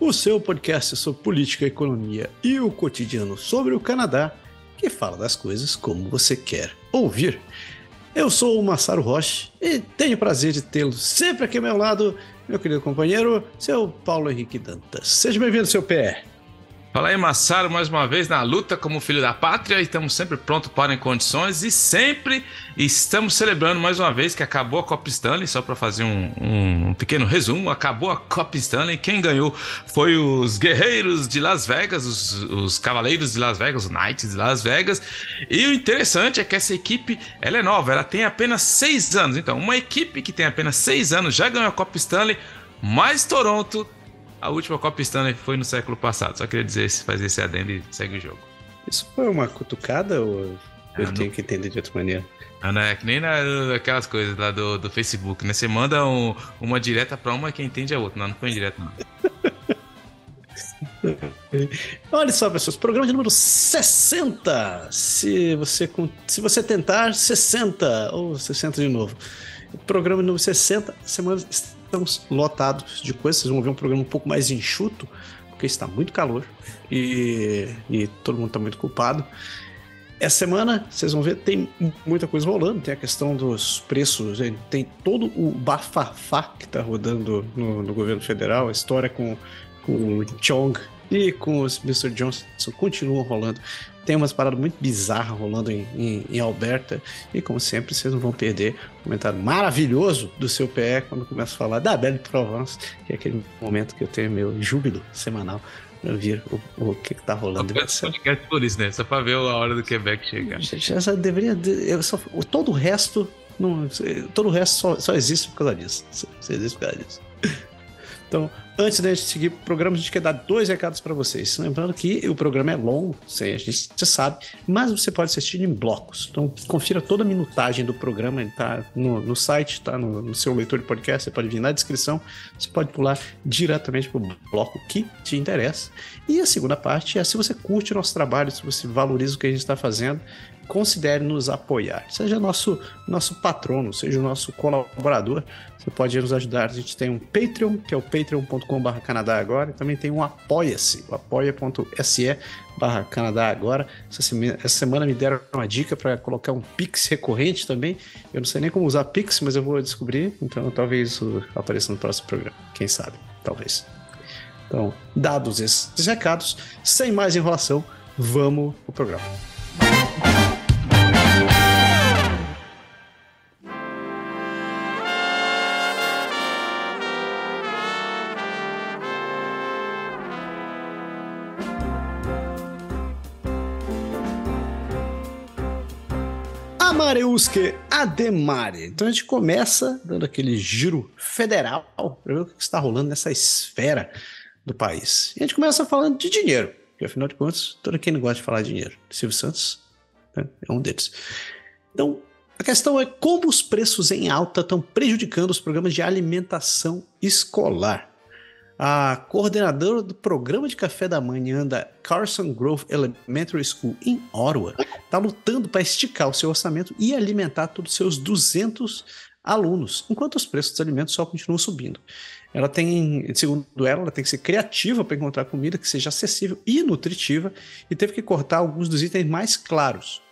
o seu podcast sobre política, economia e o cotidiano sobre o Canadá, que fala das coisas como você quer ouvir. Eu sou o Massaro Roche e tenho o prazer de tê-lo sempre aqui ao meu lado, meu querido companheiro, seu Paulo Henrique Dantas. Seja bem-vindo, seu PR. Fala aí, Massaro, mais uma vez na luta como filho da pátria. Estamos sempre prontos para em condições e sempre estamos celebrando mais uma vez que acabou a Copa Stanley. Só para fazer um, um, um, pequeno resumo: acabou a Copa Stanley. Quem ganhou foi os Guerreiros de Las Vegas, os, os Cavaleiros de Las Vegas, os Knights de Las Vegas. E o interessante é que essa equipe ela é nova, ela tem apenas seis anos. Então, uma equipe que tem apenas seis anos já ganhou a Copa Stanley, mais Toronto a última Copa Stanley foi no século passado. Só queria dizer, fazer esse adendo e segue o jogo. Isso foi uma cutucada ou eu ah, tenho não... que entender de outra maneira? Ah, não, é que nem naquelas coisas lá do, do Facebook, né? Você manda um, uma direta pra uma e quem entende a outra. Não, não foi indireta, não. Olha só, pessoas, programa de número 60. Se você, se você tentar, 60 ou 60 de novo. Programa número 60, semana estamos lotados de coisas. Vocês vão ver um programa um pouco mais enxuto, porque está muito calor e, e todo mundo está muito culpado. Essa semana, vocês vão ver, tem muita coisa rolando. Tem a questão dos preços, tem todo o bafafá que está rodando no, no, governo federal, a história com, com o Chong e com os Mr. Johnson continuam rolando. Tem umas paradas muito bizarras rolando em, em, em, Alberta. E como sempre, vocês não vão perder o comentário maravilhoso do seu PE quando começa a falar da Belle Provence, que é aquele momento que eu tenho meu júbilo semanal pra ver o, o que, que tá rolando. Podcast por isso, né? Só pra ver a hora do Quebec chegar. Já deveria. Só, todo o resto. Não, todo o resto só, só existe por causa disso. Só existe por causa disso. Então, antes da gente seguir o programa, a gente quer dar dois recados para vocês. Lembrando que o programa é longo, a gente já sabe, mas você pode assistir em blocos. Então, confira toda a minutagem do programa, ele está no, no, site, está no, no, seu leitor de podcast, você pode vir na descrição, você pode pular diretamente para o bloco que te interessa. E a segunda parte é se você curte o nosso trabalho, se você valoriza o que a gente está fazendo, considere nos apoiar. Seja nosso, nosso patrono, seja o nosso colaborador. Você pode nos ajudar. A gente tem um Patreon, que é o patreon.com.br Canadá Agora. E também tem um Apoia-se, o apoia.se barra Canadá Agora. Essa semana, essa semana me deram uma dica para colocar um Pix recorrente também. Eu não sei nem como usar Pix, mas eu vou descobrir. Então talvez isso apareça no próximo programa. Quem sabe? Talvez. Então, dados esses recados, sem mais enrolação, vamos pro programa. Amareuske Ademare. Então a gente começa dando aquele giro federal para ver o que está rolando nessa esfera do país. E a gente começa falando de dinheiro, porque afinal de contas, todo quem não gosta de falar de dinheiro. Silvio Santos né, é um deles. Então, a questão é como os preços em alta estão prejudicando os programas de alimentação escolar. A coordenadora do programa de café da manhã da Carson Grove Elementary School em Ottawa está lutando para esticar o seu orçamento e alimentar todos os seus 200 alunos, enquanto os preços dos alimentos só continuam subindo. Ela tem, segundo ela, ela tem que ser criativa para encontrar comida que seja acessível e nutritiva e teve que cortar alguns dos itens mais claros.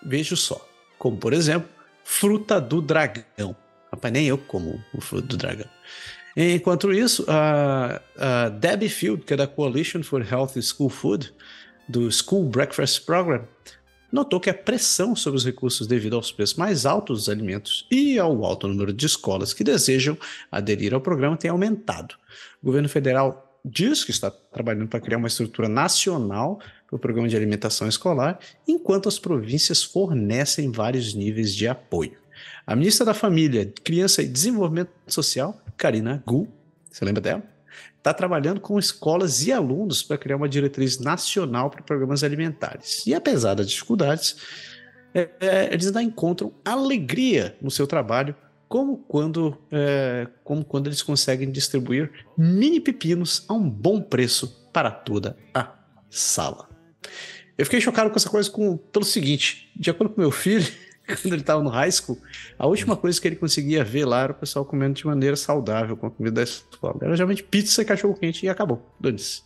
Veja só, como por exemplo, fruta do dragão. Rapaz, nem eu como o fruto do dragão. Enquanto isso, a, a Debbie Field, que é da Coalition for Healthy School Food, do School Breakfast Program, notou que a pressão sobre os recursos devido aos preços mais altos dos alimentos e ao alto número de escolas que desejam aderir ao programa tem aumentado. O governo federal diz que está trabalhando para criar uma estrutura nacional para o programa de alimentação escolar, enquanto as províncias fornecem vários níveis de apoio. A ministra da Família, Criança e Desenvolvimento Social, Karina Gu, você lembra dela? está trabalhando com escolas e alunos para criar uma diretriz nacional para programas alimentares. E apesar das dificuldades, é, é, eles ainda encontram alegria no seu trabalho, como quando, é, como quando eles conseguem distribuir mini pepinos a um bom preço para toda a sala. Eu fiquei chocado com essa coisa com, pelo seguinte: de acordo com meu filho, quando ele estava no high school, a última coisa que ele conseguia ver lá era o pessoal comendo de maneira saudável com a comida da escola. Era geralmente pizza e cachorro-quente e acabou. Dane-se.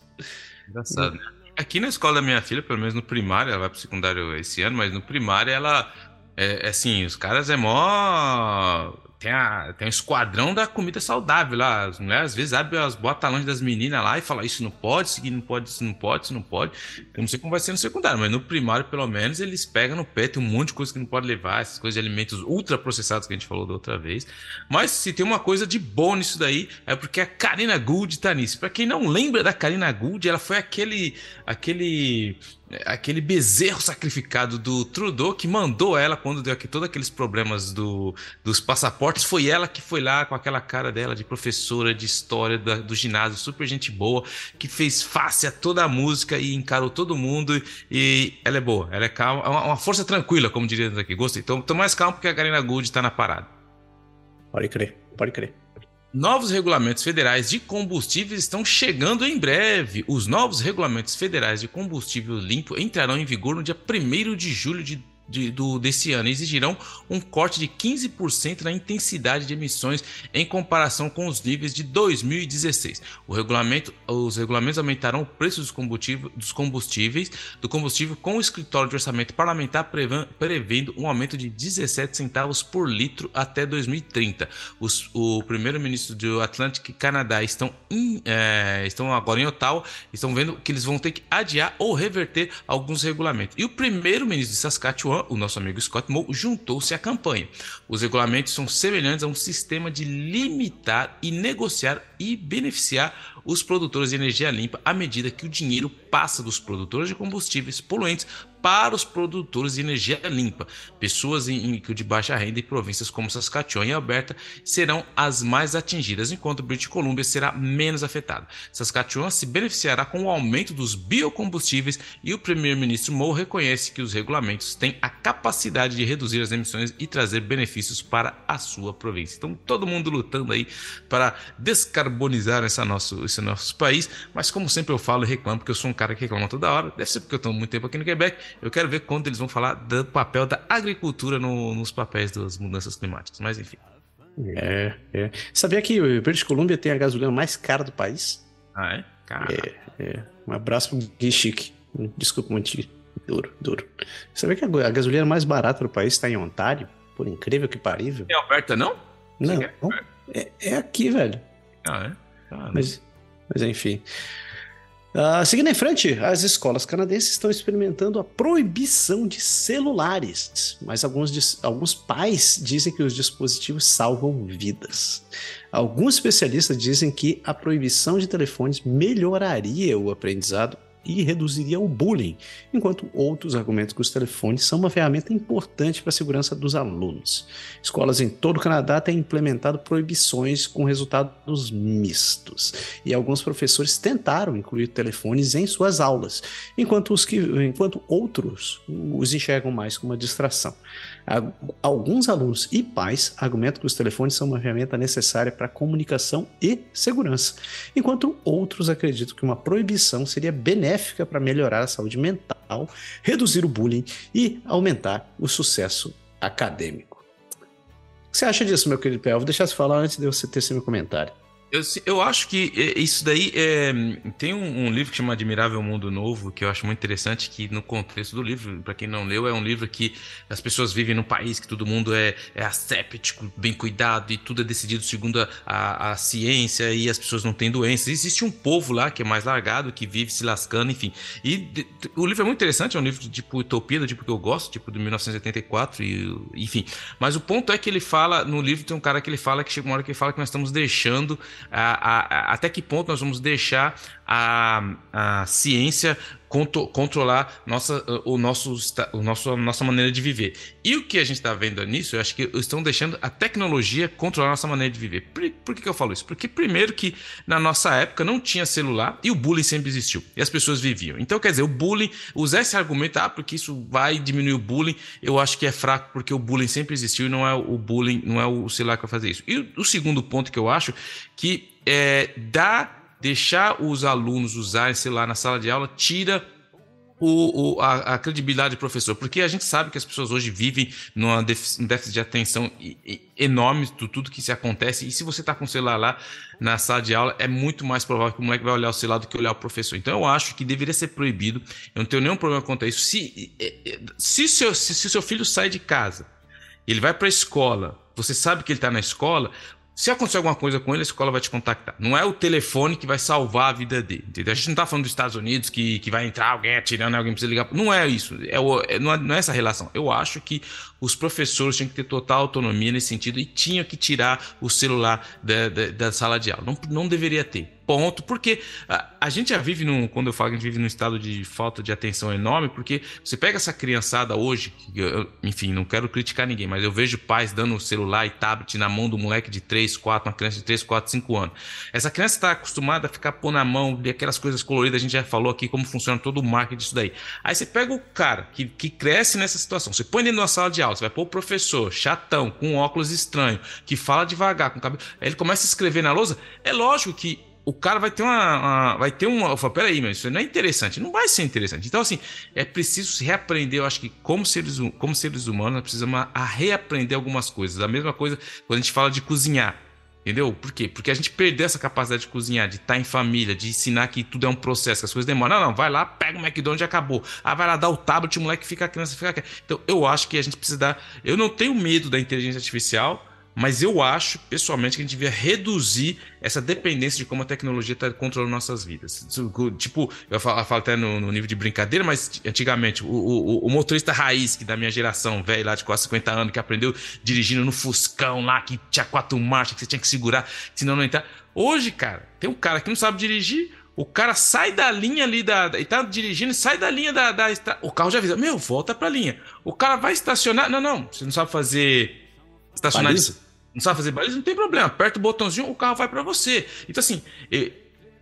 Engraçado, né? Aqui na escola da minha filha, pelo menos no primário, ela vai pro secundário esse ano, mas no primário ela. É, é assim, os caras é mó tem, a, tem um esquadrão da comida saudável lá. As mulheres às vezes abrem as botas das meninas lá e falam isso não pode, isso não pode, isso não pode, isso não pode. Eu não sei como vai ser no secundário, mas no primário, pelo menos, eles pegam no pé, tem um monte de coisa que não pode levar, essas coisas de alimentos ultraprocessados que a gente falou da outra vez. Mas se tem uma coisa de bom nisso daí, é porque a Karina Gould tá nisso. Pra quem não lembra da Karina Gould, ela foi aquele. aquele aquele bezerro sacrificado do Trudeau que mandou ela quando deu aqui todos aqueles problemas do, dos passaportes. Foi ela que foi lá com aquela cara dela de professora de história da, do ginásio, super gente boa, que fez face a toda a música e encarou todo mundo. E ela é boa, ela é calma, é uma, uma força tranquila, como diria aqui. Gostei. Então, tô mais calmo porque a Karina Gould tá na parada. Pode crer, pode crer. Novos regulamentos federais de combustíveis estão chegando em breve. Os novos regulamentos federais de combustível limpo entrarão em vigor no dia 1 de julho de de, do, desse ano exigirão um corte de 15% na intensidade de emissões em comparação com os níveis de 2016. O regulamento, os regulamentos aumentarão o preço dos combustíveis, dos combustíveis do combustível com o escritório de orçamento parlamentar prevendo um aumento de 17 centavos por litro até 2030. Os, o primeiro-ministro do Atlântico e Canadá estão, in, é, estão agora em Ottawa, estão vendo que eles vão ter que adiar ou reverter alguns regulamentos. E o primeiro-ministro de Saskatchewan o nosso amigo Scott Moe juntou-se à campanha. Os regulamentos são semelhantes a um sistema de limitar e negociar e beneficiar os produtores de energia limpa à medida que o dinheiro passa dos produtores de combustíveis poluentes para os produtores de energia limpa. Pessoas em, em, de baixa renda e províncias como Saskatchewan e Alberta serão as mais atingidas, enquanto British Columbia será menos afetada. Saskatchewan se beneficiará com o aumento dos biocombustíveis e o primeiro-ministro Moe reconhece que os regulamentos têm a capacidade de reduzir as emissões e trazer benefícios para a sua província. Então, todo mundo lutando aí para descarbonizar essa nosso, esse nosso país, mas como sempre eu falo e reclamo, porque eu sou um cara que reclama toda hora, deve ser porque eu estou muito tempo aqui no Quebec, eu quero ver quando eles vão falar do papel da agricultura no, nos papéis das mudanças climáticas. Mas enfim. É, é. Sabia que o British Columbia tem a gasolina mais cara do país? Ah, é? É, é. Um abraço pro Gui Chique. Desculpa, muito duro, duro. Sabia que a gasolina mais barata do país está em Ontário? Por incrível que parível. É Alberta, não? Não, é, é aqui, velho. Ah, é? Ah, mas, mas enfim. Uh, seguindo em frente, as escolas canadenses estão experimentando a proibição de celulares, mas alguns, alguns pais dizem que os dispositivos salvam vidas. Alguns especialistas dizem que a proibição de telefones melhoraria o aprendizado e reduziria o bullying, enquanto outros argumentam que os telefones são uma ferramenta importante para a segurança dos alunos. Escolas em todo o Canadá têm implementado proibições com resultados mistos, e alguns professores tentaram incluir telefones em suas aulas, enquanto, os que, enquanto outros os enxergam mais como uma distração. Alguns alunos e pais argumentam que os telefones são uma ferramenta necessária para comunicação e segurança, enquanto outros acreditam que uma proibição seria benéfica para melhorar a saúde mental, reduzir o bullying e aumentar o sucesso acadêmico. O que você acha disso, meu querido Pel? Vou deixar você falar antes de você ter meu comentário. Eu, eu acho que isso daí é, tem um, um, livro que chama Admirável Mundo Novo que eu acho muito interessante que no contexto do livro, para quem não leu, é um livro que as pessoas vivem num país que todo mundo é, é asséptico, bem cuidado e tudo é decidido segundo a, a, a, ciência e as pessoas não têm doenças. Existe um povo lá que é mais largado, que vive se lascando, enfim. E de, o livro é muito interessante, é um livro de tipo utopia, do tipo que eu gosto, tipo de 1984, e, enfim. Mas o ponto é que ele fala, no livro tem um cara que ele fala que chega uma hora que ele fala que nós estamos deixando a, a, até que ponto nós vamos deixar a, a ciência controlar nossa, o nosso, o nosso, nossa maneira de viver. E o que a gente está vendo nisso, eu acho que estão deixando a tecnologia controlar nossa maneira de viver. Por, por que, que eu falo isso? Porque, primeiro, que na nossa época não tinha celular e o bullying sempre existiu. E as pessoas viviam. Então, quer dizer, o bullying, usar esse argumento, ah, porque isso vai diminuir o bullying, eu acho que é fraco, porque o bullying sempre existiu e não é o bullying, não é o celular que vai fazer isso. E o, o segundo ponto que eu acho que é dá deixar os alunos usarem celular na sala de aula tira o, o, a, a, credibilidade do professor, porque a gente sabe que as pessoas hoje vivem num déficit de atenção enorme de tudo que se acontece, e se você está com o celular lá na sala de aula, é muito mais provável que o moleque vai olhar o celular do que olhar o professor. Então eu acho que deveria ser proibido, eu não tenho nenhum problema quanto a isso. Se, se, seu, se, se seu filho sai de casa, ele vai para a escola, você sabe que ele está na escola, se acontecer alguma coisa com ele, a escola vai te contactar. Não é o telefone que vai salvar a vida dele. Entendeu? A gente não está falando dos Estados Unidos que, que vai entrar alguém atirando, alguém precisa ligar. Não é isso. É, o, é, não, é, não é essa relação. Eu acho que os professores tinham que ter total autonomia nesse sentido e tinham que tirar o celular da, da, da sala de aula. Não, não deveria ter ponto, porque a, a, gente já vive num, quando eu falo que a gente vive num estado de falta de atenção enorme, porque você pega essa criançada hoje, eu, enfim, não quero criticar ninguém, mas eu vejo pais dando celular e tablet na mão do moleque de 3, 4, uma criança de 3, 4, 5 anos. Essa criança está acostumada a ficar pôr na mão de aquelas coisas coloridas, a gente já falou aqui como funciona todo o marketing disso daí. Aí você pega o cara que, que cresce nessa situação, você põe dentro de uma sala de aula, você vai pôr o professor chatão, com óculos estranho, que fala devagar, com cabelo, aí ele começa a escrever na lousa, é lógico que o cara vai ter uma, uma vai ter uma, eu falo, peraí, mas isso não é interessante, não vai ser interessante. Então assim, é preciso se reaprender, eu acho que como seres, como seres humanos, nós precisamos a reaprender algumas coisas. A mesma coisa quando a gente fala de cozinhar. Entendeu? Por quê? Porque a gente perdeu essa capacidade de cozinhar, de estar em família, de ensinar que tudo é um processo, que as coisas demoram. Não, não, vai lá, pega o McDonald's e acabou. Ah, vai lá dar o tablet, o moleque fica a criança, fica. Então, eu acho que a gente precisa dar. Eu não tenho medo da inteligência artificial, mas eu acho, pessoalmente, que a gente devia reduzir essa dependência de como a tecnologia está controlando nossas vidas. Tipo, eu falo, falo até no, no, nível de brincadeira, mas antigamente, o, o, o, motorista raiz, que da minha geração, velho, lá de quase 50 anos, que aprendeu dirigindo no Fuscão lá, que tinha quatro marchas, que você tinha que segurar, senão não entrar. Hoje, cara, tem um cara que não sabe dirigir, o cara sai da linha ali da. e tá dirigindo, sai da linha da, da. O carro já avisa, meu, volta pra linha. O cara vai estacionar. Não, não, você não sabe fazer. Estacionar. Baliza? Não sabe fazer baliza, não tem problema. Aperta o botãozinho, o carro vai para você. Então, assim,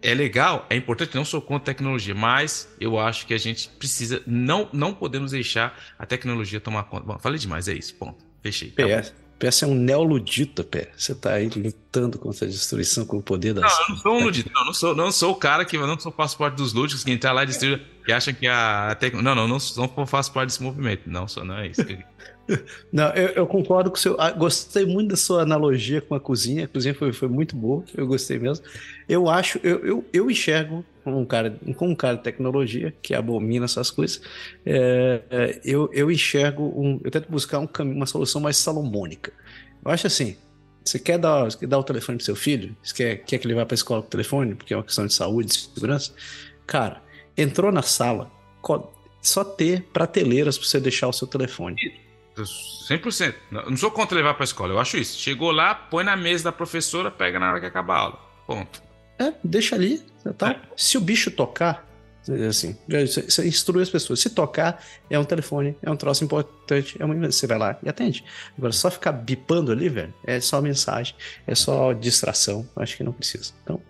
é legal, é importante, não sou contra a tecnologia, mas eu acho que a gente precisa, não, não podemos deixar a tecnologia tomar conta. Bom, falei demais, é isso, ponto. Fechei. PS, PS é um neoludita, Pé. Você tá aí lutando contra a destruição com o poder das. Não, eu não sou um ludita, não, não sou, não sou o cara que não sou faço parte dos lúdicos que entrar lá e destruir, que acham que a tecnologia. Não, não, não, não faço parte desse movimento. Não, sou, não é isso. Não, eu, eu, concordo com o seu. Ah, gostei muito da sua analogia com a cozinha. A cozinha foi, foi muito boa, eu gostei mesmo. Eu acho, eu, eu, eu enxergo como um cara, como um cara de tecnologia que abomina essas coisas. É, é, eu, eu enxergo um, eu tento buscar um uma solução mais salomônica. Eu acho assim. Você quer dar, quer dar o telefone pro seu filho? Você quer, quer que ele vá para a escola com o telefone, porque é uma questão de saúde, de segurança? Cara, entrou na sala, só ter prateleiras para você deixar o seu telefone. 100%. Não sou contra levar para a escola, eu acho isso. Chegou lá, põe na mesa da professora, pega na hora que acabar a aula. Ponto. É, deixa ali. Tá? É. Se o bicho tocar, assim, você instrui as pessoas. Se tocar, é um telefone, é um troço importante, é uma, você vai lá e atende. Agora, só ficar bipando ali, velho, é só mensagem, é só distração. Acho que não precisa. Então,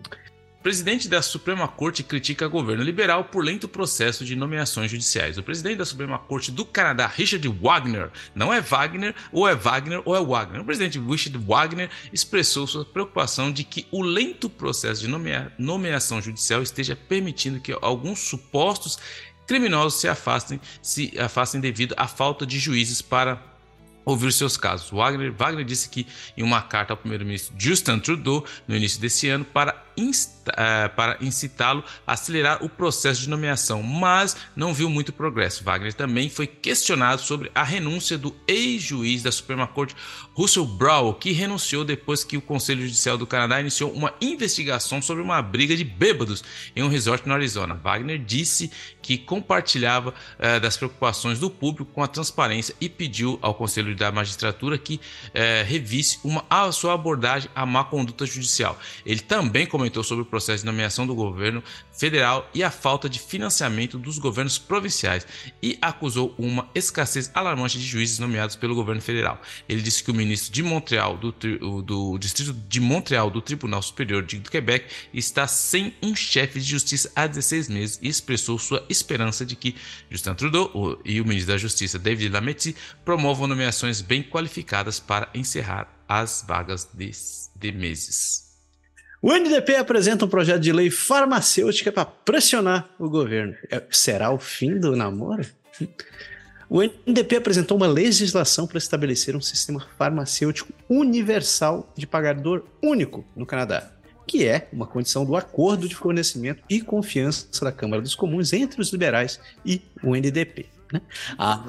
Presidente da Suprema Corte critica governo liberal por lento processo de nomeações judiciais. O presidente da Suprema Corte do Canadá, Richard Wagner, não é Wagner, ou é Wagner ou é Wagner. O presidente Richard Wagner expressou sua preocupação de que o lento processo de nomea nomeação judicial esteja permitindo que alguns supostos criminosos se afastem, se afastem devido à falta de juízes para ouvir seus casos. Wagner, Wagner disse que em uma carta ao primeiro-ministro Justin Trudeau no início desse ano para para incitá-lo a acelerar o processo de nomeação, mas não viu muito progresso. Wagner também foi questionado sobre a renúncia do ex-juiz da Suprema Corte, Russell Brown, que renunciou depois que o Conselho Judicial do Canadá iniciou uma investigação sobre uma briga de bêbados em um resort no Arizona. Wagner disse que compartilhava uh, das preocupações do público com a transparência e pediu ao Conselho da Magistratura que uh, revisse uma, a sua abordagem à má conduta judicial. Ele também comentou comentou sobre o processo de nomeação do governo federal e a falta de financiamento dos governos provinciais e acusou uma escassez alarmante de juízes nomeados pelo governo federal. Ele disse que o ministro de Montreal, do, do Distrito de Montreal do Tribunal Superior de Quebec, está sem um chefe de justiça há 16 meses e expressou sua esperança de que Justin Trudeau e o ministro da Justiça, David Lametti, promovam nomeações bem qualificadas para encerrar as vagas de, de meses. O NDP apresenta um projeto de lei farmacêutica para pressionar o governo. É, será o fim do namoro? O NDP apresentou uma legislação para estabelecer um sistema farmacêutico universal de pagador único no Canadá, que é uma condição do acordo de fornecimento e confiança da Câmara dos Comuns entre os liberais e o NDP. Né? A,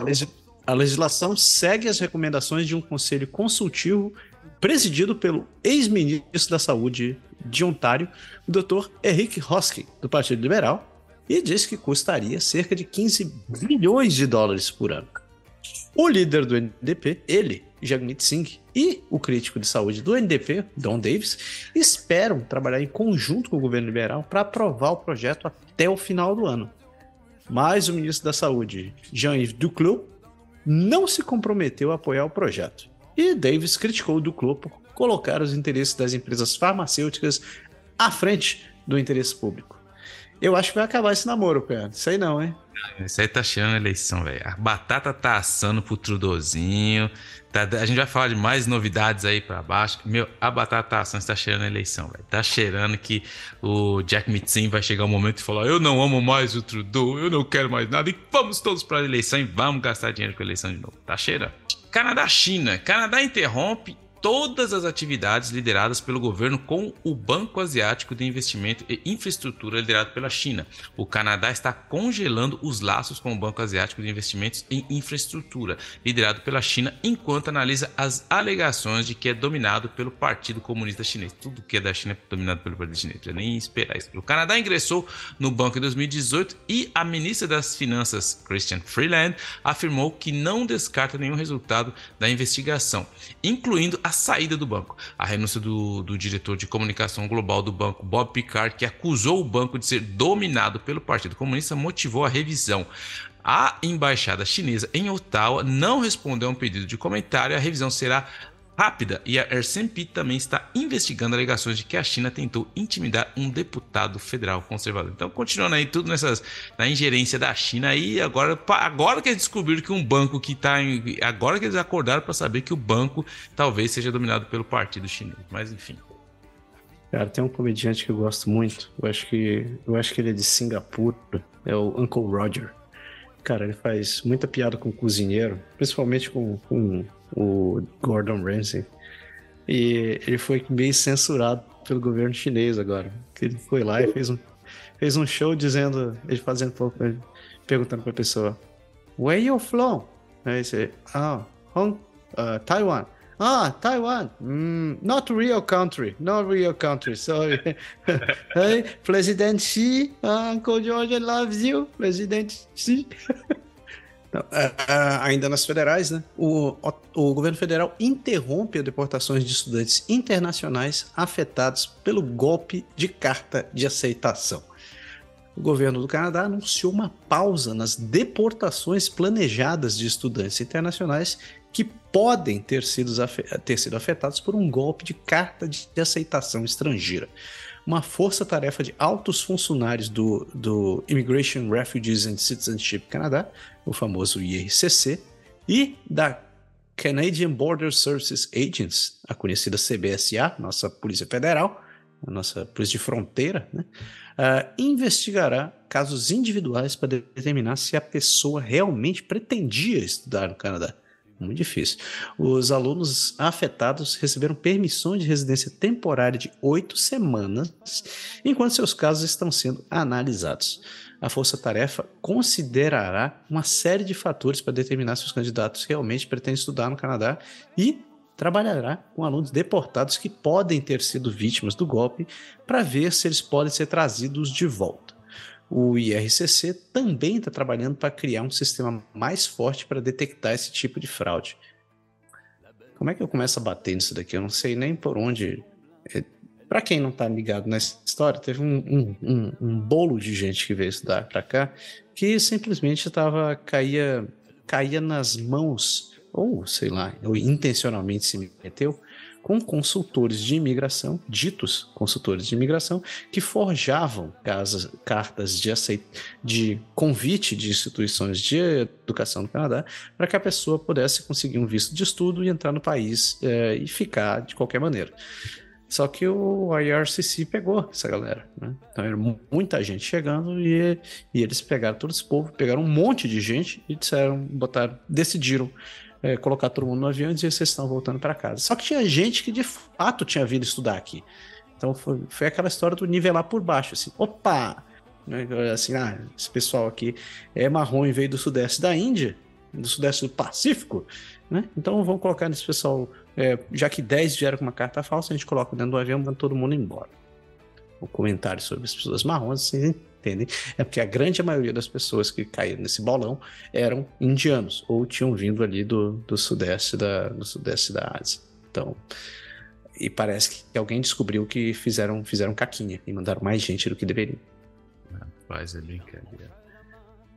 a legislação segue as recomendações de um conselho consultivo presidido pelo ex-ministro da Saúde de Ontário, o Dr. Henrique Hosking, do Partido Liberal, e diz que custaria cerca de 15 bilhões de dólares por ano. O líder do NDP, ele, Jagmeet Singh, e o crítico de saúde do NDP, Don Davis, esperam trabalhar em conjunto com o governo liberal para aprovar o projeto até o final do ano. Mas o ministro da Saúde, Jean-Yves Duclos, não se comprometeu a apoiar o projeto. E Davis criticou o Duclos por colocar os interesses das empresas farmacêuticas à frente do interesse público. Eu acho que vai acabar esse namoro, cara. Isso aí não, hein? Isso aí tá cheirando a eleição, velho. A batata tá assando pro Trudozinho. Tá, a gente vai falar de mais novidades aí para baixo. Meu, a batata tá assando, tá cheirando a eleição, velho. Tá cheirando que o Jack Mitzin vai chegar um momento e falar: Eu não amo mais o Trudeau, eu não quero mais nada. E vamos todos pra eleição e vamos gastar dinheiro com a eleição de novo. Tá cheirando. Canadá-China. Canadá interrompe todas as atividades lideradas pelo governo com o Banco Asiático de Investimento e Infraestrutura liderado pela China. O Canadá está congelando os laços com o Banco Asiático de Investimentos em Infraestrutura, liderado pela China, enquanto analisa as alegações de que é dominado pelo Partido Comunista Chinês. Tudo que é da China é dominado pelo Partido Chinês, não nem esperar isso. O Canadá ingressou no banco em 2018 e a ministra das Finanças, Christian Freeland, afirmou que não descarta nenhum resultado da investigação, incluindo a saída do banco. A renúncia do, do diretor de comunicação global do banco, Bob Picard, que acusou o banco de ser dominado pelo Partido Comunista, motivou a revisão. A embaixada chinesa em Ottawa não respondeu a um pedido de comentário. A revisão será rápida e a RCMP também está investigando alegações de que a China tentou intimidar um deputado federal conservador. Então, continuando aí tudo nessas na ingerência da China aí, agora agora que eles descobriram que um banco que está agora que eles acordaram para saber que o banco talvez seja dominado pelo partido chinês. Mas enfim. Cara, tem um comediante que eu gosto muito. Eu acho que eu acho que ele é de Singapura, é o Uncle Roger. Cara, ele faz muita piada com o cozinheiro, principalmente com, com o Gordon Ramsay. E ele foi meio censurado pelo governo chinês agora. Ele foi lá e fez um, fez um show dizendo, ele fazendo perguntando para a pessoa, Where you from? Aí você, ah, Hong, uh, Taiwan. Ah, Taiwan. Mm, not real country. Not real country. Sorry. hey, President Xi, Uncle George loves you. President Xi. Uh, ainda nas federais, né? O, o, o, governo federal interrompe as deportações de estudantes internacionais afetados pelo golpe de carta de aceitação. O governo do Canadá anunciou uma pausa nas deportações planejadas de estudantes internacionais que podem ter sido, ter sido afetados por um golpe de carta de aceitação estrangeira uma força-tarefa de altos funcionários do, do Immigration, Refugees and Citizenship Canadá, o famoso IRCC, e da Canadian Border Services Agents, a conhecida CBSA, nossa Polícia Federal, a nossa Polícia de Fronteira, né, uh, investigará casos individuais para determinar se a pessoa realmente pretendia estudar no Canadá. Muito difícil. Os alunos afetados receberam permissões de residência temporária de oito semanas, enquanto seus casos estão sendo analisados. A Força Tarefa considerará uma série de fatores para determinar se os candidatos realmente pretendem estudar no Canadá e trabalhará com alunos deportados que podem ter sido vítimas do golpe para ver se eles podem ser trazidos de volta. O IRCC também está trabalhando para criar um sistema mais forte para detectar esse tipo de fraude. Como é que eu começo a bater nisso daqui? Eu não sei nem por onde. É, Para quem não está ligado nessa história, teve um, um, um, um, bolo de gente que veio estudar para cá que simplesmente estava caía caía nas mãos ou sei lá, ou intencionalmente se meteu com consultores de imigração, ditos consultores de imigração, que forjavam casas, cartas de, aceit de convite de instituições de educação do Canadá para que a pessoa pudesse conseguir um visto de estudo e entrar no país é, e ficar de qualquer maneira. Só que o IRCC pegou essa galera, né? Então era muita gente chegando e, e eles pegaram todo esse povo, pegaram um monte de gente e disseram, botaram, decidiram é, colocar todo mundo no avião e dizer vocês estão voltando para casa. Só que tinha gente que de fato tinha vindo estudar aqui. Então foi, foi aquela história do nivelar por baixo, assim, opa! Né, assim, ah, esse pessoal aqui é marrom e veio do sudeste da Índia, do sudeste do Pacífico, né? Então vamos colocar nesse pessoal, é, já que 10 vieram com uma carta falsa, a gente coloca dentro do avião e manda todo mundo embora. O comentário sobre as pessoas marrons, assim, entendem? É porque a grande maioria das pessoas que caíram nesse bolão eram indianos ou tinham vindo ali do, do sudeste da do sudeste da Ásia. Então, e parece que alguém descobriu que fizeram fizeram caquinha e mandaram mais gente do que deveriam. Rapaz, é brincadeira.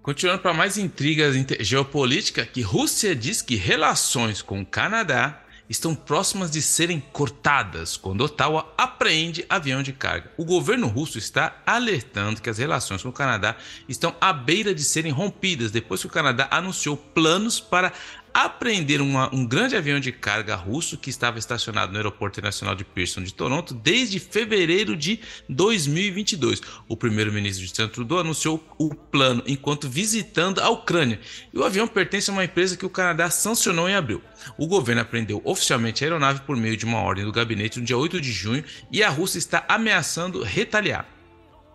Continuando para mais intrigas geopolíticas, que Rússia diz que relações com o Canadá estão próximas de serem cortadas quando Ottawa apreende avião de carga. O governo russo está alertando que as relações com o Canadá estão à beira de serem rompidas depois que o Canadá anunciou planos para apreender uma, um grande avião de carga russo que estava estacionado no Aeroporto Internacional de Pearson de Toronto desde fevereiro de 2022. O primeiro-ministro de Trudeau anunciou o plano enquanto visitando a Ucrânia. E o avião pertence a uma empresa que o Canadá sancionou em abril. O governo apreendeu oficialmente a aeronave por meio de uma ordem do gabinete no dia 8 de junho e a Rússia está ameaçando retaliar.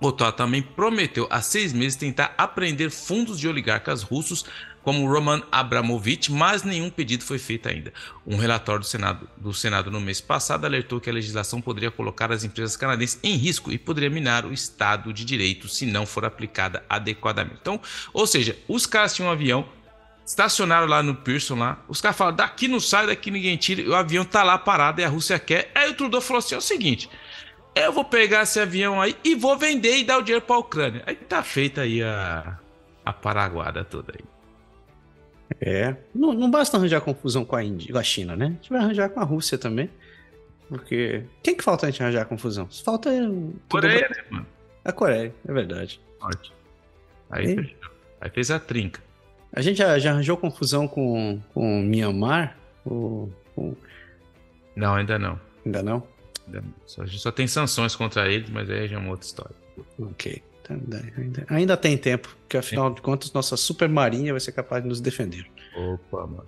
Ottawa também prometeu há seis meses tentar apreender fundos de oligarcas russos como Roman Abramovich, mas nenhum pedido foi feito ainda. Um relatório do Senado, do Senado no mês passado alertou que a legislação poderia colocar as empresas canadenses em risco e poderia minar o Estado de Direito se não for aplicada adequadamente. Então, ou seja, os caras tinham um avião, estacionaram lá no Pearson lá, os caras falaram, daqui não sai, daqui ninguém tira, o avião tá lá parado e a Rússia quer. Aí o Trudeau falou assim, é o seguinte, eu vou pegar esse avião aí e vou vender e dar o dinheiro para a Ucrânia. Aí tá feita aí a, a paraguada toda aí. É. Não, não basta arranjar confusão com a, Índia, com a China, né? A gente vai arranjar com a Rússia também. Porque. Quem que falta a gente arranjar confusão? Falta. Coreia, né, mano? A Coreia, é verdade. Ótimo. Aí, e... aí fez a trinca. A gente já, já arranjou confusão com, com Myanmar? Com... Não, ainda não. Ainda não? Ainda não. Só, a gente só tem sanções contra eles, mas aí já é uma outra história. Ok. Ainda, ainda tem tempo, porque afinal Sim. de contas, nossa super marinha vai ser capaz de nos defender. Opa, mano.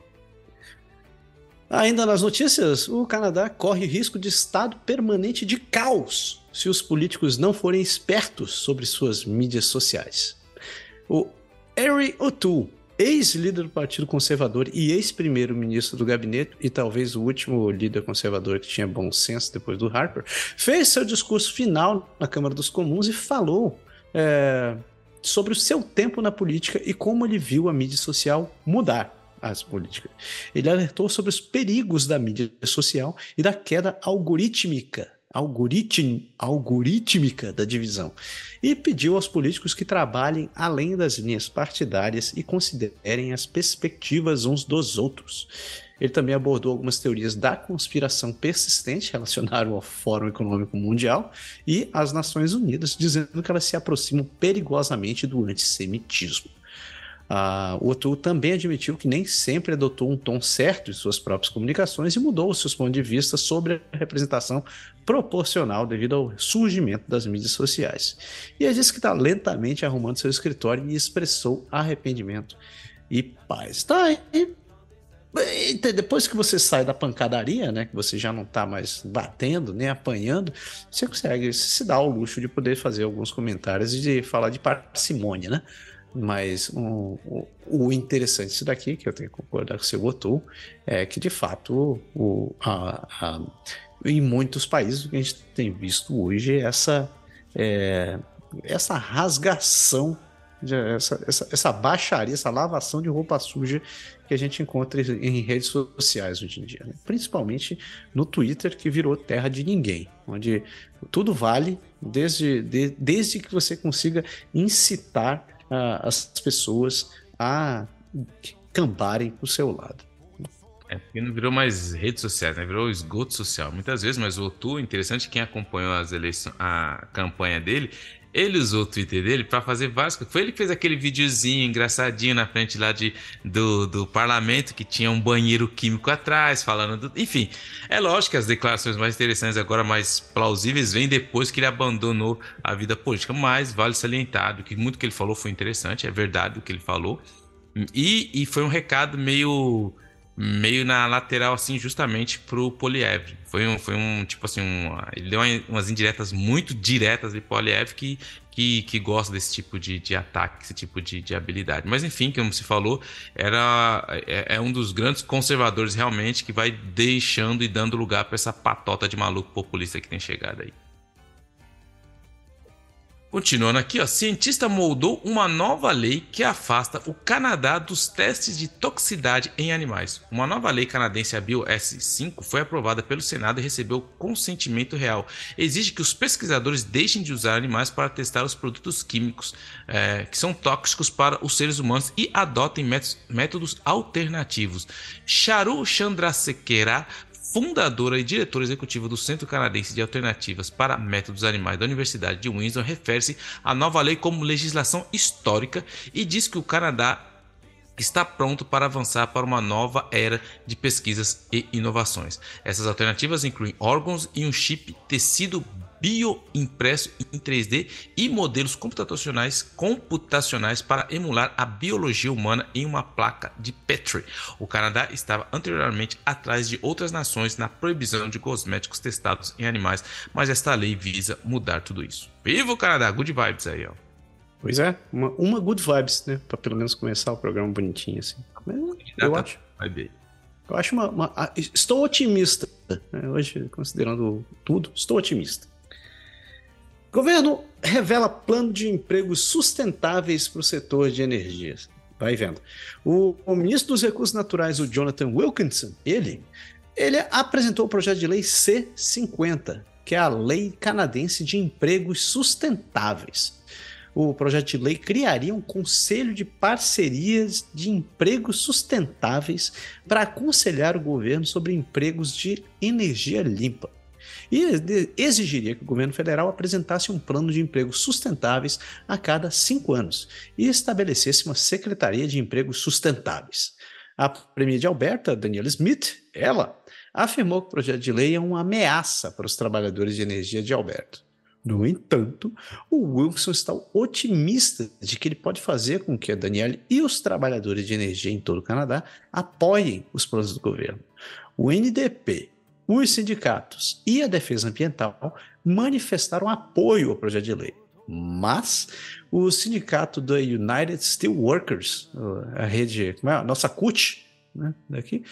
Ainda nas notícias, o Canadá corre risco de estado permanente de caos se os políticos não forem espertos sobre suas mídias sociais. O Harry O'Toole, ex-líder do Partido Conservador e ex-primeiro-ministro do gabinete, e talvez o último líder conservador que tinha bom senso depois do Harper, fez seu discurso final na Câmara dos Comuns e falou é, sobre o seu tempo na política e como ele viu a mídia social mudar as políticas. Ele alertou sobre os perigos da mídia social e da queda algorítmica, algoritm, algorítmica da divisão e pediu aos políticos que trabalhem além das linhas partidárias e considerem as perspectivas uns dos outros. Ele também abordou algumas teorias da conspiração persistente relacionadas ao Fórum Econômico Mundial e às Nações Unidas, dizendo que elas se aproximam perigosamente do antissemitismo. Uh, o O'Toole também admitiu que nem sempre adotou um tom certo em suas próprias comunicações e mudou seus pontos de vista sobre a representação proporcional devido ao surgimento das mídias sociais. E ele disse que está lentamente arrumando seu escritório e expressou arrependimento e paz. Tá aí depois que você sai da pancadaria, né, que você já não está mais batendo nem apanhando, você consegue se dar o luxo de poder fazer alguns comentários e de falar de parcimônia, né? Mas um, o, o, interessante disso daqui, que eu tenho que concordar com o seu Gotou, é que de fato o, a, a, em muitos países o que a gente tem visto hoje é essa, é, essa rasgação Essa, essa, essa baixaria, essa lavação de roupa suja que a gente encontra em redes sociais hoje em dia, né? principalmente no Twitter, que virou terra de ninguém, onde tudo vale desde, de, desde que você consiga incitar uh, as pessoas a cambarem para o seu lado. É, porque não virou mais redes sociais, né? Virou esgoto social. Muitas vezes, mas o Otu, interessante, quem acompanhou as eleições, a campanha dele, ele usou o Twitter dele para fazer várias coisas. Foi ele que fez aquele videozinho engraçadinho na frente lá de, do, do parlamento, que tinha um banheiro químico atrás, falando do. Enfim, é lógico que as declarações mais interessantes, agora mais plausíveis, vêm depois que ele abandonou a vida política. Mas vale salientar que muito que ele falou foi interessante, é verdade o que ele falou. E, e foi um recado meio meio na lateral, assim, justamente pro Poliev. Foi um, foi um tipo assim, um, ele deu umas indiretas muito diretas de Poliev que, que, que gosta desse tipo de, de ataque, esse tipo de, de habilidade. Mas enfim, como se falou, era é, é um dos grandes conservadores realmente que vai deixando e dando lugar para essa patota de maluco populista que tem chegado aí. Continuando aqui, ó, cientista moldou uma nova lei que afasta o Canadá dos testes de toxicidade em animais. Uma nova lei canadense, a Bio S5, foi aprovada pelo Senado e recebeu consentimento real. Exige que os pesquisadores deixem de usar animais para testar os produtos químicos é, que são tóxicos para os seres humanos e adotem métodos alternativos. Charu Chandrasekhara fundadora e diretora executiva do Centro Canadense de Alternativas para Métodos Animais da Universidade de Windsor, refere-se à nova lei como legislação histórica e diz que o Canadá está pronto para avançar para uma nova era de pesquisas e inovações. Essas alternativas incluem órgãos e um chip tecido bioimpresso em 3D e modelos computacionais, computacionais para emular a biologia humana em uma placa de Petri. O Canadá estava anteriormente atrás de outras nações na proibição de cosméticos testados em animais, mas esta lei visa mudar tudo isso. Viva o Canadá! Good vibes aí, ó. Pois é, uma, uma good vibes, né? Pra pelo menos começar o programa bonitinho assim. Mas, eu acho. Eu acho uma, uma, Estou otimista. Né? Hoje, considerando tudo, estou otimista. Governo revela plano de empregos sustentáveis para o setor de energias. Vai vendo. O, o, ministro dos Recursos Naturais, o Jonathan Wilkinson, ele, ele apresentou o projeto de lei C50, que é a Lei Canadense de Empregos Sustentáveis. O projeto de lei criaria um conselho de parcerias de empregos sustentáveis para aconselhar o governo sobre empregos de energia limpa e exigiria que o governo federal apresentasse um plano de empregos sustentáveis a cada cinco anos e estabelecesse uma secretaria de empregos sustentáveis. A premier de Alberta, Daniela Smith, ela afirmou que o projeto de lei é uma ameaça para os trabalhadores de energia de Alberta. No entanto, o Wilson está otimista de que ele pode fazer com que a Danielle e os trabalhadores de energia em todo o Canadá apoiem os planos do governo. O NDP os sindicatos e a defesa ambiental manifestaram apoio ao projeto de lei. Mas o sindicato da United Steelworkers, a rede, é? a nossa CUT, né, daqui,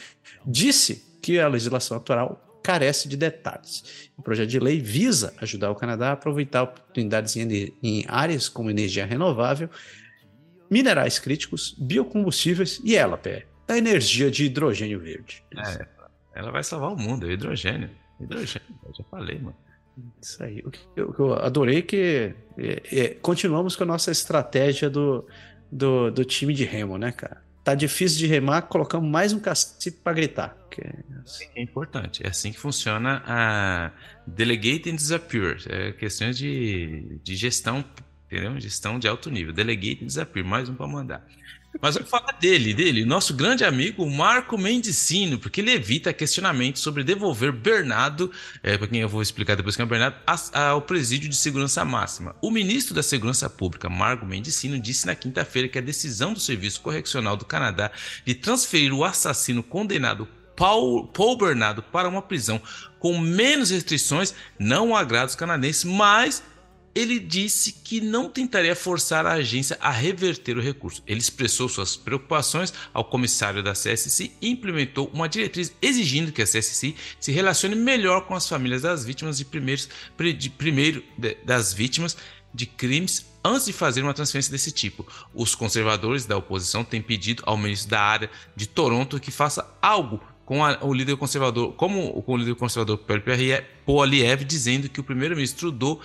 disse que a legislação atual carece de detalhes. O projeto de lei visa ajudar o Canadá a aproveitar oportunidades em, em áreas como energia renovável, minerais críticos, biocombustíveis e pé, a energia de hidrogênio verde. É, ela vai salvar o mundo, é hidrogênio. Hidrogênio, eu já falei, mano. Isso aí. O que eu, eu adorei que é, é, continuamos com a nossa estratégia do, do, do, time de remo, né, cara? Tá difícil de remar, colocamos mais um cacife para gritar. É... é... importante. É assim que funciona a Delegate and Disappear. É questões de, de gestão, entendeu? Gestão de alto nível. Delegate and Disappear, mais um para mandar. Mas vou falar dele, dele, nosso grande amigo Marco Mendicino, porque ele evita questionamento sobre devolver Bernardo, é, para quem eu vou explicar depois quem é Bernardo, ao presídio de segurança máxima. O ministro da Segurança Pública, Marco Mendicino, disse na quinta-feira que a decisão do Serviço Correccional do Canadá de transferir o assassino condenado Paul, Paul Bernardo para uma prisão com menos restrições não agrada os canadenses, mas ele disse que não tentaria forçar a agência a reverter o recurso. Ele expressou suas preocupações ao comissário da CSC e implementou uma diretriz exigindo que a CSC se relacione melhor com as famílias das vítimas de primeiros de primeiro de, das vítimas de crimes antes de fazer uma transferência desse tipo. Os conservadores da oposição têm pedido ao ministro da área de Toronto que faça algo com a, o líder conservador, como com o líder conservador Poiliev, dizendo que o primeiro-ministro Trudeau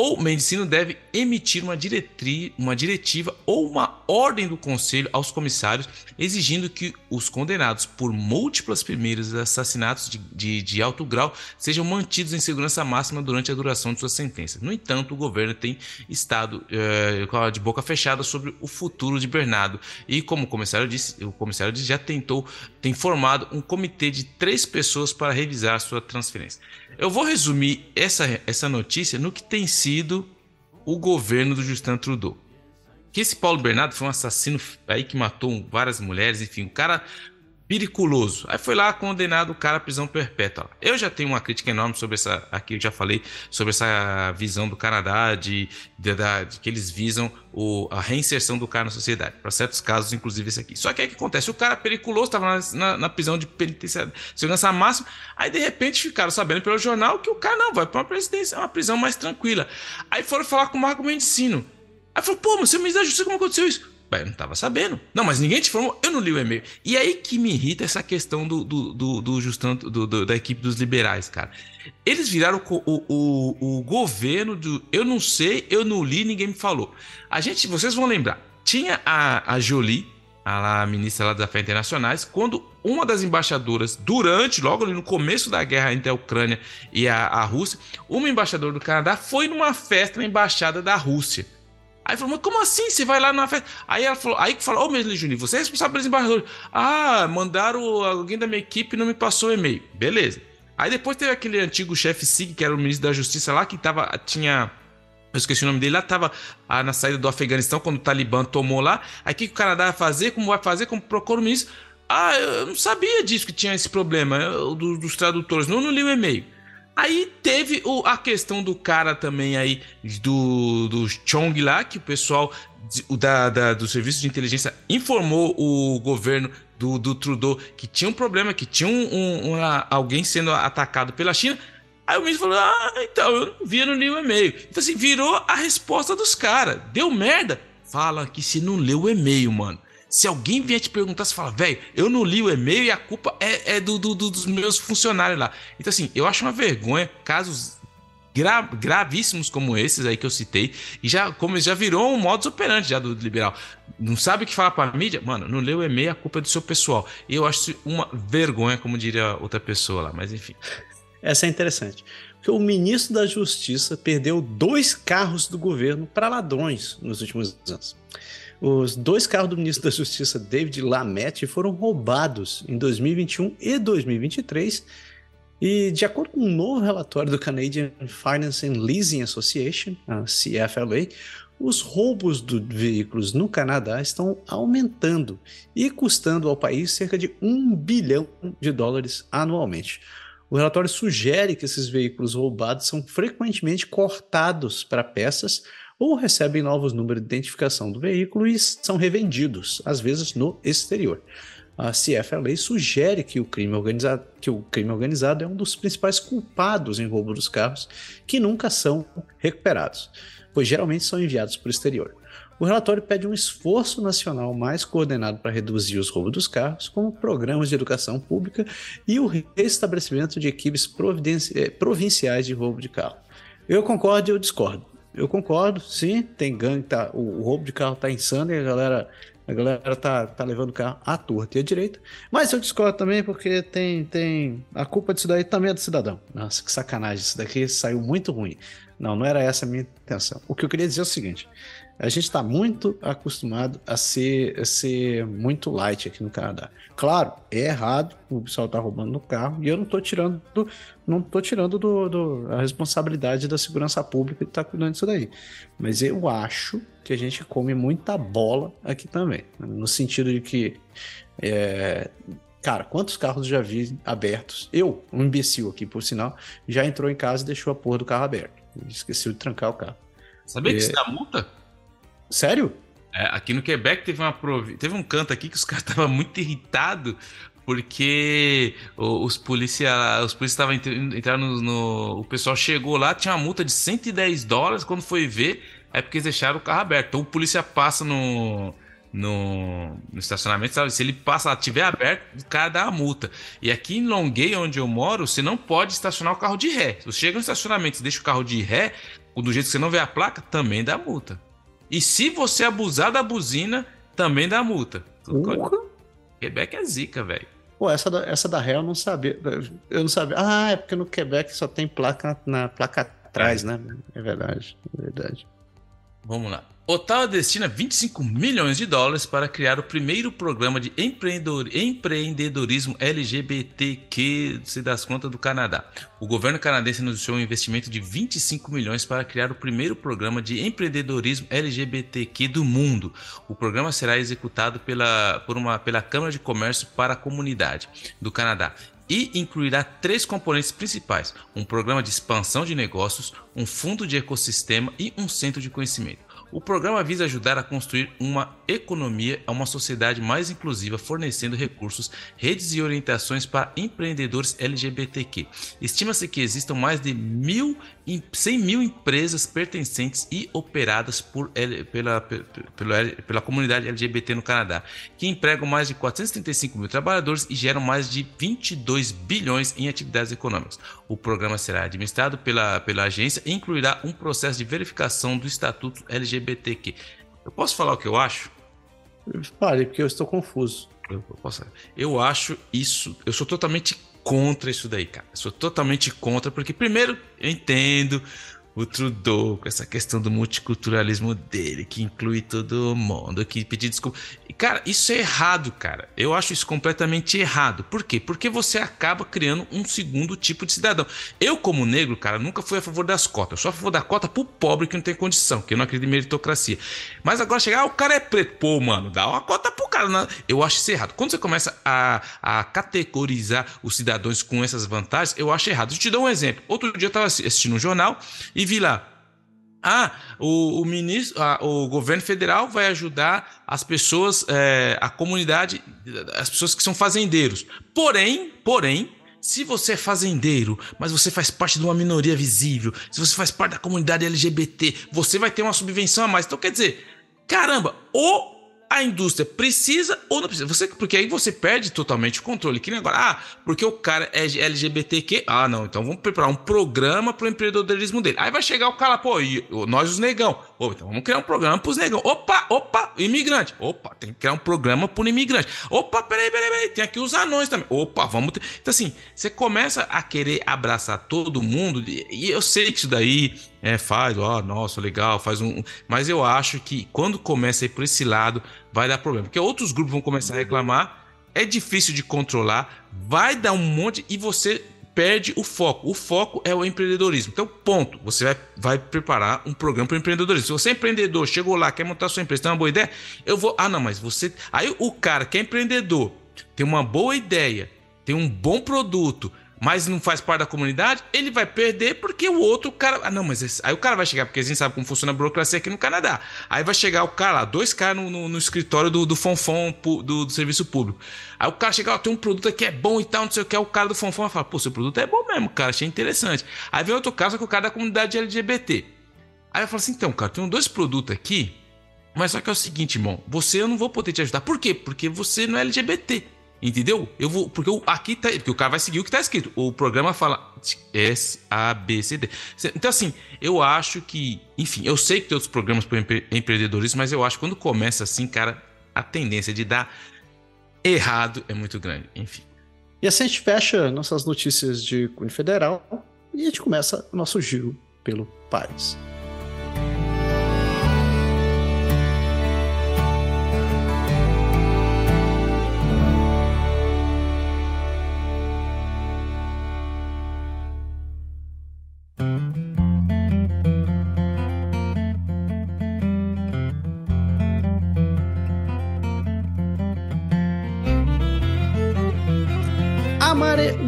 ou Mendicino deve emitir uma, diretri, uma diretiva ou uma ordem do Conselho aos comissários exigindo que os condenados por múltiplas primeiros assassinatos de, de, de, alto grau sejam mantidos em segurança máxima durante a duração de sua sentença. No entanto, o governo tem estado é, de boca fechada sobre o futuro de Bernardo e, como o comissário disse, o comissário disse, já tentou, tem formado um comitê de três pessoas para revisar sua transferência. Eu vou resumir essa, essa notícia no que tem sido o governo do Justin Trudeau. Que esse Paulo Bernardo foi um assassino aí que matou várias mulheres, enfim, o cara periculoso. Aí foi lá condenado o cara à prisão perpétua. Eu já tenho uma crítica enorme sobre essa. Aqui eu já falei sobre essa visão do Canadá de, de, de, que eles visam o, a reinserção do cara na sociedade. Para certos casos, inclusive esse aqui. Só que aí o que acontece? O cara periculoso estava na, na, na, prisão de penitenciária, segurança máxima. Aí de repente ficaram sabendo pelo jornal que o cara não vai para uma presidência, uma prisão mais tranquila. Aí foram falar com o Marco Mendicino. Aí falou: pô, mas você me da justiça, como aconteceu isso? Eu não estava sabendo. Não, mas ninguém te informou. Eu não li o e-mail. E aí que me irrita essa questão do, do, do, do, Justan, do, do da equipe dos liberais, cara. Eles viraram o, o, o, governo do. Eu não sei, eu não li, ninguém me falou. A gente, vocês vão lembrar, tinha a, a Jolie, a, ministra lá das Afeições Internacionais, quando uma das embaixadoras, durante, logo no começo da guerra entre a Ucrânia e a, a Rússia, uma embaixadora do Canadá foi numa festa na embaixada da Rússia. Aí falou, mas como assim? Você vai lá na festa? Aí ela falou, aí que falou, ô oh, Mesli Juninho, você é responsável pelos embaixadores. Ah, mandaram alguém da minha equipe e não me passou o e-mail. Beleza. Aí depois teve aquele antigo chefe SIG, que era o ministro da Justiça lá, que tava, tinha. Eu esqueci o nome dele lá, tava ah, na saída do Afeganistão, quando o Talibã tomou lá. Aí o que, que o Canadá vai fazer? Como vai fazer? Como procura o ministro? Ah, eu não sabia disso que tinha esse problema eu, dos tradutores. Não, não li o e-mail. Aí teve o, a questão do cara também aí, do, do Chong lá, que o pessoal o da, da, do serviço de inteligência informou o governo do, do Trudeau que tinha um problema, que tinha um, um, um, alguém sendo atacado pela China. Aí o ministro falou: Ah, então, eu não via no nenhum e-mail. Então, assim, virou a resposta dos caras. Deu merda? Fala que se não leu o e-mail, mano. Se alguém vier te perguntar, você fala, velho, eu não li o e-mail e a culpa é, é do, do, do, dos meus funcionários lá. Então, assim, eu acho uma vergonha casos gra gravíssimos como esses aí que eu citei, e já, como já virou um modus operandi já do liberal. Não sabe o que falar pra mídia? Mano, não leu o e-mail, a culpa é do seu pessoal. E eu acho uma vergonha, como diria outra pessoa lá, mas enfim. Essa é interessante. Porque o ministro da Justiça perdeu dois carros do governo para ladrões nos últimos anos. Os dois carros do ministro da Justiça, David Lamette, foram roubados em 2021 e 2023. E, de acordo com um novo relatório do Canadian Finance and Leasing Association, a CFLA, os roubos de veículos no Canadá estão aumentando e custando ao país cerca de um bilhão de dólares anualmente. O relatório sugere que esses veículos roubados são frequentemente cortados para peças ou recebem novos números de identificação do veículo e são revendidos, às vezes no exterior. A CFLA sugere que o crime organizado, que o crime organizado é um dos principais culpados em roubo dos carros que nunca são recuperados, pois geralmente são enviados para o exterior. O relatório pede um esforço nacional mais coordenado para reduzir os roubos dos carros, como programas de educação pública e o restabelecimento de equipes eh, provinciais de roubo de carro. Eu concordo e eu discordo eu concordo, sim, tem gangue, tá, o, o roubo de carro tá insano e a galera, a galera tá, tá levando o carro à torta e à direita. Mas eu discordo também porque tem, tem a culpa disso daí também é do cidadão. Nossa, que sacanagem, isso daqui saiu muito ruim. Não, não era essa a minha intenção. O que eu queria dizer é o seguinte: a gente está muito acostumado a ser, a ser muito light aqui no Canadá. Claro, é errado, o pessoal está roubando no carro, e eu não estou tirando, do, não tô tirando do, do, a responsabilidade da segurança pública de estar tá cuidando disso daí. Mas eu acho que a gente come muita bola aqui também. No sentido de que. É, cara, quantos carros já vi abertos? Eu, um imbecil aqui, por sinal, já entrou em casa e deixou a porra do carro aberto. Esqueceu de trancar o carro. Sabia que isso dá multa? Sério? É, aqui no Quebec teve, uma teve um canto aqui que os caras estavam muito irritados porque os policiais os policiais estavam entrando no, O pessoal chegou lá, tinha uma multa de 110 dólares. Quando foi ver, é porque eles deixaram o carro aberto. Então o polícia passa no, no, no, estacionamento, sabe? Se ele passa, tiver aberto, o cara dá a multa. E aqui em Longuei, onde eu moro, você não pode estacionar o carro de ré. Você chega no estacionamento e deixa o carro de ré, do jeito que você não vê a placa, também dá multa. E se você abusar da buzina, também dá multa. Uhum. Quebec é zica, velho. Pô, essa da, essa da ré eu não sabia. Eu não sabia. Ah, é porque no Quebec só tem placa na placa atrás, é. né? É verdade, é verdade. Vamos lá. Ottawa destina 25 milhões de dólares para criar o primeiro programa de empreendedorismo LGBTQ, se das contas, do Canadá. O governo canadense anunciou um investimento de 25 milhões para criar o primeiro programa de empreendedorismo LGBTQ do mundo. O programa será executado pela, por uma, pela Câmara de Comércio para a Comunidade do Canadá e incluirá três componentes principais: um programa de expansão de negócios, um fundo de ecossistema e um centro de conhecimento. O programa visa ajudar a construir uma economia uma sociedade mais inclusiva, fornecendo recursos, redes e orientações para empreendedores LGBTQ. Estima-se que existam mais de mil, 100 mil empresas pertencentes e operadas por, pela, pela, pela comunidade LGBT no Canadá, que empregam mais de 435 mil trabalhadores e geram mais de 22 bilhões em atividades econômicas. O programa será administrado pela, pela agência e incluirá um processo de verificação do estatuto LGBT LGBTQ. Eu posso falar o que eu acho? Fale, porque eu estou confuso. Eu, posso, eu acho isso. Eu sou totalmente contra isso daí, cara. Eu sou totalmente contra, porque, primeiro, eu entendo o Trudeau, com essa questão do multiculturalismo dele, que inclui todo mundo, que pedir desculpa. E, cara, isso é errado, cara. Eu acho isso completamente errado. Por quê? Porque você acaba criando um segundo tipo de cidadão. Eu, como negro, cara, nunca fui a favor das cotas. Eu sou a favor da cota pro pobre que não tem condição, que eu não acredito em meritocracia. Mas agora chegar, ah, o cara é preto. Pô, mano, dá uma cota pro cara. Não. Eu acho isso errado. Quando você começa a, a categorizar os cidadãos com essas vantagens, eu acho errado. Eu te dou um exemplo. Outro dia eu tava assistindo um jornal e vi lá. Ah, o, o ministro, ah, o governo federal vai ajudar as pessoas, é, a comunidade, as pessoas que são fazendeiros. Porém, porém, se você é fazendeiro, mas você faz parte de uma minoria visível, se você faz parte da comunidade LGBT, você vai ter uma subvenção a mais. Então quer dizer, caramba, ou a indústria precisa ou não precisa. Você, porque aí você perde totalmente o controle. Que agora, ah, porque o cara é LGBTQ. Ah, não, então vamos preparar um programa para o empreendedorismo dele. Aí vai chegar o cara, pô, e nós os negão. Oh, então vamos criar um programa para os negão. Opa, opa, imigrante. Opa, tem que criar um programa para o imigrante. Opa, peraí, peraí, peraí, tem aqui os anões também. Opa, vamos ter. Então, assim, você começa a querer abraçar todo mundo, e eu sei que isso daí é, faz, ó, nossa, legal, faz um. Mas eu acho que quando começa a ir por esse lado, vai dar problema. Porque outros grupos vão começar a reclamar, é difícil de controlar, vai dar um monte e você perde o foco. O foco é o empreendedorismo. Então, ponto. Você vai, vai preparar um programa para empreendedorismo. Se você é empreendedor, chegou lá, quer montar sua empresa, tem uma boa ideia, eu vou. Ah, não, mas você. Aí o cara que é empreendedor, tem uma boa ideia, tem um bom produto mas não faz parte da comunidade, ele vai perder porque o outro cara. Ah, não, mas esse... aí o cara vai chegar, porque a gente sabe como funciona a burocracia aqui no Canadá. Aí vai chegar o cara lá, dois caras no, no, no, escritório do, do Fonfon do, do, serviço público. Aí o cara chega, ó, tem um produto aqui é bom e tal, não sei o que, o cara do Fonfon vai falar, pô, seu produto é bom mesmo, cara, achei interessante. Aí vem outro caso que o cara da comunidade LGBT. Aí eu falo assim, então, cara, tem dois produtos aqui, mas só que é o seguinte, irmão, você eu não vou poder te ajudar. Por quê? Porque você não é LGBT. Entendeu? Eu vou. Porque eu, aqui tá. Porque o cara vai seguir o que tá escrito. O programa fala S, A, B, C, D. Então, assim, eu acho que. Enfim, eu sei que tem outros programas para empre empreendedorismo, mas eu acho que quando começa assim, cara, a tendência de dar errado é muito grande. Enfim. E assim a gente fecha nossas notícias de Cunho Federal e a gente começa o nosso giro pelo país.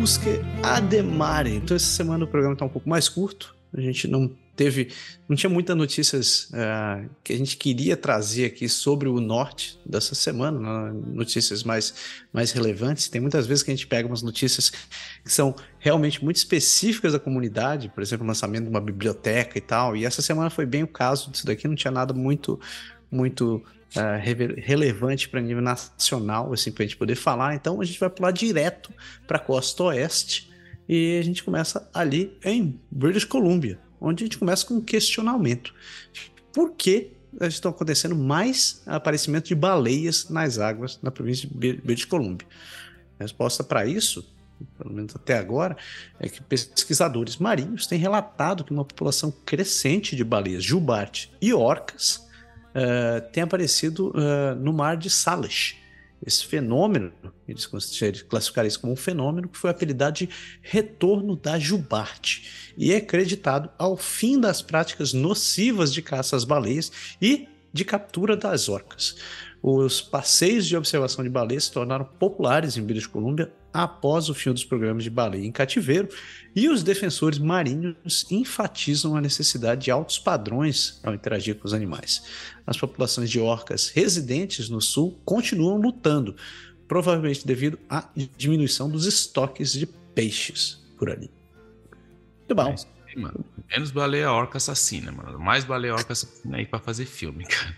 Usque Ademare. Então, essa semana o programa está um pouco mais curto. A gente não teve, não tinha muitas notícias uh, que a gente queria trazer aqui sobre o norte dessa semana, né? notícias mais, mais relevantes. Tem muitas vezes que a gente pega umas notícias que são realmente muito específicas da comunidade, por exemplo, o lançamento de uma biblioteca e tal. E essa semana foi bem o caso disso daqui, não tinha nada muito, muito uh, relevante para nível nacional, assim, para a gente poder falar. Então a gente vai pular direto para a costa oeste e a gente começa ali em British Columbia onde a gente começa com um questionamento. Por que estão acontecendo mais aparecimento de baleias nas águas na província de British Columbia? A resposta para isso, pelo menos até agora, é que pesquisadores marinhos têm relatado que uma população crescente de baleias jubarte e orcas uh, tem aparecido uh, no mar de Salish, esse fenômeno, eles classificaram isso como um fenômeno que foi apelidado de retorno da jubarte e é creditado ao fim das práticas nocivas de caça às baleias e de captura das orcas. Os passeios de observação de baleias se tornaram populares em British Columbia após o fim dos programas de baleia em cativeiro, e os defensores marinhos enfatizam a necessidade de altos padrões ao interagir com os animais. As populações de orcas residentes no sul continuam lutando, provavelmente devido à diminuição dos estoques de peixes por ali. Muito bom. Menos baleia orca assassina, mano. Mais baleia orca assassina aí pra fazer filme, cara.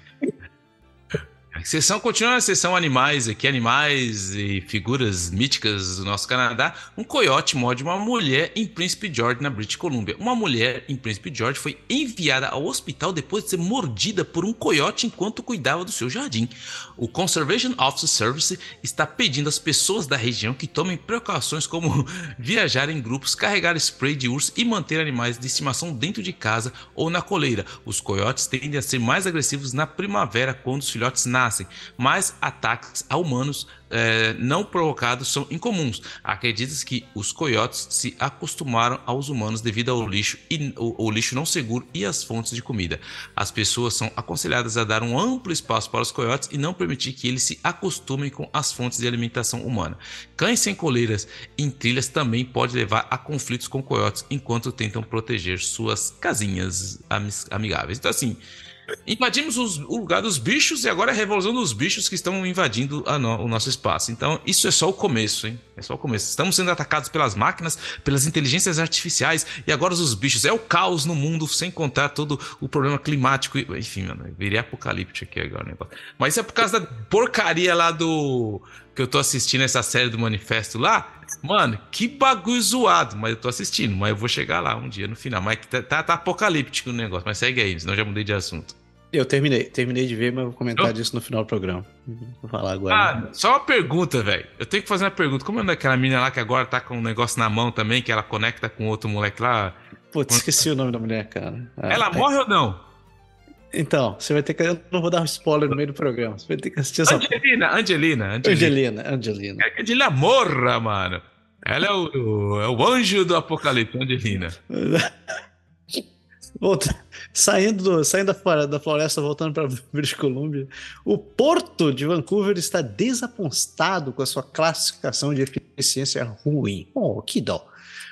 Sessão continua a sessão animais aqui, animais e figuras míticas do nosso Canadá. Um coiote morde uma mulher em Príncipe George, na British Columbia. Uma mulher em Príncipe George foi enviada ao hospital depois de ser mordida por um coiote enquanto cuidava do seu jardim. O Conservation Office Service está pedindo às pessoas da região que tomem precauções como viajar em grupos, carregar spray de urso e manter animais de estimação dentro de casa ou na coleira. Os coiotes tendem a ser mais agressivos na primavera quando os filhotes nascem nascem, mas ataques a humanos é, não provocados são incomuns. Acredita-se que os coiotes se acostumaram aos humanos devido ao lixo, e, o, lixo não seguro e as fontes de comida. As pessoas são aconselhadas a dar um amplo espaço para os coiotes e não permitir que eles se acostumem com as fontes de alimentação humana. Cães sem coleiras em trilhas também pode levar a conflitos com coiotes enquanto tentam proteger suas casinhas amigáveis. Então assim, invadimos os, o lugar dos bichos e agora é a revolução dos bichos que estão invadindo no, o nosso espaço. Então, isso é só o começo, hein? É só o começo. Estamos sendo atacados pelas máquinas, pelas inteligências artificiais e agora os bichos. É o caos no mundo, sem contar todo o problema climático. Enfim, mano, virei apocalíptico aqui agora o negócio. Mas isso é por causa da porcaria lá do. Que eu tô assistindo essa série do Manifesto lá. Mano, que bagulho zoado. Mas eu tô assistindo, mas eu vou chegar lá um dia no final. Mas tá, tá, tá apocalíptico o negócio. Mas segue aí, senão já mudei de assunto. Eu terminei, terminei de ver, mas vou comentar eu... disso no final do programa. Vou falar agora. Ah, só uma pergunta, velho. Eu tenho que fazer uma pergunta. Como é daquela menina lá que agora tá com um negócio na mão também, que ela conecta com outro moleque lá? Putz, esqueci o nome da mulher, cara. Ah, ela é... morre ou não? Então, você vai ter que. Eu não vou dar um spoiler no meio do programa. Você vai ter que assistir essa. Angelina, Angelina, Angelina. Angelina, Angelina. Angelina morra, mano. Ela é o, o, é o anjo do apocalipse, Angelina. Volta, saindo, do, saindo da, da floresta, voltando para British Columbia, o porto de Vancouver está desapontado com a sua classificação de eficiência ruim. Oh, que dó!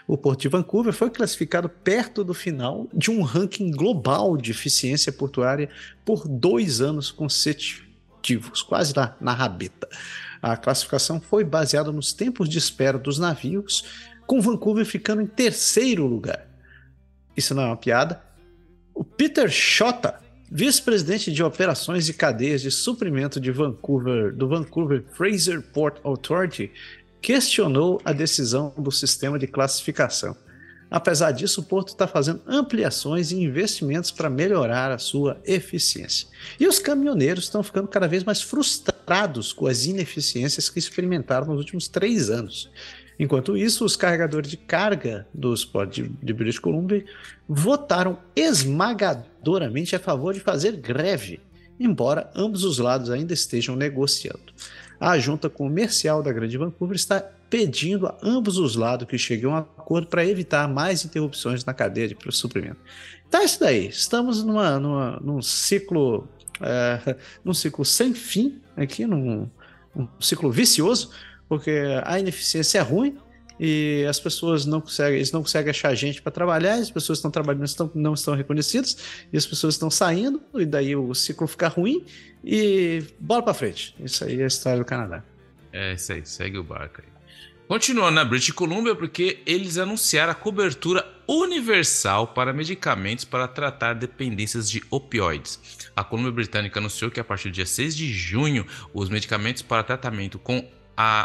O porto de Vancouver foi classificado perto do final de um ranking global de eficiência portuária por dois anos consecutivos, quase na, na rabeta. A classificação foi baseada nos tempos de espera dos navios, com Vancouver ficando em terceiro lugar. Isso não é uma piada, o Peter Shota, vice-presidente de operações e cadeias de suprimento de Vancouver, do Vancouver Fraser Port Authority, questionou a decisão do sistema de classificação. Apesar disso, o porto está fazendo ampliações e investimentos para melhorar a sua eficiência. E os caminhoneiros estão ficando cada vez mais frustrados com as ineficiências que experimentaram nos últimos três anos. Enquanto isso, os carregadores de carga dos portos de, British Columbia votaram esmagadoramente a favor de fazer greve, embora ambos os lados ainda estejam negociando. A junta comercial da Grande Vancouver está pedindo a ambos os lados que cheguem a um acordo para evitar mais interrupções na cadeia de suprimento. É isso daí. Estamos numa, numa num ciclo é, num ciclo sem fim aqui, num um ciclo vicioso, porque a ineficiência é ruim e as pessoas não conseguem, eles não conseguem achar gente para trabalhar, as pessoas estão trabalhando estão, não estão reconhecidas, e as pessoas estão saindo, e daí o ciclo fica ruim, e bola para frente. Isso aí é a história do Canadá. É isso aí, segue o barco aí. Continuando na British Columbia, porque eles anunciaram a cobertura universal para medicamentos para tratar dependências de opioides. A Colômbia Britânica anunciou que a partir do dia 6 de junho, os medicamentos para tratamento com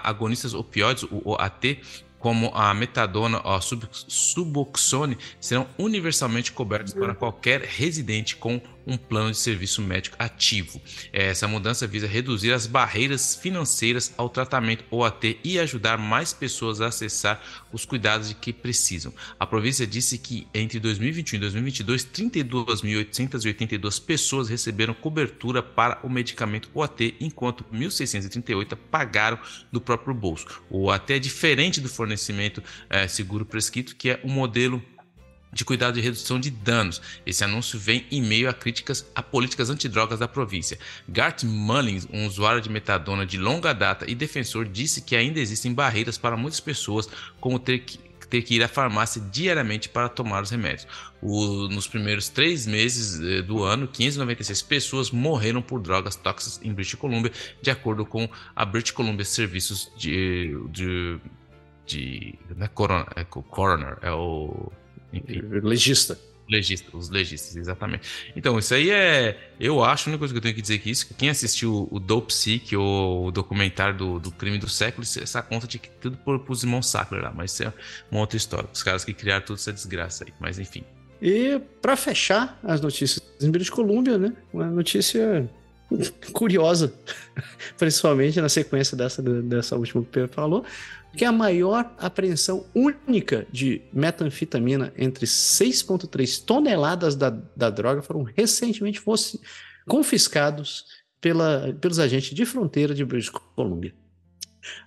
agonistas opioides, o OAT, como a metadona ou a suboxone, serão universalmente cobertos para qualquer residente com um plano de serviço médico ativo. Essa mudança visa reduzir as barreiras financeiras ao tratamento OAT e ajudar mais pessoas a acessar os cuidados de que precisam. A província disse que entre 2021 e 2022, 32.882 pessoas receberam cobertura para o medicamento OAT, enquanto 1.638 pagaram do próprio bolso. O OAT é diferente do fornecimento é, seguro prescrito, que é um modelo de cuidado de redução de danos. Esse anúncio vem em meio a críticas a políticas antidrogas da província. Gart Mullins, um usuário de metadona de longa data e defensor, disse que ainda existem barreiras para muitas pessoas, como ter que ter que ir à farmácia diariamente para tomar os remédios. O, nos primeiros três meses eh, do ano, 596 pessoas morreram por drogas tóxicas em British Columbia, de acordo com a British Columbia Serviços de, de, de, de não é coroner, é coroner, é o enfim. Legista. Legista, os legistas, exatamente. Então, isso aí é. Eu acho, a única coisa que eu tenho que dizer é isso: quem assistiu o Dope Sick ou o documentário do, do crime do século, essa conta de que tudo por, pros irmãos Sackler lá, mas isso é uma outra história. Os caras que criaram toda essa desgraça aí, mas enfim. E para fechar as notícias em British Columbia, né? Uma notícia curiosa, principalmente na sequência dessa, dessa última que o Pedro falou, que a maior apreensão única de metanfetamina entre 6,3 toneladas da, da droga foram recentemente fosse, confiscados pela, pelos agentes de fronteira de British Columbia.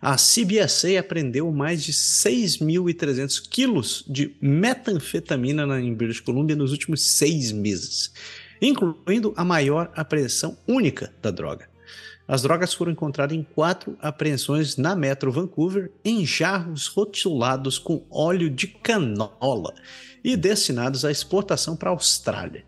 A CBSA apreendeu mais de 6.300 quilos de metanfetamina na, em British Columbia nos últimos seis meses, incluindo a maior apreensão única da droga. As drogas foram encontradas em quatro apreensões na Metro Vancouver em jarros rotulados com óleo de canola e destinados à exportação para a Austrália.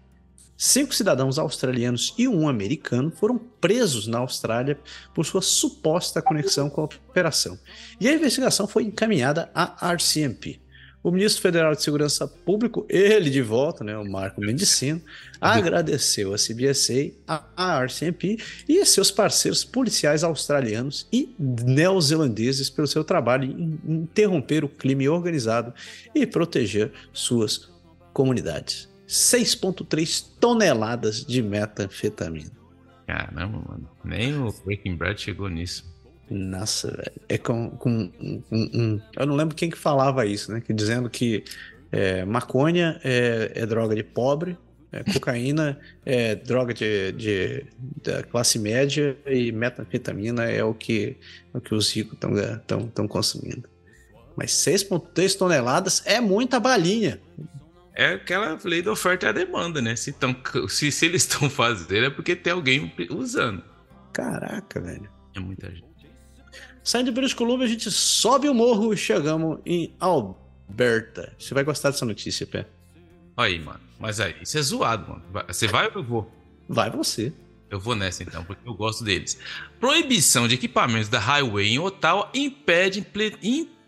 Cinco cidadãos australianos e um americano foram presos na Austrália por sua suposta conexão com a operação, e a investigação foi encaminhada à RCMP. O ministro federal de Segurança Pública, ele de volta, né, o Marco Mendicino, agradeceu a CBSA, a RCMP e seus parceiros policiais australianos e neozelandeses pelo seu trabalho em interromper o crime organizado e proteger suas comunidades. 6,3 toneladas de metanfetamina. Caramba, mano. Nem o Breaking Bad chegou nisso. Nossa, velho. É com, com um, um, Eu não lembro quem que falava isso, né? Que dizendo que é, maconha é, é, droga de pobre, é, cocaína é droga de, de, da classe média e metanfetamina é o que, é o que os ricos estão consumindo. Mas 6,3 toneladas é muita balinha. É aquela lei da oferta e a demanda, né? Se, tão, se, se eles estão fazendo é porque tem alguém usando. Caraca, velho. É muita gente. Saindo de British Columbia, a gente sobe o morro e chegamos em Alberta. Você vai gostar dessa notícia, Pé. Aí, mano. Mas aí, isso é zoado, mano. Você vai ou eu vou? Vai você. Eu vou nessa então, porque eu gosto deles. Proibição de equipamentos da Highway em Ottawa impede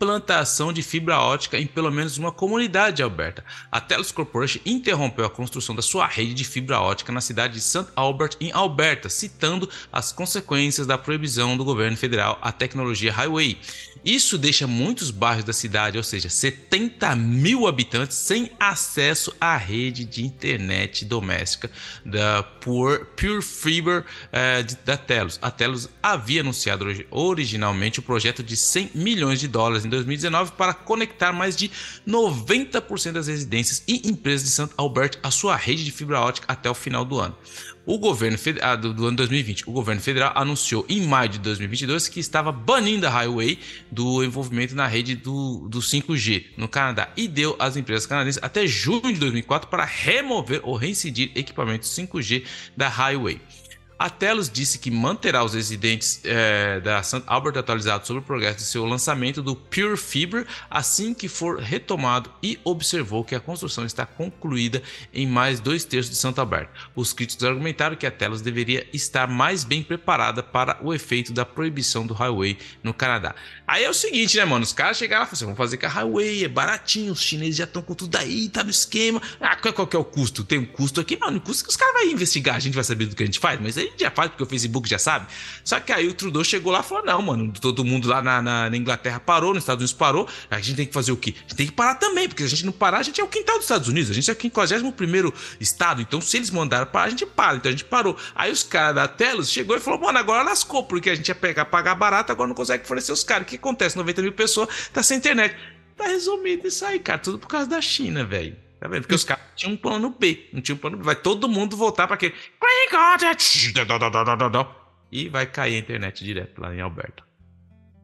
implantação de fibra ótica em pelo menos uma comunidade de Alberta. A Telus Corporation interrompeu a construção da sua rede de fibra ótica na cidade de St. Albert, em Alberta, citando as consequências da proibição do governo federal à tecnologia Highway. Isso deixa muitos bairros da cidade, ou seja, 70 mil habitantes, sem acesso à rede de internet doméstica da Pure, Pure Fiber eh, da Telus. A Telus havia anunciado originalmente o projeto de 100 milhões de dólares em 2019 para conectar mais de 90% das residências e empresas de St. Albert à sua rede de fibra ótica até o final do ano. O governo ah, do, do, ano 2020, o governo federal anunciou em maio de 2022 que estava banindo a Highway do envolvimento na rede do, do 5G no Canadá e deu às empresas canadenses até junho de 2004 para remover ou reincidir equipamentos 5G da Highway. A Telos disse que manterá os residentes é, da St. Albert atualizados sobre o progresso de seu lançamento do Pure Fiber assim que for retomado e observou que a construção está concluída em mais dois terços de Santa Albert. Os críticos argumentaram que a Telos deveria estar mais bem preparada para o efeito da proibição do highway no Canadá. Aí é o seguinte, né, mano? Os caras chegaram e falaram assim: vamos fazer com a highway, é baratinho, os chineses já estão com tudo aí, tá no esquema. Ah, qual, qual que é o custo? Tem um custo aqui, mano. O custo que os caras vão investigar, a gente vai saber do que a gente faz, mas aí já faz porque o Facebook já sabe. Só que aí o Trudeau chegou lá e falou: não, mano, todo mundo lá na, na, na, Inglaterra parou, nos Estados Unidos parou. A gente tem que fazer o quê? A gente tem que parar também, porque se a gente não parar, a gente é o quintal dos Estados Unidos. A gente é o 51 estado. Então, se eles mandaram parar, a gente para. Então a gente parou. Aí os caras da Telos chegou e falou: mano, agora lascou, porque a gente ia pegar, pagar barato, agora não consegue fornecer os caras. O que acontece? 90 mil pessoas tá sem internet. Tá resumido isso aí, cara. Tudo por causa da China, velho. Tá vendo? Porque os caras tinham um plano B. Não tinha um plano B. Vai todo mundo voltar para aquele. E vai cair a internet direto lá em Alberta.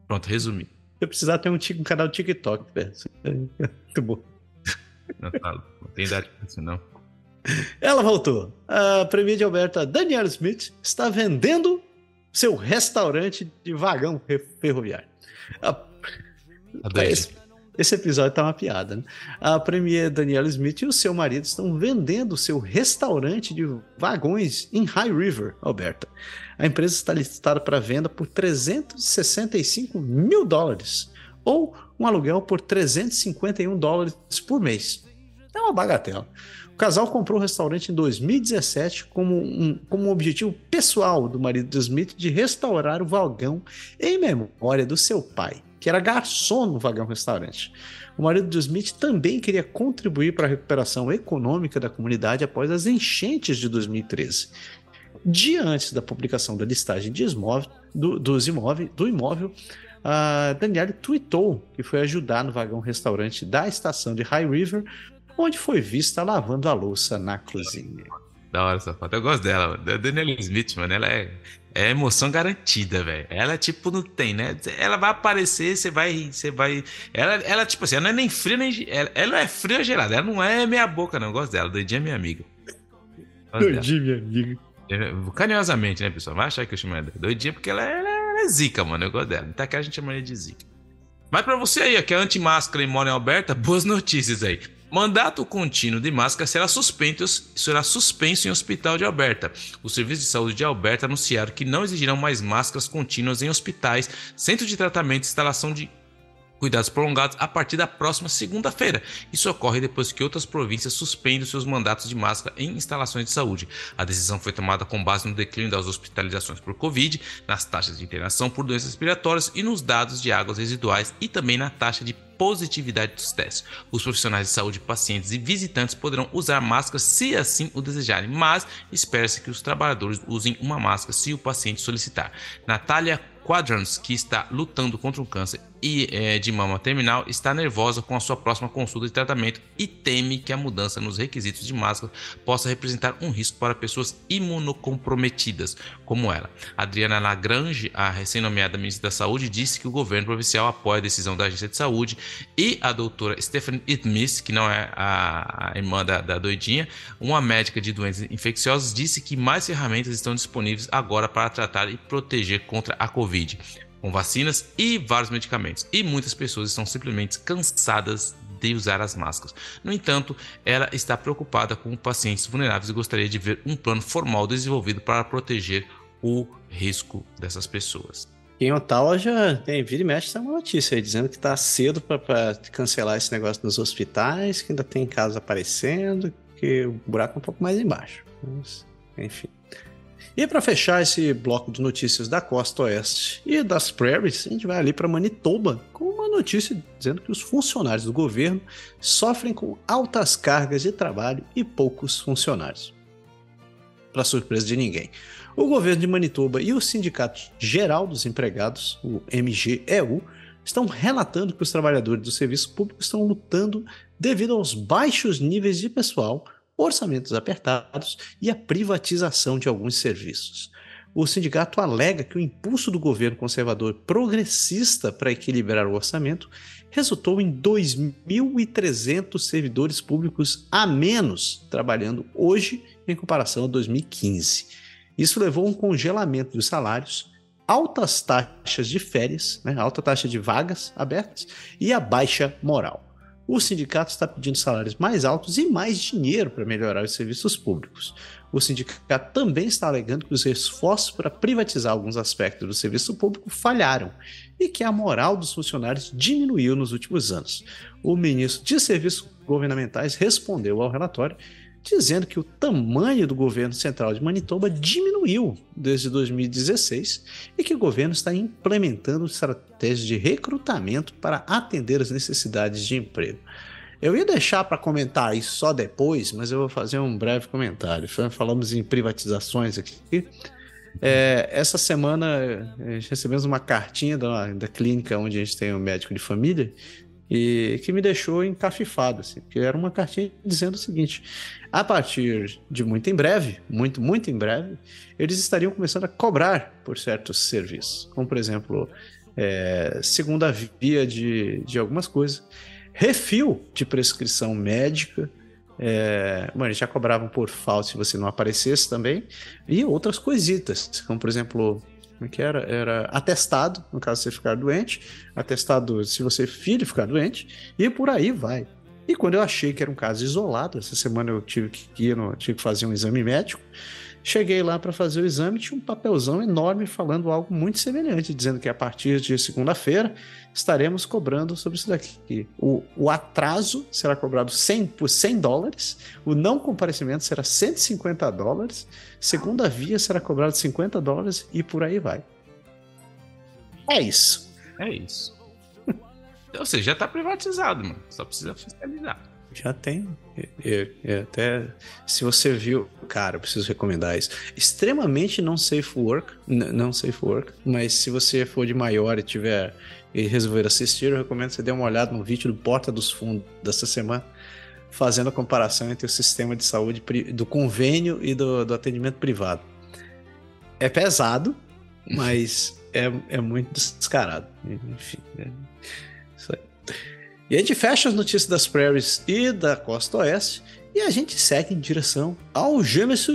Pronto, resumi. Eu precisar ter um, um canal de TikTok, velho. Muito bom. Não, tá, não tem idade pra isso, não. Ela voltou. A Premier de Alberta, Daniel Smith, está vendendo seu restaurante de vagão ferroviário. A... Esse, esse episódio tá uma piada, né? A premier Daniela Smith e o seu marido estão vendendo seu restaurante de vagões em High River, Alberta. A empresa está listada para venda por 365 mil dólares, ou um aluguel por 351 dólares por mês. É uma bagatela. O casal comprou o restaurante em 2017 como um, como um objetivo pessoal do marido de Smith de restaurar o vagão em memória do seu pai que era garçom no vagão restaurante. O marido de Smith também queria contribuir para a recuperação econômica da comunidade após as enchentes de 2013. Dia antes da publicação da listagem de imóvel, do, dos imóveis, do imóvel, a tweetou que foi ajudar no vagão restaurante da estação de High River, onde foi vista lavando a louça na cozinha. Da hora essa foto. Eu gosto dela. Da Smith, mano. Ela é é emoção garantida, velho. Ela, tipo, não tem, né? Ela vai aparecer, você vai. Você vai. Ela, ela, tipo assim, ela não é nem fria, nem. Ela, ela não é fria ou gelada. Ela não é meia boca, não. Eu gosto dela. Doidinha é minha amiga. Doidinha, minha amiga. É, carinhosamente, né, pessoal? Vai achar que eu chamo ela doidinha porque ela, ela, ela é zica, mano. Eu gosto dela. Então aqui a gente chama ela de zica. Mas pra você aí, que é anti-máscara e mora em Alberta, boas notícias aí. Mandato contínuo de máscara será suspenso, será suspenso em hospital de Alberta. Os serviços de saúde de Alberta anunciaram que não exigirão mais máscaras contínuas em hospitais, centros de tratamento e instalação de cuidados prolongados a partir da próxima segunda-feira. Isso ocorre depois que outras províncias suspendem seus mandatos de máscara em instalações de saúde. A decisão foi tomada com base no declínio das hospitalizações por Covid, nas taxas de internação por doenças respiratórias e nos dados de águas residuais e também na taxa de positividade dos testes. Os profissionais de saúde, pacientes e visitantes poderão usar máscaras se assim o desejarem, mas espera-se que os trabalhadores usem uma máscara se o paciente solicitar. Natália Quadrants, que está lutando contra o câncer e é, de mama terminal, está nervosa com a sua próxima consulta de tratamento e teme que a mudança nos requisitos de máscara possa representar um risco para pessoas imunocomprometidas, como ela. Adriana Lagrange, a recém-nomeada ministra da Saúde, disse que o governo provincial apoia a decisão da Agência de Saúde e a doutora Stephanie Itmis, que não é a, irmã da, da doidinha, uma médica de doenças infecciosas, disse que mais ferramentas estão disponíveis agora para tratar e proteger contra a Covid com vacinas e vários medicamentos. E muitas pessoas estão simplesmente cansadas de usar as máscaras. No entanto, ela está preocupada com pacientes vulneráveis e gostaria de ver um plano formal desenvolvido para proteger o risco dessas pessoas. Em Ottawa já tem, vira e mexe, tá uma notícia aí, dizendo que está cedo para cancelar esse negócio nos hospitais, que ainda tem casos aparecendo, que o buraco é um pouco mais embaixo. Mas, enfim. E para fechar esse bloco de notícias da costa oeste e das prairies, a gente vai ali para Manitoba com uma notícia dizendo que os funcionários do governo sofrem com altas cargas de trabalho e poucos funcionários. Para surpresa de ninguém. O governo de Manitoba e o Sindicato Geral dos Empregados, o MGEU, estão relatando que os trabalhadores do serviço público estão lutando devido aos baixos níveis de pessoal orçamentos apertados e a privatização de alguns serviços. O sindicato alega que o impulso do governo conservador progressista para equilibrar o orçamento resultou em 2.300 servidores públicos a menos trabalhando hoje em comparação a 2015. Isso levou a um congelamento dos salários, altas taxas de férias, né, alta taxa de vagas abertas e a baixa moral. O sindicato está pedindo salários mais altos e mais dinheiro para melhorar os serviços públicos. O sindicato também está alegando que os esforços para privatizar alguns aspectos do serviço público falharam e que a moral dos funcionários diminuiu nos últimos anos. O ministro de Serviços Governamentais respondeu ao relatório dizendo que o tamanho do governo central de Manitoba diminuiu desde 2016 e que o governo está implementando estratégias de recrutamento para atender as necessidades de emprego. Eu ia deixar para comentar isso só depois, mas eu vou fazer um breve comentário. Falamos em privatizações aqui. É, essa semana recebemos uma cartinha da, da clínica onde a gente tem um médico de família e que me deixou encafifado, assim, porque era uma cartinha dizendo o seguinte: a partir de muito em breve, muito, muito em breve, eles estariam começando a cobrar por certos serviços, como por exemplo, é, segunda via de, de algumas coisas refil de prescrição médica. É, mano, já cobravam por falta se você não aparecesse também. E outras coisitas, como por exemplo, como que era? Era atestado, no caso você ficar doente, atestado se você filho ficar doente, e por aí vai. E quando eu achei que era um caso isolado, essa semana eu tive que ir, no, tive que fazer um exame médico, Cheguei lá para fazer o exame, tinha um papelzão enorme falando algo muito semelhante, dizendo que a partir de segunda-feira estaremos cobrando sobre isso daqui. O, o atraso será cobrado 100, por 100 dólares, o não comparecimento será 150 dólares, segunda via será cobrado 50 dólares e por aí vai. É isso. É isso. Ou seja, já está privatizado, mano. Só precisa fiscalizar. Já tem. É, é, até se você viu, cara, preciso recomendar isso. Extremamente não safe work, não safe work, mas se você for de maior e tiver e resolver assistir, eu recomendo você dê uma olhada no vídeo do Porta dos Fundos dessa semana, fazendo a comparação entre o sistema de saúde do convênio e do, do atendimento privado. É pesado, mas é, é muito descarado. Enfim, é isso aí. E a gente fecha as notícias das prairies e da costa oeste e a gente segue em direção ao Jameson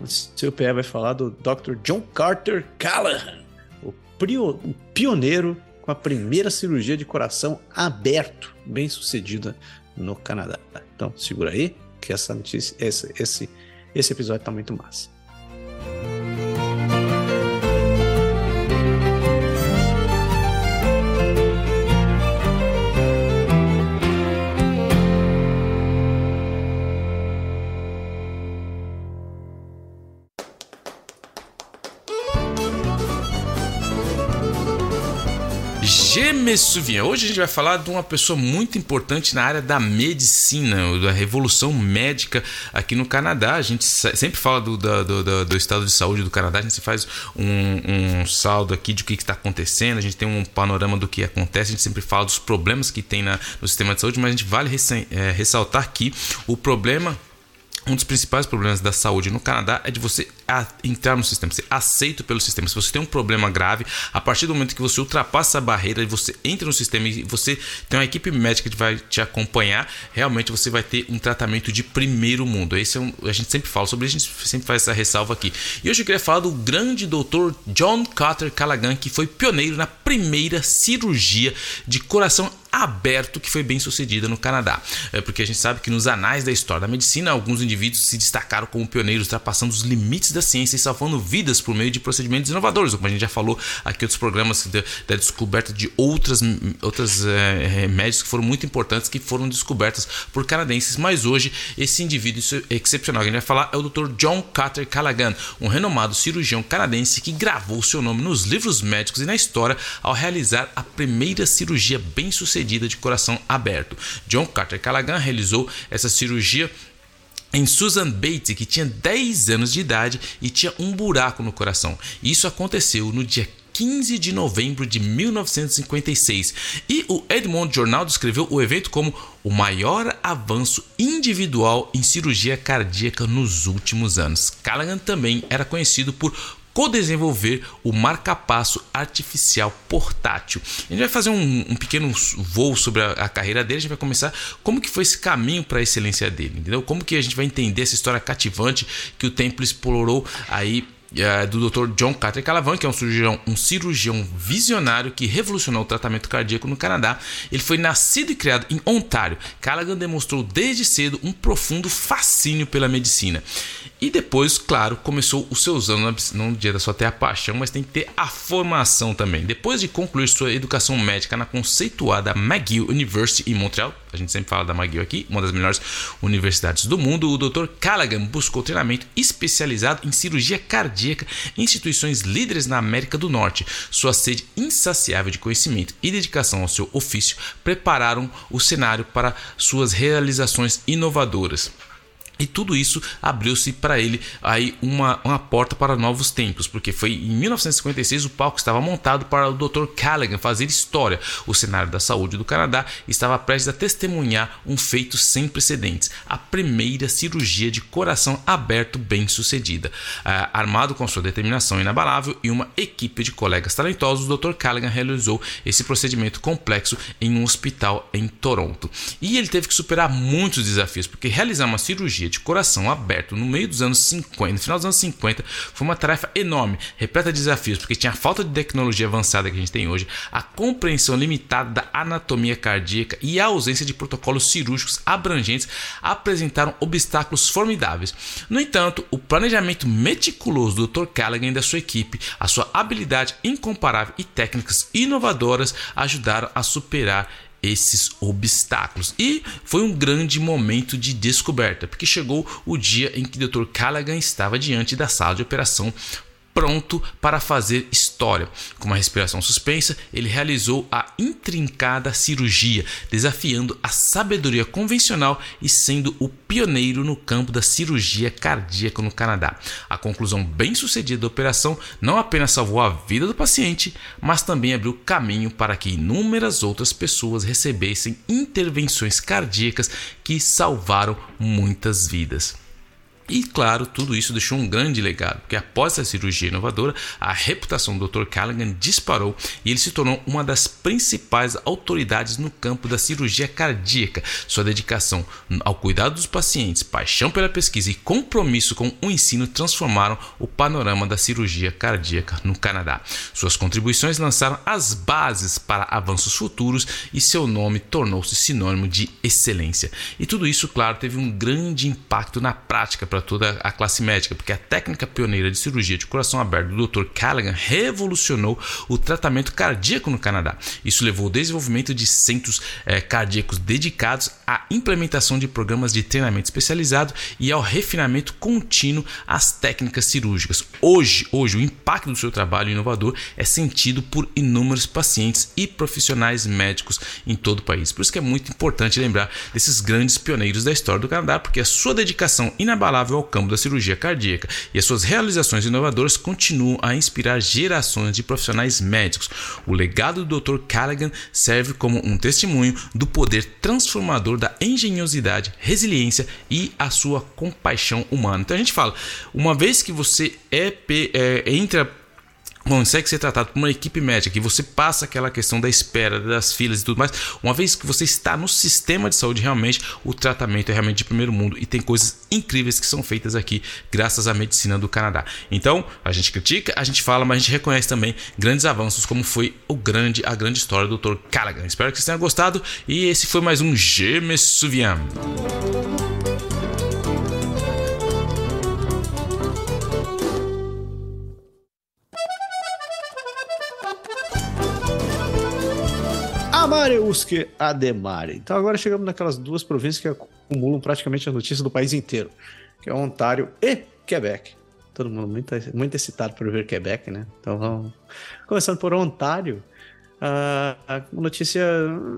O seu pé vai falar do Dr. John Carter Callahan, o, prio, o pioneiro com a primeira cirurgia de coração aberto, bem sucedida no Canadá. Então segura aí, que essa notícia, esse, esse, esse episódio tá muito massa. Messuvinha. Hoje a gente vai falar de uma pessoa muito importante na área da medicina, da revolução médica aqui no Canadá. A gente sempre fala do, do, do, do estado de saúde do Canadá, a gente faz um, um saldo aqui de o que está acontecendo, a gente tem um panorama do que acontece, a gente sempre fala dos problemas que tem na, no sistema de saúde, mas a gente vale é, ressaltar aqui o problema um dos principais problemas da saúde no Canadá é de você entrar no sistema, ser aceito pelo sistema. Se você tem um problema grave, a partir do momento que você ultrapassa a barreira e você entra no sistema e você tem uma equipe médica que vai te acompanhar, realmente você vai ter um tratamento de primeiro mundo. Esse é um, a gente sempre fala sobre isso, a gente sempre faz essa ressalva aqui. E hoje eu queria falar do grande doutor John Carter Callaghan, que foi pioneiro na primeira cirurgia de coração aberto que foi bem sucedida no Canadá. É porque a gente sabe que nos anais da história da medicina, alguns indivíduos se destacaram como pioneiros, ultrapassando os limites da ciência e salvando vidas por meio de procedimentos inovadores, como a gente já falou aqui outros programas da, da descoberta de outras, outras é, remédios que foram muito importantes, que foram descobertas por canadenses, mas hoje esse indivíduo excepcional que a gente vai falar é o Dr. John Carter Callaghan, um renomado cirurgião canadense que gravou seu nome nos livros médicos e na história ao realizar a primeira cirurgia bem sucedida sucedida de coração aberto. John Carter Callaghan realizou essa cirurgia em Susan Bates, que tinha 10 anos de idade e tinha um buraco no coração. Isso aconteceu no dia 15 de novembro de 1956. E o Edmond Journal descreveu o evento como o maior avanço individual em cirurgia cardíaca nos últimos anos. Callaghan também era conhecido por co-desenvolver o marca-passo artificial portátil. A gente vai fazer um, um pequeno voo sobre a, a, carreira dele, a gente vai começar como que foi esse caminho para a excelência dele, entendeu? Como que a gente vai entender essa história cativante que o Templo explorou aí é, do Dr. John Carter Calavan, que é um cirurgião, um cirurgião visionário que revolucionou o tratamento cardíaco no Canadá. Ele foi nascido e criado em Ontário. Callaghan demonstrou desde cedo um profundo fascínio pela medicina. E depois, claro, começou os seus anos, não adianta só ter a paixão, mas tem que ter a formação também. Depois de concluir sua educação médica na conceituada McGill University em Montreal, a gente sempre fala da McGill aqui, uma das melhores universidades do mundo, o Dr. Callaghan buscou treinamento especializado em cirurgia cardíaca em instituições líderes na América do Norte. Sua sede insaciável de conhecimento e dedicação ao seu ofício prepararam o cenário para suas realizações inovadoras. E tudo isso abriu-se para ele aí uma, uma porta para novos tempos, porque foi em 1956 o palco estava montado para o Dr. Callaghan fazer história. O cenário da saúde do Canadá estava prestes a testemunhar um feito sem precedentes: a primeira cirurgia de coração aberto bem sucedida. Ah, armado com sua determinação inabalável e uma equipe de colegas talentosos, o Dr. Callaghan realizou esse procedimento complexo em um hospital em Toronto. E ele teve que superar muitos desafios, porque realizar uma cirurgia de coração aberto no meio dos anos 50, no final dos anos 50, foi uma tarefa enorme, repleta de desafios, porque tinha a falta de tecnologia avançada que a gente tem hoje, a compreensão limitada da anatomia cardíaca e a ausência de protocolos cirúrgicos abrangentes apresentaram obstáculos formidáveis. No entanto, o planejamento meticuloso do Dr. Callaghan e da sua equipe, a sua habilidade incomparável e técnicas inovadoras ajudaram a superar esses obstáculos. E foi um grande momento de descoberta, porque chegou o dia em que o Dr. Callaghan estava diante da sala de operação pronto para fazer história. Com uma respiração suspensa, ele realizou a intrincada cirurgia, desafiando a sabedoria convencional e sendo o pioneiro no campo da cirurgia cardíaca no Canadá. A conclusão bem-sucedida da operação não apenas salvou a vida do paciente, mas também abriu caminho para que inúmeras outras pessoas recebessem intervenções cardíacas que salvaram muitas vidas. E claro, tudo isso deixou um grande legado, porque após essa cirurgia inovadora, a reputação do Dr. Callaghan disparou e ele se tornou uma das principais autoridades no campo da cirurgia cardíaca. Sua dedicação ao cuidado dos pacientes, paixão pela pesquisa e compromisso com o ensino transformaram o panorama da cirurgia cardíaca no Canadá. Suas contribuições lançaram as bases para avanços futuros e seu nome tornou-se sinônimo de excelência. E tudo isso, claro, teve um grande impacto na prática para toda a classe médica, porque a técnica pioneira de cirurgia de coração aberto do Dr. Callaghan revolucionou o tratamento cardíaco no Canadá. Isso levou ao desenvolvimento de centros eh, cardíacos dedicados à implementação de programas de treinamento especializado e ao refinamento contínuo às técnicas cirúrgicas. Hoje, hoje o impacto do seu trabalho inovador é sentido por inúmeros pacientes e profissionais médicos em todo o país. Por isso que é muito importante lembrar desses grandes pioneiros da história do Canadá, porque a sua dedicação inabalável ao campo da cirurgia cardíaca e as suas realizações inovadoras continuam a inspirar gerações de profissionais médicos. O legado do Dr. Callaghan serve como um testemunho do poder transformador da engenhosidade, resiliência e a sua compaixão humana. Então a gente fala, uma vez que você é, é entra consegue ser tratado por uma equipe médica que você passa aquela questão da espera, das filas e tudo mais, uma vez que você está no sistema de saúde realmente, o tratamento é realmente de primeiro mundo e tem coisas incríveis que são feitas aqui graças à medicina do Canadá. Então, a gente critica, a gente fala, mas a gente reconhece também grandes avanços como foi o grande a grande história do Dr. Callaghan. Espero que vocês tenham gostado e esse foi mais um Je me Amareuske Ademare. Então agora chegamos naquelas duas províncias que acumulam praticamente a notícia do país inteiro, que é Ontário e Quebec. Todo mundo muito, muito excitado por ver Quebec, né? Então vamos. Começando por Ontário, a uh, notícia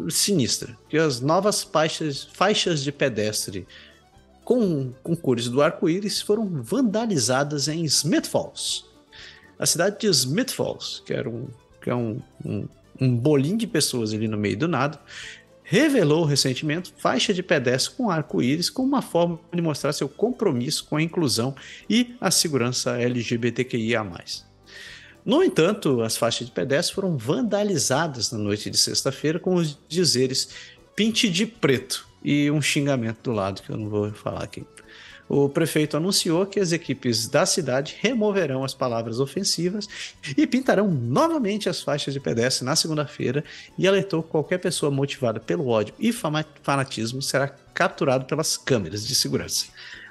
sinistra, que as novas faixas, faixas de pedestre com, com cores do arco-íris foram vandalizadas em Smith Falls. A cidade de Smith Falls, que era um, que é um, um um bolinho de pessoas ali no meio do nada, revelou recentemente faixa de pedestre com arco-íris como uma forma de mostrar seu compromisso com a inclusão e a segurança LGBTQIA+. No entanto, as faixas de pedestre foram vandalizadas na noite de sexta-feira com os dizeres pinte de preto e um xingamento do lado que eu não vou falar aqui. O prefeito anunciou que as equipes da cidade removerão as palavras ofensivas e pintarão novamente as faixas de pedestre na segunda-feira e alertou que qualquer pessoa motivada pelo ódio e fanatismo será capturado pelas câmeras de segurança.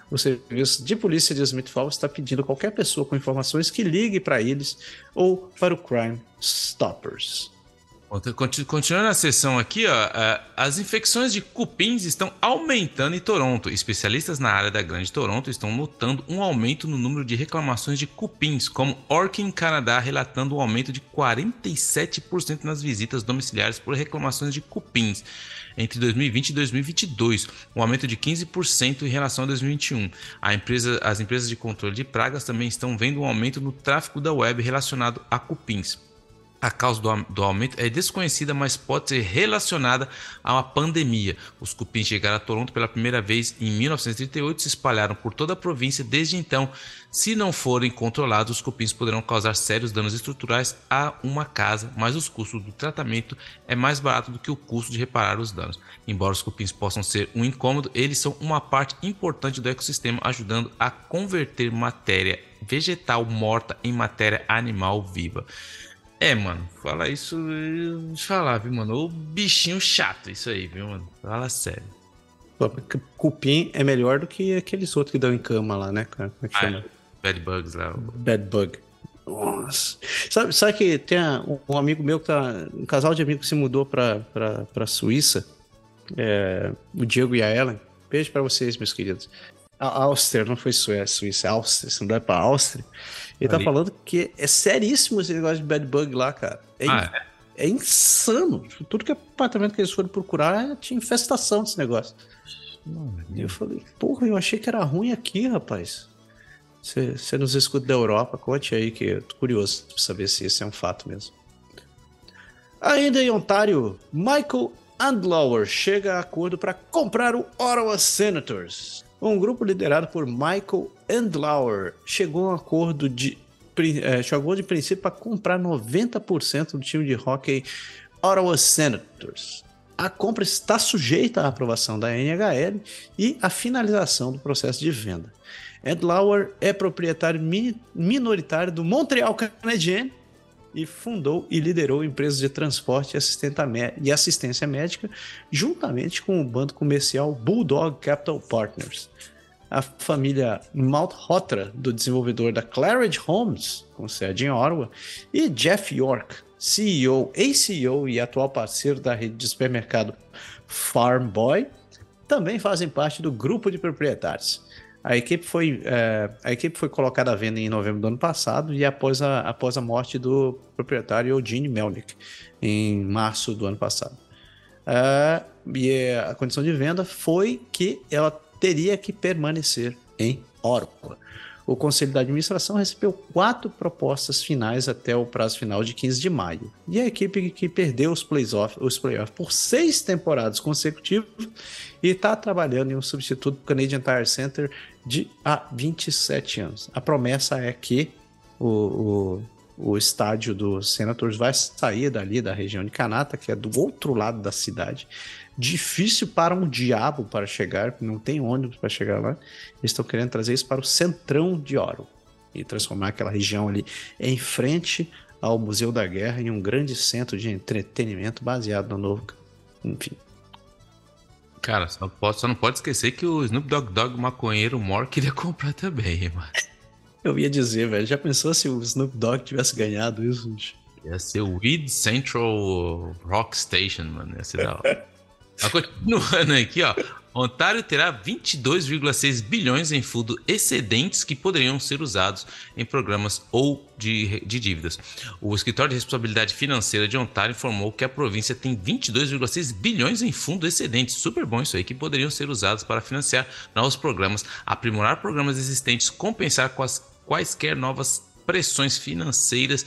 O serviço de polícia de Smith Falls está pedindo qualquer pessoa com informações que ligue para eles ou para o Crime Stoppers. Continuando a sessão aqui, ó, as infecções de cupins estão aumentando em Toronto. Especialistas na área da Grande Toronto estão notando um aumento no número de reclamações de cupins, como Orkin Canadá relatando um aumento de 47% nas visitas domiciliares por reclamações de cupins entre 2020 e 2022, um aumento de 15% em relação a 2021. A empresa, as empresas de controle de pragas também estão vendo um aumento no tráfego da web relacionado a cupins. A causa do, aumento é desconhecida, mas pode ser relacionada a uma pandemia. Os cupins chegaram a Toronto pela primeira vez em 1938 e se espalharam por toda a província desde então. Se não forem controlados, os cupins poderão causar sérios danos estruturais a uma casa, mas os custos do tratamento é mais barato do que o custo de reparar os danos. Embora os cupins possam ser um incômodo, eles são uma parte importante do ecossistema, ajudando a converter matéria vegetal morta em matéria animal viva. É, mano, fala isso. Eu falar, viu, mano? O bichinho chato, isso aí, viu, mano? Fala sério. Cupim é melhor do que aqueles outros que dão em cama lá, né, cara? Como é que ah, chama? É. Bad Bugs lá. Bad Bug. Nossa. Sabe, sabe que tem um amigo meu que tá. Um casal de amigos que se mudou pra, pra, pra Suíça. É, o Diego e a Ellen. Beijo pra vocês, meus queridos. A Áustria, não foi Suécia, Suíça, é Áustria. Não vai pra Áustria. Ele tá Ali. falando que é seríssimo esse negócio de bad bug lá, cara. É, ah, é? é insano. Tipo, tudo que é apartamento que eles foram procurar tinha infestação desse negócio. E eu falei, porra, eu achei que era ruim aqui, rapaz. Você nos escuta da Europa, conte aí que eu tô curioso pra saber se isso é um fato mesmo. Ainda em Ontário, Michael Andlauer chega a acordo para comprar o Ottawa Senators. Um grupo liderado por Michael Andlauer chegou a um acordo de, é, chegou de princípio para comprar 90% do time de hockey Ottawa Senators. A compra está sujeita à aprovação da NHL e à finalização do processo de venda. Andlauer é proprietário minoritário do Montreal Canadiens e fundou e liderou empresas de transporte e assistência médica, juntamente com o bando comercial Bulldog Capital Partners. A família Malhotra, do desenvolvedor da Claridge Homes, com sede em Ottawa, e Jeff York, CEO, ex-CEO e atual parceiro da rede de supermercado Farm Boy, também fazem parte do grupo de proprietários. A equipe foi, é, a equipe foi colocada à venda em novembro do ano passado e após a, após a morte do proprietário Eugene Melnick, em março do ano passado. É, e a condição de venda foi que ela teria que permanecer em Ottawa. O Conselho da Administração recebeu quatro propostas finais até o prazo final de 15 de maio. E a equipe que perdeu os playoffs os por seis temporadas consecutivas e está trabalhando em um substituto do Canadian Tire Center de há 27 anos. A promessa é que o, o, o estádio do Senators vai sair dali da região de Canata, que é do outro lado da cidade. Difícil para um diabo para chegar, não tem ônibus para chegar lá. Eles estão querendo trazer isso para o centrão de Oro e transformar aquela região ali em frente ao Museu da Guerra em um grande centro de entretenimento baseado no novo. Enfim, Cara, só, só não pode esquecer que o Snoop Dogg Dogg maconheiro Mor queria comprar também, mano. Eu ia dizer, velho. Já pensou se o Snoop Dogg tivesse ganhado isso? Ia ser o Weed Central Rock Station, mano. Ia ser da hora. Continuando aqui, ó. Ontário terá 22,6 bilhões em fundo excedentes que poderiam ser usados em programas ou de, de dívidas. O Escritório de Responsabilidade Financeira de Ontário informou que a província tem 22,6 bilhões em fundo excedentes, super bom isso aí, que poderiam ser usados para financiar novos programas, aprimorar programas existentes, compensar quaisquer novas pressões financeiras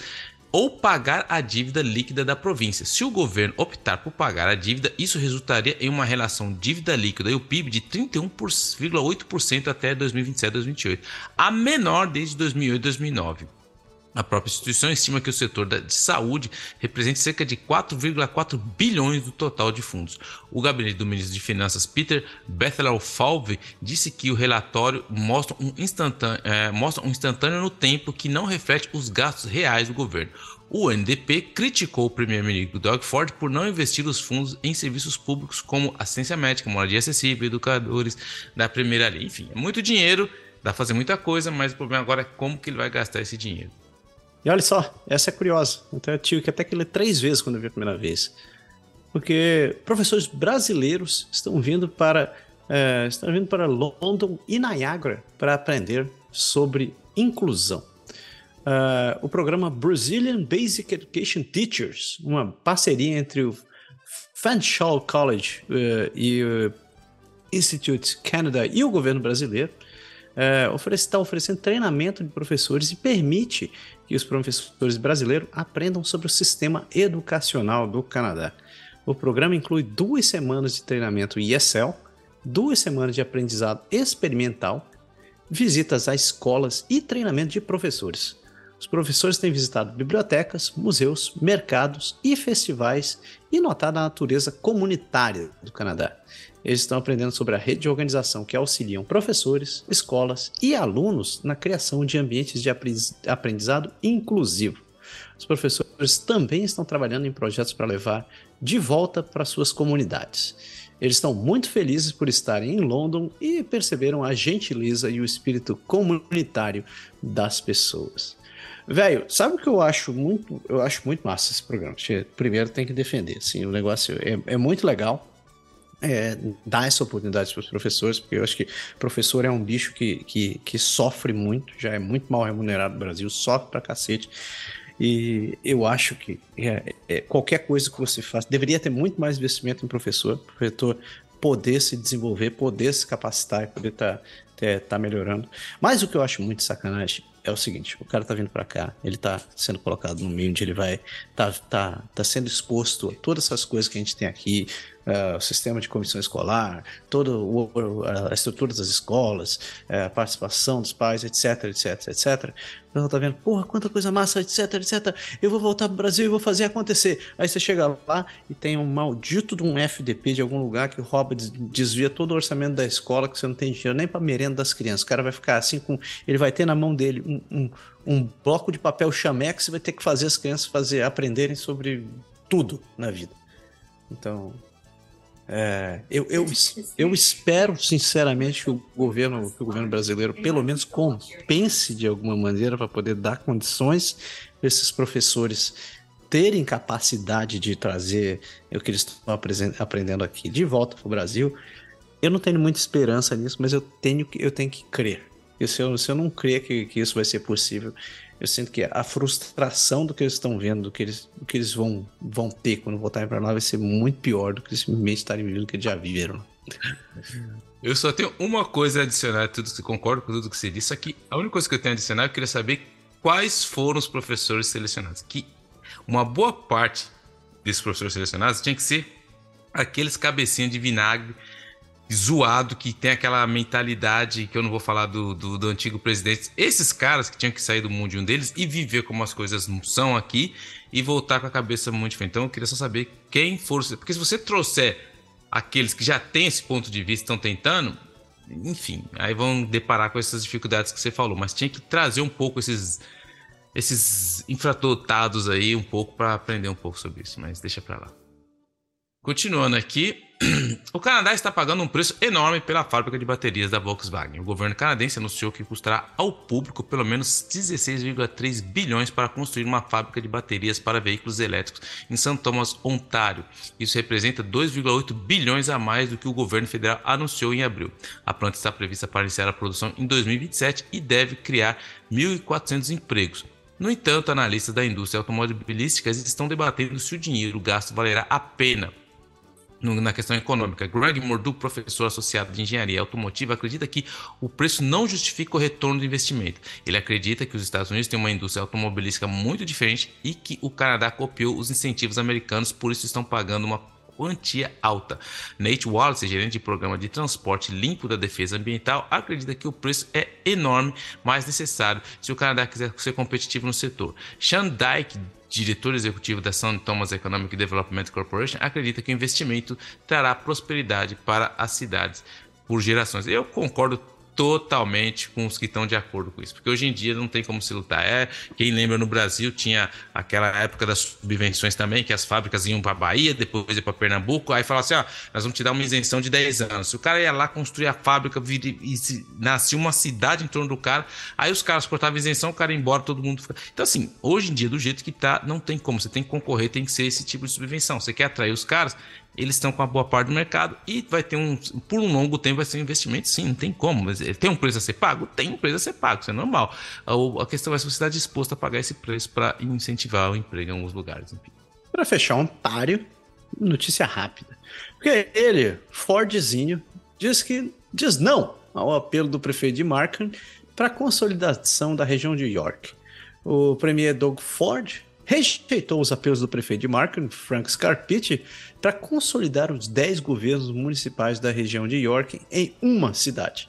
ou pagar a dívida líquida da província. Se o governo optar por pagar a dívida, isso resultaria em uma relação dívida líquida e o PIB de 31,8% até 2027-2028, a menor desde 2008 e 2009. A própria instituição estima que o setor de saúde represente cerca de 4,4 bilhões do total de fundos. O gabinete do ministro de Finanças, Peter Bethel-Falve, disse que o relatório mostra um, instantâneo, é, mostra um instantâneo no tempo que não reflete os gastos reais do governo. O NDP criticou o primeiro-ministro Doug Ford por não investir os fundos em serviços públicos como assistência médica, moradia acessível, educadores da primeira linha. Enfim, é muito dinheiro, dá para fazer muita coisa, mas o problema agora é como que ele vai gastar esse dinheiro. E olha só, essa é curiosa. Então eu tive que até que ler três vezes quando eu vi a primeira vez. Porque professores brasileiros estão vindo para é, estão vindo para London e Niagara para aprender sobre inclusão. Uh, o programa Brazilian Basic Education Teachers, uma parceria entre o Fanshawe College uh, e o Institute Canada e o governo brasileiro, uh, oferece, está oferecendo treinamento de professores e permite que os professores brasileiros aprendam sobre o sistema educacional do Canadá. O programa inclui duas semanas de treinamento ESL, duas semanas de aprendizado experimental, visitas a escolas e treinamento de professores. Os professores têm visitado bibliotecas, museus, mercados e festivais e notado a natureza comunitária do Canadá. Eles estão aprendendo sobre a rede de organização que auxiliam professores, escolas e alunos na criação de ambientes de aprendizado inclusivo. Os professores também estão trabalhando em projetos para levar de volta para suas comunidades. Eles estão muito felizes por estarem em London e perceberam a gentileza e o espírito comunitário das pessoas. Velho, sabe o que eu acho muito, eu acho muito massa esse programa. Primeiro tem que defender, assim, o negócio é, é muito legal é, dar essa oportunidade para os professores, porque eu acho que professor é um bicho que, que, que sofre muito, já é muito mal remunerado no Brasil, sofre pra cacete. E eu acho que é, é, qualquer coisa que você faça, deveria ter muito mais investimento em professor, professor poder se desenvolver, poder se capacitar e poder estar tá, tá melhorando. Mas o que eu acho muito sacanagem é o seguinte: o cara tá vindo para cá, ele tá sendo colocado no meio onde ele vai. tá, tá, tá sendo exposto a todas essas coisas que a gente tem aqui, uh, o sistema de comissão escolar, toda a estrutura das escolas, uh, a participação dos pais, etc, etc, etc. Então tá vendo, porra, quanta coisa massa, etc, etc. Eu vou voltar pro Brasil e vou fazer acontecer. Aí você chega lá e tem um maldito de um FDP de algum lugar que rouba, desvia todo o orçamento da escola, que você não tem dinheiro nem para merenda das crianças. O cara vai ficar assim com. Ele vai ter na mão dele um, um, um bloco de papel chamex e vai ter que fazer as crianças fazer aprenderem sobre tudo na vida. Então, é, eu, eu, eu espero sinceramente que o governo, que o governo brasileiro pelo menos compense de alguma maneira para poder dar condições para esses professores terem capacidade de trazer o que eles estão aprendendo aqui de volta para o Brasil. Eu não tenho muita esperança nisso, mas eu tenho, eu tenho que crer. E se eu, se eu não crer que, que isso vai ser possível, eu sinto que a frustração do que eles estão vendo, do que eles, do que eles vão, vão ter quando voltarem para lá, vai ser muito pior do que simplesmente estarem vivendo que eles já viveram. Eu só tenho uma coisa a adicionar, tudo que concordo com tudo que você disse aqui. A única coisa que eu tenho a adicionar, eu queria saber quais foram os professores selecionados. Que uma boa parte desses professores selecionados tinha que ser aqueles cabecinhas de vinagre zoado, que tem aquela mentalidade que eu não vou falar do, do, do, antigo presidente. Esses caras que tinham que sair do mundo um deles e viver como as coisas não são aqui e voltar com a cabeça muito diferente. Então eu queria só saber quem for. Porque se você trouxer aqueles que já têm esse ponto de vista estão tentando, enfim, aí vão deparar com essas dificuldades que você falou. Mas tinha que trazer um pouco esses. Esses infratotados aí um pouco para aprender um pouco sobre isso, mas deixa para lá. Continuando aqui, o Canadá está pagando um preço enorme pela fábrica de baterias da Volkswagen. O governo canadense anunciou que custará ao público pelo menos 16,3 bilhões para construir uma fábrica de baterias para veículos elétricos em St. Thomas, Ontário. Isso representa 2,8 bilhões a mais do que o governo federal anunciou em abril. A planta está prevista para iniciar a produção em 2027 e deve criar 1.400 empregos. No entanto, analistas da indústria automobilística estão debatendo se o dinheiro gasto valerá a pena na questão econômica. Greg Mordu, professor associado de engenharia automotiva, acredita que o preço não justifica o retorno do investimento. Ele acredita que os Estados Unidos têm uma indústria automobilística muito diferente e que o Canadá copiou os incentivos americanos, por isso estão pagando uma quantia alta. Nate Wallace, gerente de programa de transporte limpo da defesa ambiental, acredita que o preço é enorme, mas necessário se o Canadá quiser ser competitivo no setor. Sean Dyke, diretor executivo da St. Thomas Economic Development Corporation, acredita que o investimento trará prosperidade para as cidades por gerações. Eu concordo totalmente com os que estão de acordo com isso, porque hoje em dia não tem como se lutar. É, quem lembra no Brasil tinha aquela época das subvenções também, que as fábricas iam para Bahia, depois iam para Pernambuco, aí falava assim: ó, nós vamos te dar uma isenção de 10 anos. Se o cara ia lá construir a fábrica, vir, e nascia uma cidade em torno do cara, aí os caras cortavam isenção, o cara ia embora, todo mundo. Fica... Então, assim, hoje em dia, do jeito que tá, não tem como. Você tem que concorrer, tem que ser esse tipo de subvenção. Você quer atrair os caras, eles estão com uma boa parte do mercado e vai ter um, por um longo tempo vai ser um investimento, sim, não tem como. Mas tem um preço a ser pago? Tem um preço a ser pago, isso é normal. A, a questão é se você está disposto a pagar esse preço para incentivar o emprego em alguns lugares. Para fechar páreo, notícia rápida. Porque ele, Fordzinho, diz que diz não ao apelo do prefeito de Markham para a consolidação da região de York. O premier Doug Ford rejeitou os apelos do prefeito de Markham, Frank Scarpitti, para consolidar os 10 governos municipais da região de York em uma cidade.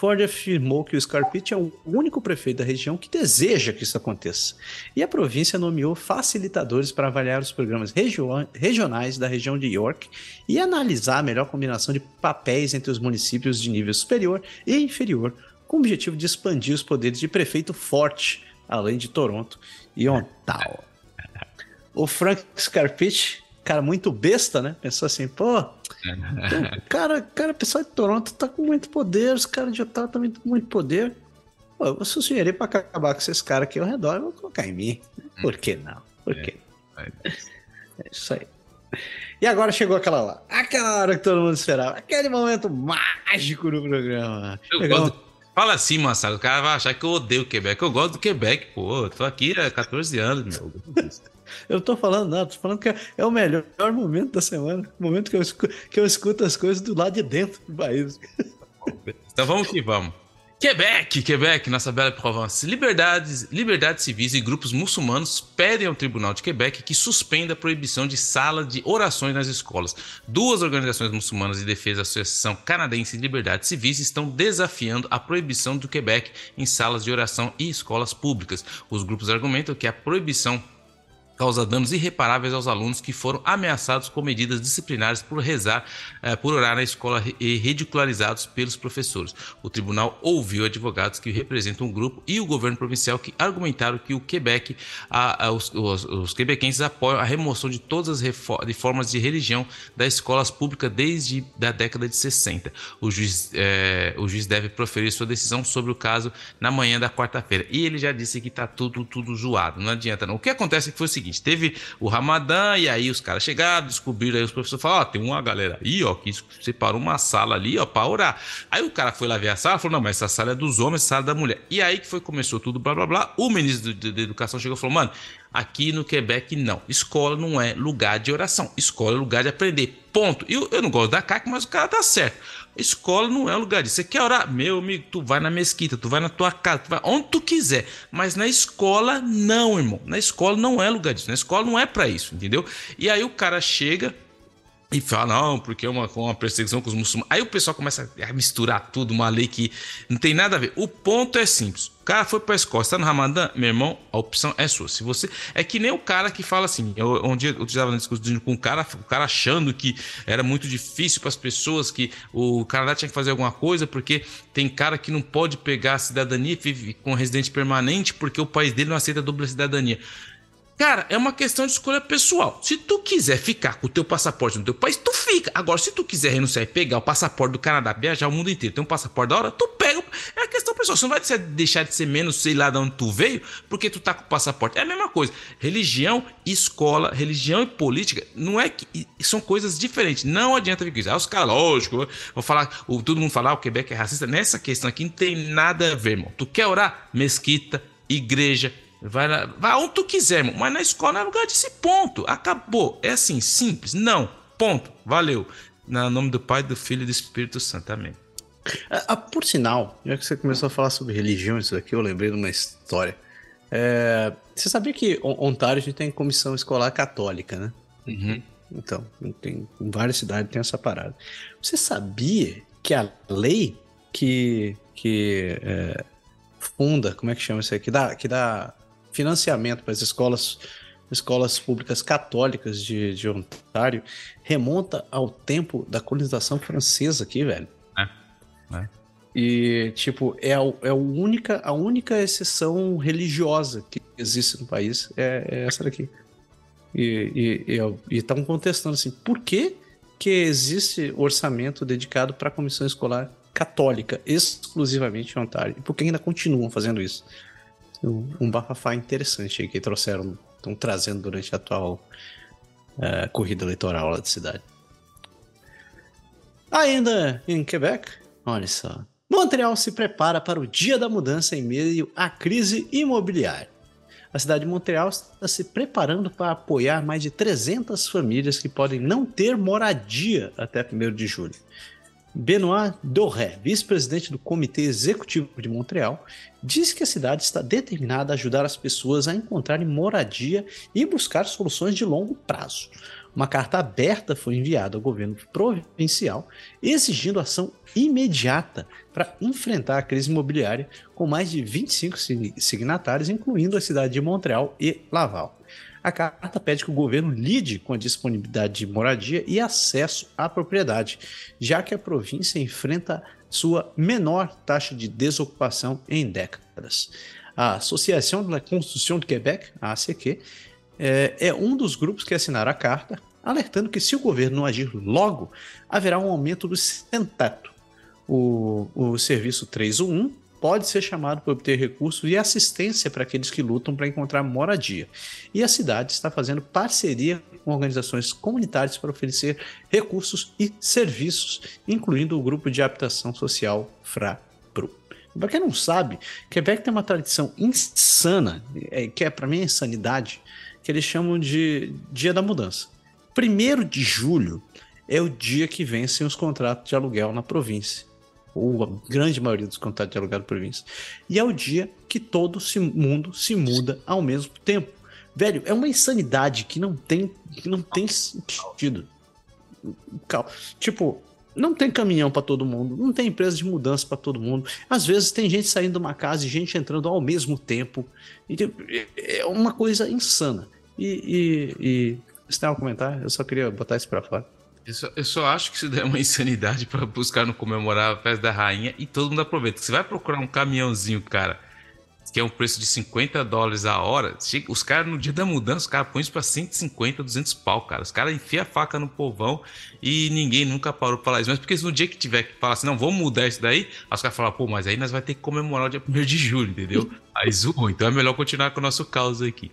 Ford afirmou que o Scarpitti é o único prefeito da região que deseja que isso aconteça. E a província nomeou facilitadores para avaliar os programas regionais da região de York e analisar a melhor combinação de papéis entre os municípios de nível superior e inferior, com o objetivo de expandir os poderes de prefeito forte, além de Toronto e Ontario o Frank Scarpitti, cara muito besta, né? Pensou assim, pô, cara, cara, o pessoal de Toronto tá com muito poder, os caras de Ottawa também com muito poder. Pô, eu vou sugerir pra acabar com esses caras aqui ao redor, eu vou colocar em mim. Por que não? Por é, que? É. é isso aí. E agora chegou aquela lá, aquela hora que todo mundo esperava, aquele momento mágico no programa. Eu gosto, Fala assim, Massaro, o cara vai achar que eu odeio o Quebec. Eu gosto do Quebec, pô. Eu tô aqui há 14 anos, meu. Eu tô falando nada, tô falando que é o melhor momento da semana. O momento que eu, escuto, que eu escuto as coisas do lado de dentro do país. Então vamos que vamos. Quebec, Quebec, nossa bela Provence. Liberdades, liberdades civis e grupos muçulmanos pedem ao Tribunal de Quebec que suspenda a proibição de sala de orações nas escolas. Duas organizações muçulmanas de defesa da Associação Canadense de Liberdades Civis estão desafiando a proibição do Quebec em salas de oração e escolas públicas. Os grupos argumentam que a proibição causa danos irreparáveis aos alunos que foram ameaçados com medidas disciplinares por rezar, eh, por orar na escola e ridicularizados pelos professores. O tribunal ouviu advogados que representam o grupo e o governo provincial que argumentaram que o Quebec, a, a, os, os, os, quebequenses apoiam a remoção de todas as reformas de religião das escolas públicas desde a década de 60. O juiz, eh, o juiz deve proferir sua decisão sobre o caso na manhã da quarta-feira. E ele já disse que está tudo, tudo zoado. Não adianta não. O que acontece é foi o seguinte, seguinte: teve o Ramadã, e aí os caras chegaram, descobriram, aí os professores falaram: Ó, oh, tem uma galera aí, ó, que separou uma sala ali, ó, pra orar. Aí o cara foi lá ver a sala, falou: Não, mas essa sala é dos homens, essa sala é da mulher. E aí que foi, começou tudo, blá blá blá. O ministro da Educação chegou e falou: Mano, Aqui no Quebec, não. Escola não é lugar de oração. Escola é lugar de aprender. Ponto. Eu, eu não gosto da CAC, mas o cara tá certo. Escola não é lugar disso. Você quer orar? Meu amigo, tu vai na mesquita, tu vai na tua casa, tu vai onde tu quiser. Mas na escola, não, irmão. Na escola não é lugar disso. Na escola não é para isso, entendeu? E aí o cara chega, e fala, não, porque é uma, uma perseguição com os muçulmanos. Aí o pessoal começa a misturar tudo, uma lei que não tem nada a ver. O ponto é simples. O cara foi pra escola, está no Ramadã, meu irmão, a opção é sua. Se você. É que nem o cara que fala assim. Eu, um dia eu estava discutindo com um cara, o cara achando que era muito difícil para as pessoas, que o Canadá tinha que fazer alguma coisa, porque tem cara que não pode pegar a cidadania e vive com residente permanente, porque o país dele não aceita a dupla cidadania. Cara, é uma questão de escolha pessoal. Se tu quiser ficar com o teu passaporte no teu país, tu fica. Agora, se tu quiser renunciar e pegar o passaporte do Canadá, viajar o mundo inteiro, tem um passaporte da hora, tu pega. É a questão pessoal. Você não vai deixar de ser menos, sei lá de onde tu veio, porque tu tá com o passaporte. É a mesma coisa. Religião, escola, religião e política, não é que. São coisas diferentes. Não adianta vir com isso. Ah, os caras, lógico, vou falar, o, todo mundo falar, o Quebec é racista. Nessa questão aqui não tem nada a ver, irmão. Tu quer orar? Mesquita, igreja, Vai, lá, vai onde tu quiser, irmão. mas na escola é lugar desse ponto. Acabou. É assim, simples. Não. Ponto. Valeu. No nome do Pai, do Filho e do Espírito Santo. Amém. Ah, ah, por sinal, já que você começou a falar sobre religião, isso aqui, eu lembrei de uma história. É, você sabia que Ontário a gente tem comissão escolar católica, né? Uhum. Então, tem, em várias cidades tem essa parada. Você sabia que a lei que, que é, funda, como é que chama isso aí? Que dá, que dá financiamento para as escolas, escolas públicas católicas de, de Ontário remonta ao tempo da colonização francesa aqui, velho. É. é. E, tipo, é, a, é a, única, a única exceção religiosa que existe no país é, é essa daqui. E estão contestando assim, por que, que existe orçamento dedicado para a comissão escolar católica exclusivamente em Ontário? E por que ainda continuam fazendo isso? Um, bafafá interessante que trouxeram, estão trazendo durante a atual uh, corrida eleitoral lá da cidade. Ainda em Quebec, olha só. Montreal se prepara para o dia da mudança em meio à crise imobiliária a cidade de Montreal está se preparando para apoiar mais de 300 famílias que podem não ter moradia até 1 de julho. Benoit Doré, vice-presidente do Comitê Executivo de Montreal, disse que a cidade está determinada a ajudar as pessoas a encontrarem moradia e buscar soluções de longo prazo. Uma carta aberta foi enviada ao governo provincial exigindo ação imediata para enfrentar a crise imobiliária, com mais de 25 signatários, incluindo a cidade de Montreal e Laval. A carta pede que o governo lide com a disponibilidade de moradia e acesso à propriedade, já que a província enfrenta sua menor taxa de desocupação em décadas. A Associação de la Construção de Quebec, a ACQ, é, é um dos grupos que assinaram a carta, alertando que se o governo não agir logo, haverá um aumento do sem-teto. O, o serviço 311 pode ser chamado para obter recursos e assistência para aqueles que lutam para encontrar moradia. E a cidade está fazendo parceria com organizações comunitárias para oferecer recursos e serviços, incluindo o grupo de habitação social FRAPRU. Para quem não sabe, Quebec tem uma tradição insana, é, que é para mim insanidade, que eles chamam de Dia da Mudança. Primeiro de julho é o dia que vencem os contratos de aluguel na província. Ou a grande maioria dos contratos de aluguel na província. E é o dia que todo mundo se muda ao mesmo tempo. Velho, é uma insanidade que não tem, que não tem sentido. Tipo, não tem caminhão para todo mundo, não tem empresa de mudança para todo mundo. Às vezes tem gente saindo de uma casa e gente entrando ao mesmo tempo. É uma coisa insana. E, e, e você tem a comentar? Eu só queria botar isso para fora. Eu só, eu só, acho que isso é uma insanidade para buscar no comemorar a festa da rainha e todo mundo aproveita. Você vai procurar um caminhãozinho, cara, que é um preço de 50 dólares a hora. Os caras, no dia da mudança, os caras põem isso pra 150, 200 pau, cara. Os caras enfiam a faca no povão e ninguém nunca parou pra falar isso. Mas porque no dia que tiver que falar assim, não, vamos mudar isso daí, os caras falam, pô, mas aí nós vai ter que comemorar o dia 1 de julho, entendeu? aí zoou. Então é melhor continuar com o nosso caos aqui.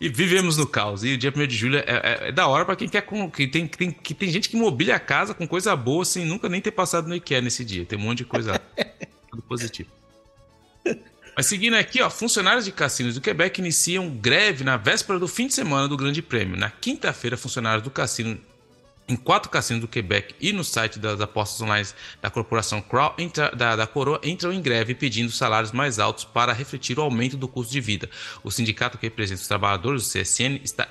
E vivemos no caos. E o dia 1 de julho é, é, é da hora para quem quer. Que tem, tem, que tem gente que mobília a casa com coisa boa sem nunca nem ter passado no IKEA nesse dia. Tem um monte de coisa tudo positivo. Mas seguindo aqui, ó, funcionários de cassinos do Quebec iniciam greve na véspera do fim de semana do Grande Prêmio. Na quinta-feira, funcionários do cassino em quatro cassinos do Quebec e no site das apostas online da corporação Crow, entra, da, da Coroa entram em greve pedindo salários mais altos para refletir o aumento do custo de vida. O sindicato que representa os trabalhadores, o CSN, está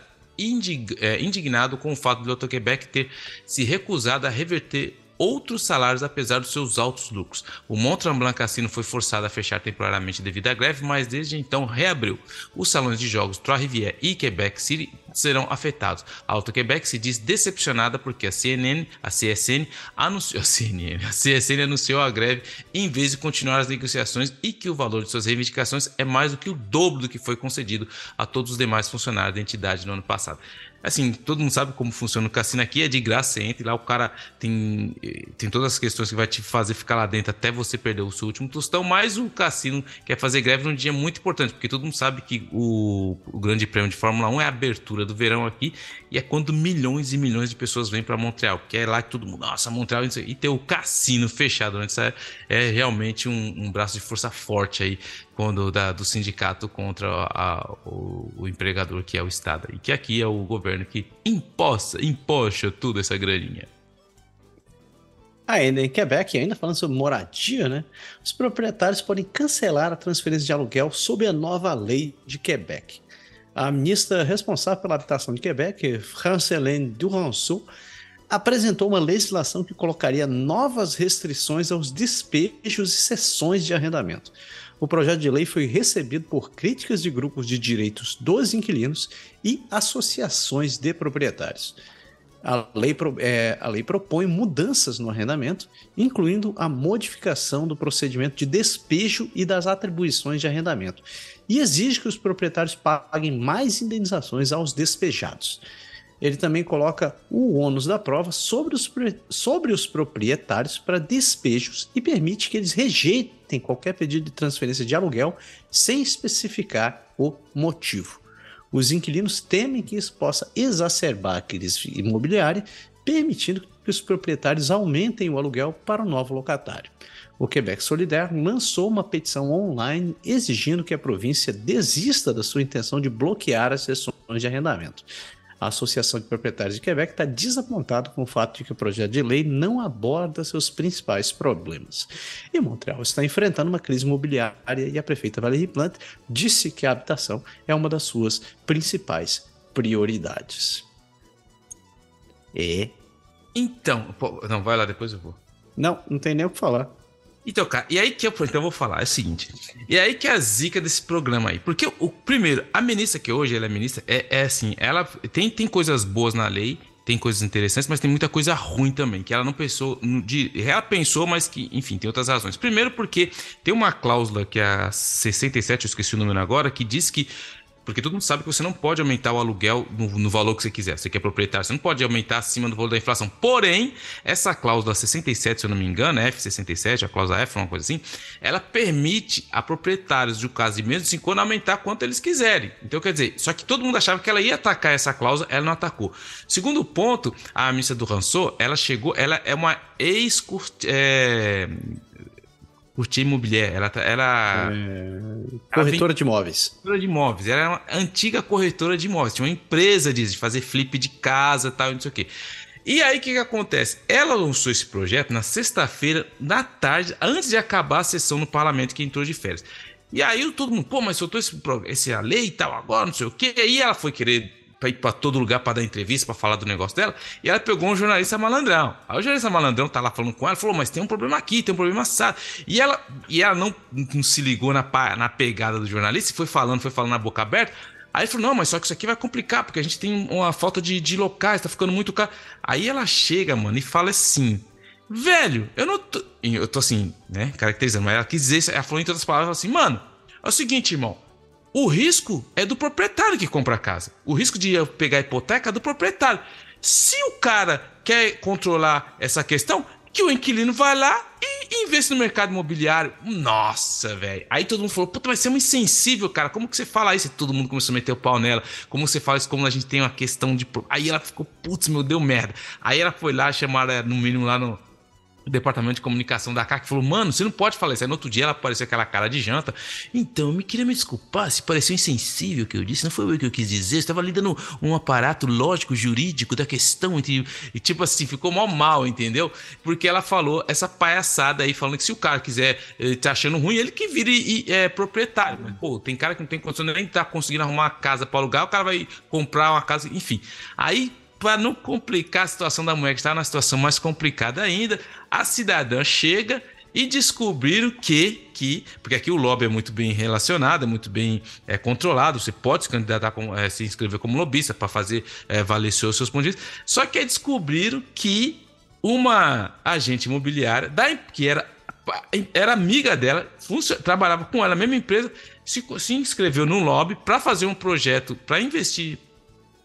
é, indignado com o fato do Loto Quebec ter se recusado a reverter outros salários apesar dos seus altos lucros. O Mont Tremblant Cassino foi forçado a fechar temporariamente devido à greve, mas desde então reabriu. Os salões de jogos Trois-Rivières e Quebec City serão afetados. A Auto-Quebec se diz decepcionada porque a CNN, a CSN anunciou a CNN, a CSN anunciou a greve em vez de continuar as negociações e que o valor de suas reivindicações é mais do que o dobro do que foi concedido a todos os demais funcionários da entidade no ano passado. Assim, todo mundo sabe como funciona o cassino. Aqui, é de graça, você entra lá o cara tem, tem todas as questões que vai te fazer ficar lá dentro até você perder o seu último tostão, mas o cassino quer fazer greve num dia muito importante, porque todo mundo sabe que o, o Grande Prêmio de Fórmula 1 é a abertura do verão aqui e é quando milhões e milhões de pessoas vêm para Montreal, porque é lá que todo mundo, nossa, Montreal, e ter o cassino fechado antes é, é realmente um, um braço de força forte aí quando da, do sindicato contra a, o, o, empregador que é o Estado. E que aqui é o governo que imposta, imposta tudo essa graninha. Ainda em Quebec, ainda falando sobre moradia, né? Os proprietários podem cancelar a transferência de aluguel sob a nova lei de Quebec. A ministra responsável pela habitação de Quebec, Francelaine Duranceau, apresentou uma legislação que colocaria novas restrições aos despejos e sessões de arrendamento. O projeto de lei foi recebido por críticas de grupos de direitos dos inquilinos e associações de proprietários. A lei, é, a lei propõe mudanças no arrendamento, incluindo a modificação do procedimento de despejo e das atribuições de arrendamento, e exige que os proprietários paguem mais indenizações aos despejados. Ele também coloca o ônus da prova sobre os, sobre os proprietários para despejos e permite que eles rejeitem qualquer pedido de transferência de aluguel sem especificar o motivo. Os inquilinos temem que isso possa exacerbar a crise imobiliária, permitindo que os proprietários aumentem o aluguel para o novo locatário. O Quebec Solidaire lançou uma petição online exigindo que a província desista da sua intenção de bloquear as sessões de arrendamento. A Associação de Proprietários de Quebec está desapontada com o fato de que o projeto de lei não aborda seus principais problemas. E Montreal está enfrentando uma crise imobiliária e a prefeita Valérie Plante disse que a habitação é uma das suas principais prioridades. É. Então, não, vai lá, depois eu vou. Não, não tem nem o que falar. Então, cara, e aí que eu, então eu vou falar, é o seguinte. E aí que é a zica desse programa aí. Porque o primeiro, a ministra que hoje ela é ministra, é, é assim, ela tem, tem coisas boas na lei, tem coisas interessantes, mas tem muita coisa ruim também, que ela não pensou, de, ela pensou, mas que, enfim, tem outras razões. Primeiro porque tem uma cláusula que é a 67, eu esqueci o número agora, que diz que porque todo mundo sabe que você não pode aumentar o aluguel no, no, valor que você quiser. Você quer proprietário, você não pode aumentar acima do valor da inflação. Porém, essa cláusula 67, se eu não me engano, F67, a cláusula F, uma coisa assim, ela permite a proprietários de um caso de menos de 5 anos aumentar quanto eles quiserem. Então, quer dizer, só que todo mundo achava que ela ia atacar essa cláusula, ela não atacou. Segundo ponto, a ministra do Rançou, ela chegou, ela é uma ex é, Curtir imobiliária. Ela, ela, é... corretora ela de imóveis. Corretora de imóveis. Ela era uma antiga corretora de imóveis. Tinha uma empresa de fazer flip de casa tal, e não sei o quê. E aí o que, que acontece? Ela lançou esse projeto na sexta-feira, na tarde, antes de acabar a sessão no parlamento que entrou de férias. E aí todo mundo, pô, mas soltou esse, esse a lei e tal agora, não sei o quê. E aí ela foi querer para ir para todo lugar para dar entrevista, para falar do negócio dela. E ela pegou um jornalista malandrão. Aí o jornalista malandrão tá lá falando com ela, falou: "Mas tem um problema aqui, tem um problema assado". E ela e ela não, não se ligou na, na pegada do jornalista, foi falando, foi falando na boca aberta. Aí ele falou: "Não, mas só que isso aqui vai complicar, porque a gente tem uma falta de, de locais, tá ficando muito caro". Aí ela chega, mano, e fala assim: "Velho, eu não tô, eu tô assim, né, caracterizando, mas ela quis dizer, ela falou em todas as palavras assim: "Mano, é o seguinte, irmão, o risco é do proprietário que compra a casa. O risco de pegar a hipoteca é do proprietário. Se o cara quer controlar essa questão, que o inquilino vai lá e investe no mercado imobiliário. Nossa, velho. Aí todo mundo falou, puta, mas você é um insensível, cara. Como que você fala isso? E todo mundo começou a meter o pau nela. Como você fala isso? Como a gente tem uma questão de. Aí ela ficou, putz, meu, deu merda. Aí ela foi lá, chamaram no mínimo lá no o departamento de comunicação da CAC falou: Mano, você não pode falar isso. Aí no outro dia ela apareceu aquela cara de janta. Então, eu me queria me desculpar se pareceu insensível o que eu disse. Não foi o que eu quis dizer. Estava ali dando um aparato lógico, jurídico da questão. Entre, e tipo assim, ficou mal mal, entendeu? Porque ela falou essa palhaçada aí, falando que se o cara quiser, tá achando ruim, ele que vira e, é proprietário. Mas, pô, tem cara que não tem condição nem tá conseguindo arrumar uma casa para alugar, o cara vai comprar uma casa, enfim. Aí para não complicar a situação da mulher que está na situação mais complicada ainda, a cidadã chega e descobriram que, que porque aqui o lobby é muito bem relacionado, é muito bem é, controlado, você pode se candidatar, com, é, se inscrever como lobista para fazer é, valer seus, seus pontos de vista, só que descobriram que uma agente imobiliária, da, que era, era amiga dela, trabalhava com ela, a mesma empresa, se, se inscreveu no lobby para fazer um projeto, para investir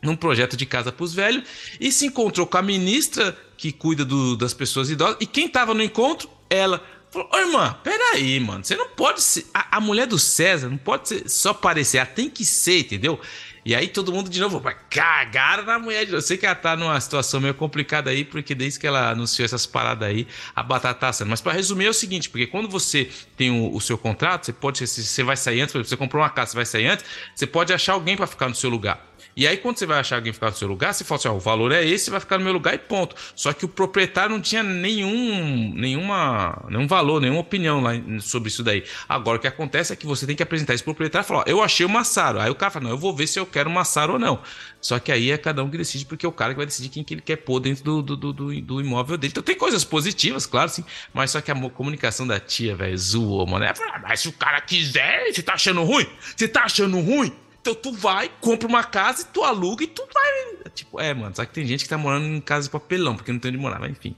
num projeto de casa para os velhos e se encontrou com a ministra que cuida do, das pessoas idosas. E quem estava no encontro? Ela. Falou, ô irmã, peraí, mano. Você não pode ser. A, a, mulher do César não pode ser, só parecer, ela tem que ser, entendeu? E aí todo mundo de novo vai cagar na mulher de novo. Eu sei que ela tá numa situação meio complicada aí, porque desde que ela anunciou essas paradas aí, a batata tá assando. Mas para resumir é o seguinte, porque quando você tem o, o seu contrato, você pode, você vai sair antes, por exemplo, você comprou uma casa, você vai sair antes, você pode achar alguém para ficar no seu lugar. E aí, quando você vai achar alguém ficar no seu lugar, você fala assim: ó, o valor é esse, vai ficar no meu lugar e ponto. Só que o proprietário não tinha nenhum, nenhuma, nenhum valor, nenhuma opinião lá sobre isso daí. Agora, o que acontece é que você tem que apresentar esse proprietário e falar: ó, eu achei o Massaro. Aí o cara fala: não, eu vou ver se eu quero o Massaro ou não. Só que aí é cada um que decide, porque é o cara que vai decidir quem que ele quer pôr dentro do, do, do, do, do imóvel dele. Então tem coisas positivas, claro, sim, mas só que a comunicação da tia, velho, zoou, mano. É, mas se o cara quiser, você tá achando ruim? Você tá achando ruim? Então tu vai, compra uma casa e tu aluga e tu vai. Tipo, é, mano. Só que tem gente que tá morando em casa de papelão, porque não tem onde morar, mas enfim.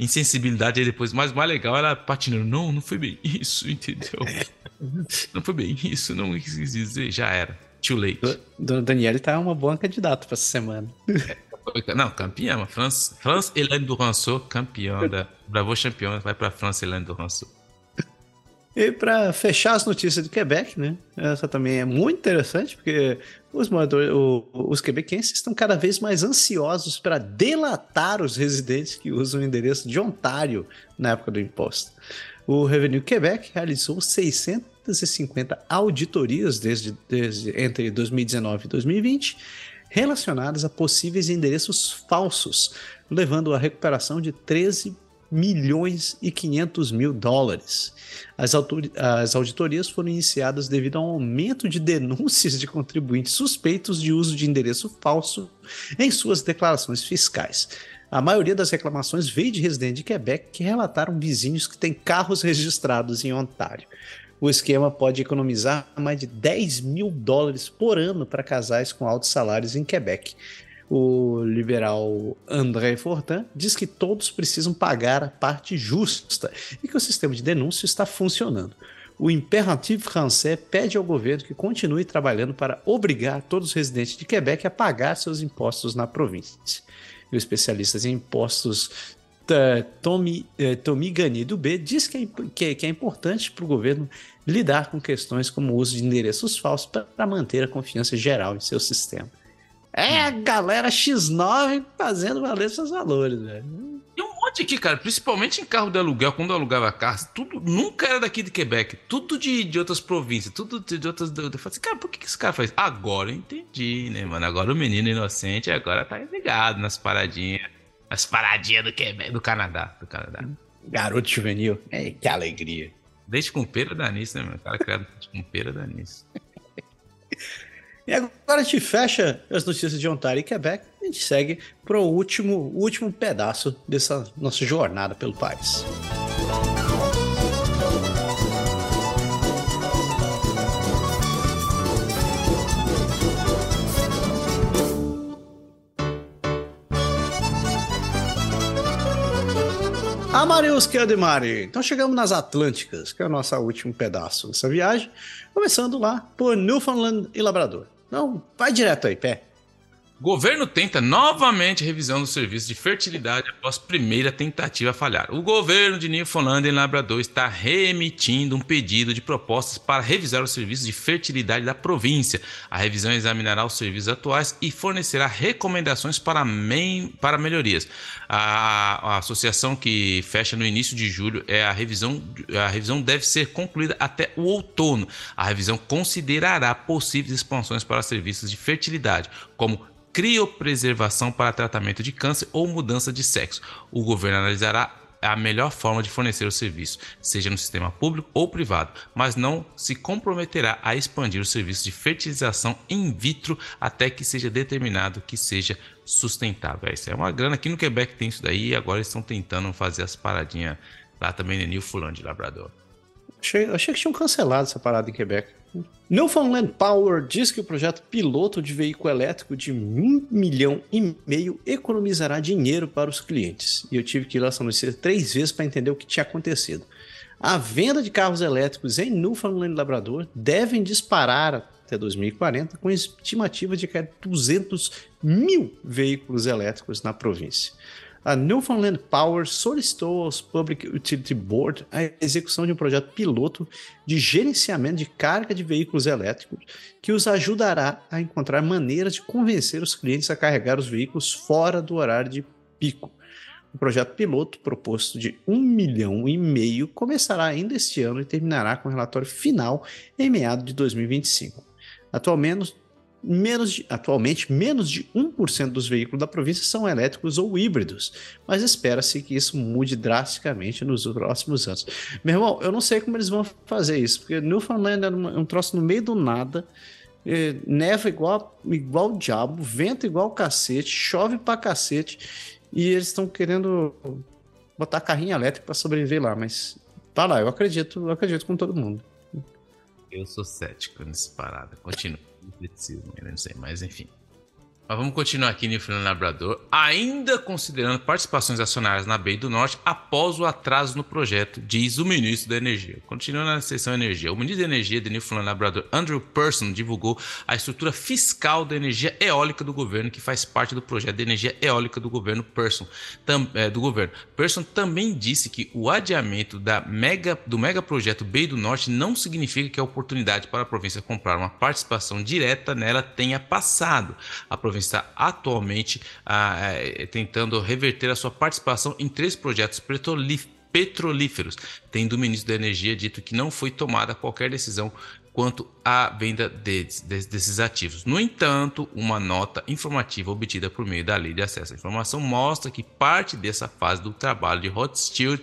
Insensibilidade aí depois. Mas o mais legal era patinando. Não, não foi bem isso, entendeu? não foi bem isso, não quis dizer. Já era. Too late. Dona Daniele tá uma boa candidata pra essa semana. É, não, campeã. France, France Hélène Duranceau, campeã da Bravo Champion, vai pra France Hélène Duranceau. E para fechar as notícias do Quebec, né? Essa também é muito interessante, porque os moradores, o, os quebequenses estão cada vez mais ansiosos para delatar os residentes que usam o endereço de Ontário na época do imposto. O Revenue Quebec realizou 650 auditorias desde, desde entre 2019 e 2020 relacionadas a possíveis endereços falsos, levando à recuperação de 13 milhões e 500 mil dólares. As, as, auditorias foram iniciadas devido a um aumento de denúncias de contribuintes suspeitos de uso de endereço falso em suas declarações fiscais. A maioria das reclamações veio de residentes de Quebec que relataram vizinhos que têm carros registrados em Ontário. O esquema pode economizar mais de 10 mil dólares por ano para casais com altos salários em Quebec, o liberal André Fortin diz que todos precisam pagar a parte justa e que o sistema de denúncia está funcionando. O Imperatif Français pede ao governo que continue trabalhando para obrigar todos os residentes de Quebec a pagar seus impostos na província. E o especialista em impostos Tommy, eh, Tommy Gani do B diz que é, que que é importante para o governo lidar com questões como o uso de endereços falsos para manter a confiança geral em seu sistema. É a galera X9 fazendo valer seus valores, velho. Tem um monte aqui, cara, principalmente em carro de aluguel, quando eu alugava carro, tudo nunca era daqui de Quebec, tudo de, de outras províncias, tudo de, de outras. Eu falei assim, cara, por que, que esse cara faz? Agora eu entendi, né, mano? Agora o menino inocente agora tá ligado nas paradinhas. Nas paradinhas do Quebec, do Canadá. Do Canadá. Garoto juvenil. É, que alegria. Desde com pera dá nisso, né, mano? O cara criado com pera dá nisso. E agora a gente fecha as notícias de Ontário e Quebec e a gente segue para o último, último pedaço dessa nossa jornada pelo país. Amarius Kedemari. Então chegamos nas Atlânticas, que é o nosso último pedaço dessa viagem, começando lá por Newfoundland e Labrador. Não, vai direto aí, pé. Governo tenta novamente revisão do serviço de fertilidade após primeira tentativa falhar. O governo de Newfoundland e Labrador está remitindo um pedido de propostas para revisar os serviços de fertilidade da província. A revisão examinará os serviços atuais e fornecerá recomendações para, para melhorias. A, a, associação que fecha no início de julho é a revisão. A revisão deve ser concluída até o outono. A revisão considerará possíveis expansões para serviços de fertilidade, como criopreservação para tratamento de câncer ou mudança de sexo. O governo analisará a melhor forma de fornecer o serviço, seja no sistema público ou privado, mas não se comprometerá a expandir o serviço de fertilização in vitro até que seja determinado que seja sustentável. Isso é uma grana aqui no Quebec tem isso daí e agora eles estão tentando fazer as paradinhas lá também no Newfoundland de Labrador. Achei, achei que tinham cancelado essa parada em Quebec. Newfoundland Power diz que o projeto piloto de veículo elétrico de um milhão e meio economizará dinheiro para os clientes. E eu tive que ir lá essa notícia três vezes para entender o que tinha acontecido. A venda de carros elétricos em Newfoundland Labrador devem disparar até 2040, com estimativa de que 200 mil veículos elétricos na província a Newfoundland Power solicitou aos Public Utility Board a execução de um projeto piloto de gerenciamento de carga de veículos elétricos que os ajudará a encontrar maneiras de convencer os clientes a carregar os veículos fora do horário de pico. O projeto piloto, proposto de um milhão e meio, começará ainda este ano e terminará com o relatório final em meados de 2025. Atualmente, menos de, atualmente, menos de 1% dos veículos da província são elétricos ou híbridos, mas espera-se que isso mude drasticamente nos próximos anos. Meu irmão, eu não sei como eles vão fazer isso, porque Newfoundland é um troço no meio do nada, é, neva igual, igual o diabo, vento igual o cacete, chove pra cacete, e eles estão querendo botar carrinho elétrico para sobreviver lá, mas tá lá, eu acredito, eu acredito com todo mundo. Eu sou cético nessa parada. Continua. Não sei, mas enfim. Mas vamos continuar aqui no Fernando Labrador, ainda considerando participações acionárias na BEI do Norte após o atraso no projeto, diz o ministro da Energia. Continuando na seção Energia, o ministro da Energia de Newfoundland Labrador, Andrew Person, divulgou a estrutura fiscal da energia eólica do governo, que faz parte do projeto de energia eólica do governo Person. Tam, é, do governo. Person também disse que o adiamento da mega, do mega projeto BEI do Norte não significa que a oportunidade para a província comprar uma participação direta nela tenha passado. A província está atualmente ah, é, tentando reverter a sua participação em três projetos petrolíferos, tendo o ministro da Energia dito que não foi tomada qualquer decisão quanto à venda desses ativos. No entanto, uma nota informativa obtida por meio da Lei de Acesso à Informação mostra que parte dessa fase do trabalho de Rothschild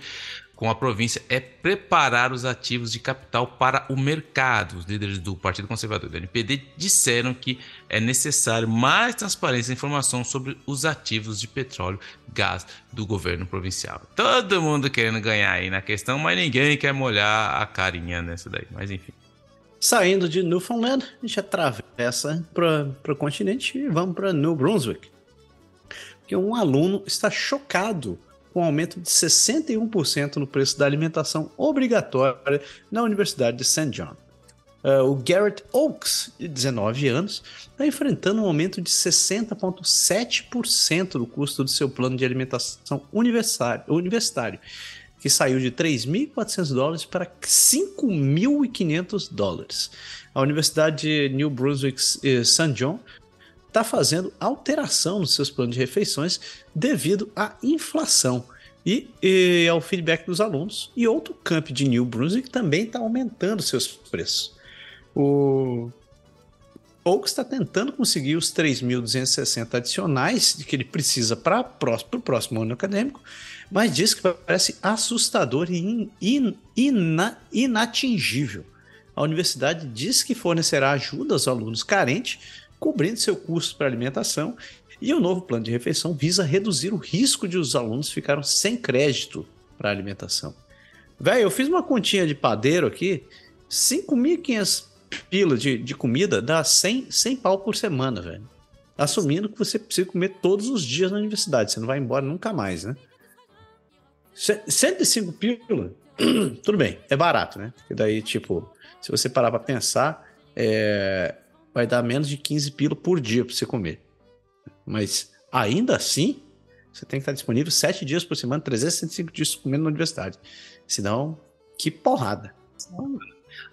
com a província é preparar os ativos de capital para o mercado. Os líderes do Partido Conservador do NPD disseram que é necessário mais transparência e informação sobre os ativos de petróleo e gás do governo provincial. Todo mundo querendo ganhar aí na questão, mas ninguém quer molhar a carinha nessa daí. Mas enfim. Saindo de Newfoundland, a gente atravessa para o continente e vamos para New Brunswick. Porque um aluno está chocado com um aumento de 61% no preço da alimentação obrigatória na Universidade de St. John. Uh, o Garrett Oaks, de 19 anos, está enfrentando um aumento de 60,7% do custo do seu plano de alimentação universitário, que saiu de 3.400 dólares para 5.500 dólares. A Universidade de New Brunswick eh, St. John está fazendo alteração nos seus planos de refeições devido à inflação e, e ao feedback dos alunos. E outro camp de New Brunswick também está aumentando seus preços. O Oaks está tentando conseguir os 3.260 adicionais que ele precisa para o próximo ano acadêmico, mas diz que parece assustador e in, in, ina, inatingível. A universidade diz que fornecerá ajuda aos alunos carentes cobrindo seu custo para alimentação, e o novo plano de refeição visa reduzir o risco de os alunos ficarem sem crédito para alimentação. Velho, eu fiz uma continha de padeiro aqui, 5.500 pila de, de comida dá 100, 100 pau por semana, velho. Assumindo que você precisa comer todos os dias na universidade, você não vai embora nunca mais, né? 105 pila, tudo bem, é barato, né? Porque daí, tipo, se você parar pra pensar, é, vai dar menos de 15 pila por dia para você comer. Mas ainda assim, você tem que estar disponível 7 dias por semana, 365 dias comendo na universidade. Senão, que porrada.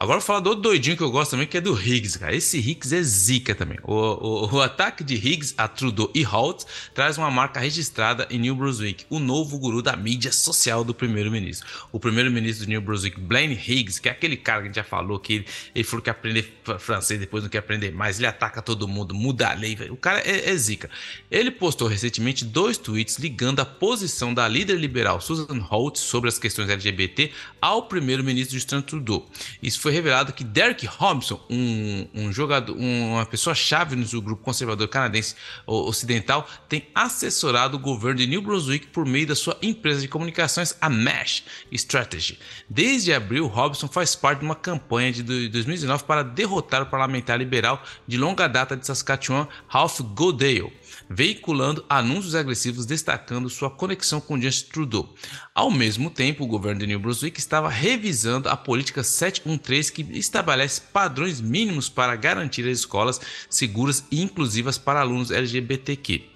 Agora vou falar do outro doidinho que eu gosto também, que é do Higgs, cara. Esse Higgs é zica também. O, o, o ataque de Higgs a Trudeau e Holt traz uma marca registrada em New Brunswick, o novo guru da mídia social do primeiro-ministro. O primeiro-ministro de New Brunswick, Blaine Higgs, que é aquele cara que a gente já falou, que ele, ele falou que aprender francês, depois não quer aprender mais, ele ataca todo mundo, muda a lei. O cara é, é zica. Ele postou recentemente dois tweets ligando a posição da líder liberal Susan Holt sobre as questões LGBT ao primeiro-ministro Justin Trudeau. Isso foi revelado que Derek Robinson, um, um jogador, uma pessoa chave no grupo conservador canadense ocidental, tem assessorado o governo de New Brunswick por meio da sua empresa de comunicações, a Mesh Strategy. Desde abril, Robinson faz parte de uma campanha de 2019 para derrotar o parlamentar liberal de longa data de Saskatchewan, Ralph Goodale veiculando anúncios agressivos destacando sua conexão com Justin Trudeau. Ao mesmo tempo, o governo de New Brunswick estava revisando a política 713 que estabelece padrões mínimos para garantir as escolas seguras e inclusivas para alunos LGBTQ.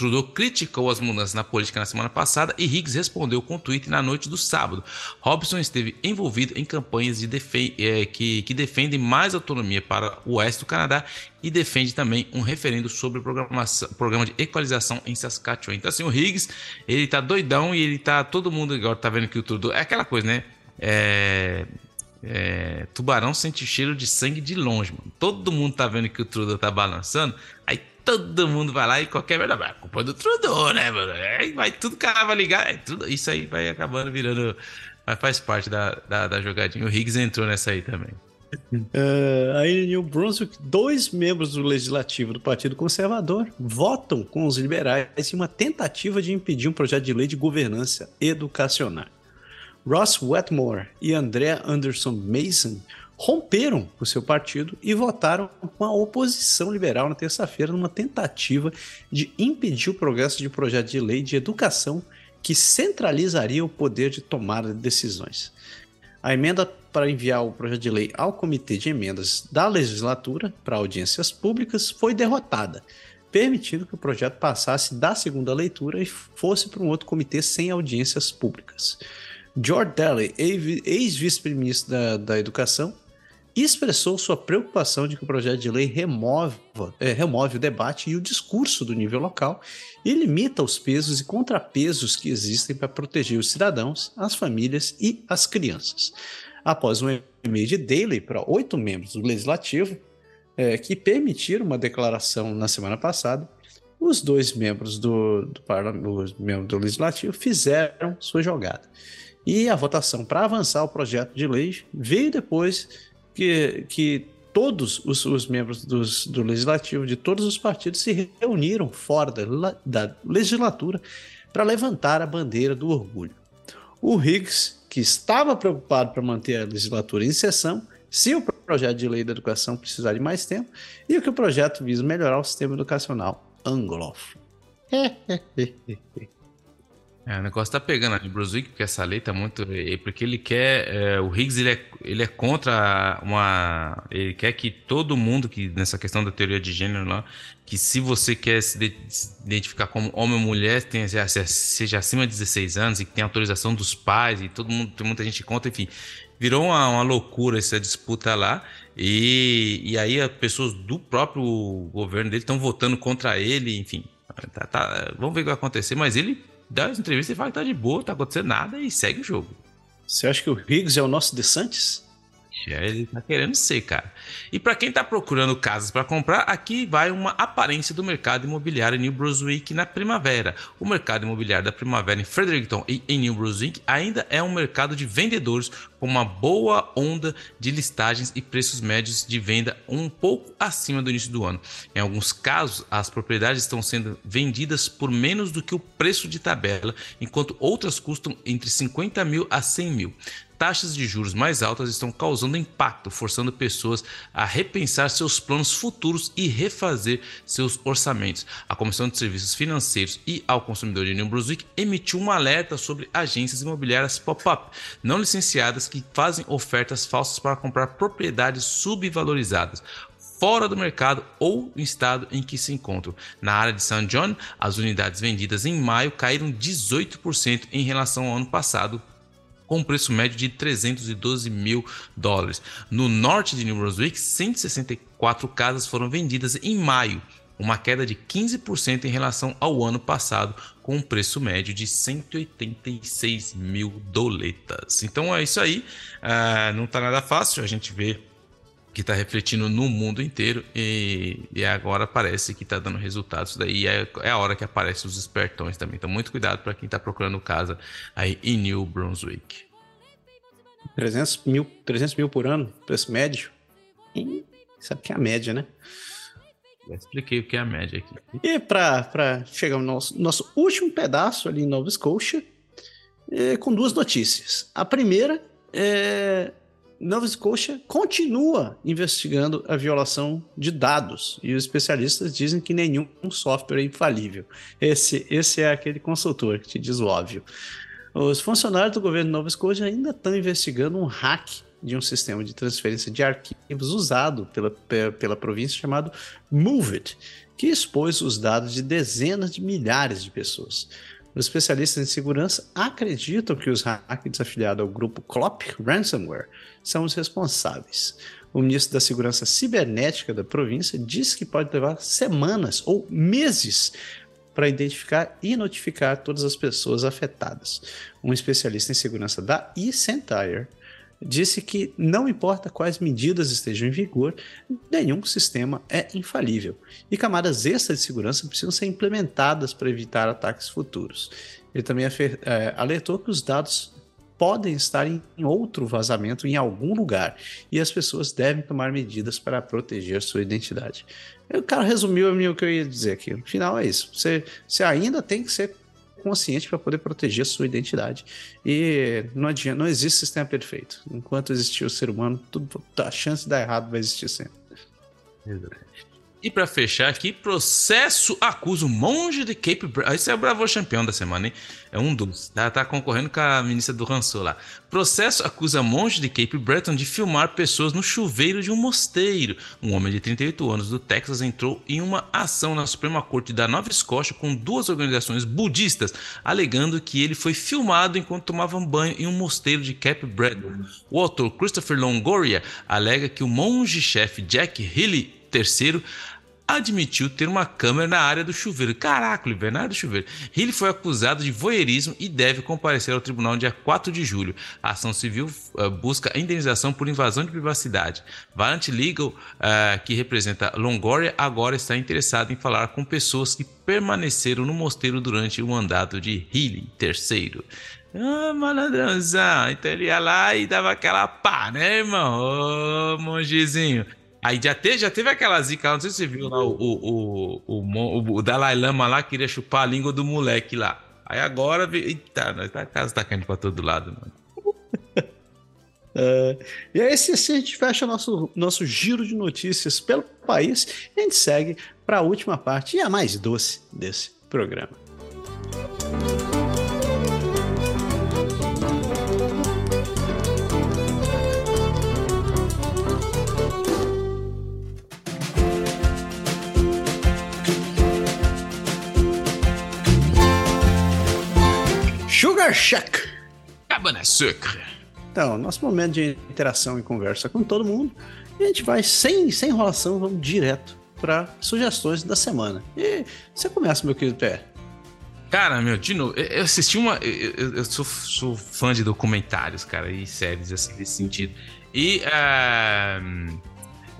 Trudeau criticou as mudanças na política na semana passada e Higgs respondeu com um tweet na noite do sábado. Robson esteve envolvido em campanhas de é, que, que defendem mais autonomia para o oeste do Canadá e defende também um referendo sobre programa de equalização em Saskatchewan. Então, assim, o Higgs, ele tá doidão e ele tá. Todo mundo agora tá vendo que o Trudeau. É aquela coisa, né? É é, tubarão sente cheiro de sangue de longe, mano. Todo mundo tá vendo que o Trudeau tá balançando, aí todo mundo vai lá e qualquer verdade, a culpa é do Trudeau, né, mano? Aí vai tudo, cara vai ligar, é, tudo, isso aí vai acabando virando, mas faz parte da, da, da jogadinha. O Higgs entrou nessa aí também. Uh, aí em New Brunswick, dois membros do legislativo do Partido Conservador votam com os liberais em uma tentativa de impedir um projeto de lei de governança educacional. Ross Wetmore e Andrea Anderson Mason romperam o seu partido e votaram com a oposição liberal na terça-feira numa tentativa de impedir o progresso de um projeto de lei de educação que centralizaria o poder de tomada de decisões. A emenda para enviar o projeto de lei ao Comitê de Emendas da Legislatura para audiências públicas foi derrotada, permitindo que o projeto passasse da segunda leitura e fosse para um outro comitê sem audiências públicas. George Daly, ex-vice-ministro da, da Educação, expressou sua preocupação de que o projeto de lei remove, é, remove o debate e o discurso do nível local e limita os pesos e contrapesos que existem para proteger os cidadãos, as famílias e as crianças. Após um e-mail de Daly para oito membros do Legislativo, é, que permitiram uma declaração na semana passada, os dois membros do, do, do, do Legislativo fizeram sua jogada. E a votação para avançar o projeto de lei veio depois que, que todos os, os membros dos, do legislativo de todos os partidos se reuniram fora da, da legislatura para levantar a bandeira do orgulho. O Higgs, que estava preocupado para manter a legislatura em sessão, se o projeto de lei da educação precisar de mais tempo, e o que o projeto visa melhorar o sistema educacional anglófono. É, o negócio tá pegando ali Brunswick, porque essa lei tá muito. Porque ele quer. É, o Higgs ele é, ele é contra uma. Ele quer que todo mundo, que nessa questão da teoria de gênero lá, que se você quer se, de, se identificar como homem ou mulher, tenha, seja acima de 16 anos e que tem autorização dos pais, e todo mundo, tem muita gente contra, enfim. Virou uma, uma loucura essa disputa lá. E, e aí as pessoas do próprio governo dele estão votando contra ele, enfim. Tá, tá, vamos ver o que vai acontecer, mas ele dá as entrevistas e fala que tá de boa, tá acontecendo nada e segue o jogo. Você acha que o Higgs é o nosso DeSantis? Ele tá querendo ser, cara. E para quem tá procurando casas para comprar, aqui vai uma aparência do mercado imobiliário em New Brunswick na primavera. O mercado imobiliário da primavera em Fredericton e em New Brunswick ainda é um mercado de vendedores com uma boa onda de listagens e preços médios de venda um pouco acima do início do ano. Em alguns casos, as propriedades estão sendo vendidas por menos do que o preço de tabela, enquanto outras custam entre 50 mil a 100 mil taxas de juros mais altas estão causando impacto, forçando pessoas a repensar seus planos futuros e refazer seus orçamentos. A Comissão de Serviços Financeiros e ao Consumidor de New Brunswick emitiu um alerta sobre agências imobiliárias pop-up não licenciadas que fazem ofertas falsas para comprar propriedades subvalorizadas fora do mercado ou estado em que se encontram. Na área de St. John, as unidades vendidas em maio caíram 18% em relação ao ano passado, com um preço médio de 312 mil dólares. No norte de New Brunswick, 164 casas foram vendidas em maio, uma queda de 15% em relação ao ano passado, com um preço médio de 186 mil doletas. Então é isso aí, uh, não está nada fácil, a gente vê que está refletindo no mundo inteiro e, e agora parece que está dando resultados. Daí é, é, a hora que aparecem os espertões também. Então, muito cuidado para quem está procurando casa aí em New Brunswick. 300 mil, 300 mil por ano, preço médio. E sabe que é a média, né? Já expliquei o que é a média aqui. E para chegar no nosso, nosso último pedaço ali em Nova Scotia, é, com duas notícias. A primeira é Nova Scotia continua investigando a violação de dados e os especialistas dizem que nenhum software é infalível. Esse, esse é aquele consultor que te diz o óbvio. Os funcionários do governo de Nova Scotia ainda estão investigando um hack de um sistema de transferência de arquivos usado pela, pela província chamado MoveIt, que expôs os dados de dezenas de milhares de pessoas. Os especialistas em segurança acreditam que os hackers afiliados ao grupo Clop Ransomware são os responsáveis. O ministro da Segurança Cibernética da província disse que pode levar semanas ou meses para identificar e notificar todas as pessoas afetadas. Um especialista em segurança da eCentire disse que não importa quais medidas estejam em vigor, nenhum sistema é infalível e camadas extras de segurança precisam ser implementadas para evitar ataques futuros. Ele também é, alertou que os dados podem estar em outro vazamento em algum lugar e as pessoas devem tomar medidas para proteger sua identidade. O cara resumiu o que eu ia dizer aqui. No final é isso. Você, você ainda tem que ser consciente para poder proteger a sua identidade. E não adianta, não existe sistema perfeito. Enquanto existir o ser humano, tudo, a chance de dar errado vai existir sempre. E para fechar aqui, processo acusa o monge de Cape Breton. Esse é o Bravo campeão da semana, hein? É um dos. Tá, tá concorrendo com a ministra do Ranço lá. Processo acusa monge de Cape Breton de filmar pessoas no chuveiro de um mosteiro. Um homem de 38 anos do Texas entrou em uma ação na Suprema Corte da Nova Escócia com duas organizações budistas, alegando que ele foi filmado enquanto tomava banho em um mosteiro de Cape Breton. O autor Christopher Longoria alega que o monge-chefe Jack Healy III admitiu ter uma câmera na área do chuveiro. Caraca, Oliver, na área do chuveiro. Ele foi acusado de voyeurismo e deve comparecer ao tribunal dia 4 de julho. A ação civil uh, busca indenização por invasão de privacidade. Valiant Legal, uh, que representa Longoria, agora está interessado em falar com pessoas que permaneceram no mosteiro durante o mandato de Healy III. Ah, malandrãozão. Então ele ia lá e dava aquela pá, né, irmão? Ô, mongezinho. Aí já teve, já teve aquela zica, não sei se você viu lá, o, o, o, o, Dalai Lama lá queria chupar a língua do moleque lá. Aí agora, eita, a casa tá caindo pra todo lado, mano. Uh, e aí, assim, assim a gente fecha nosso, nosso giro de notícias pelo país a gente segue para a última parte e a mais doce desse programa. Sugar Shack. Cabana Sucre. Então, nosso momento de interação e conversa com todo mundo. E a gente vai, sem, sem enrolação, vamos direto para sugestões da semana. E você começa, meu querido Pé. Cara, meu, de novo, eu assisti uma. Eu, eu sou, sou, fã de documentários, cara, e séries assim, desse sentido. E. Uh,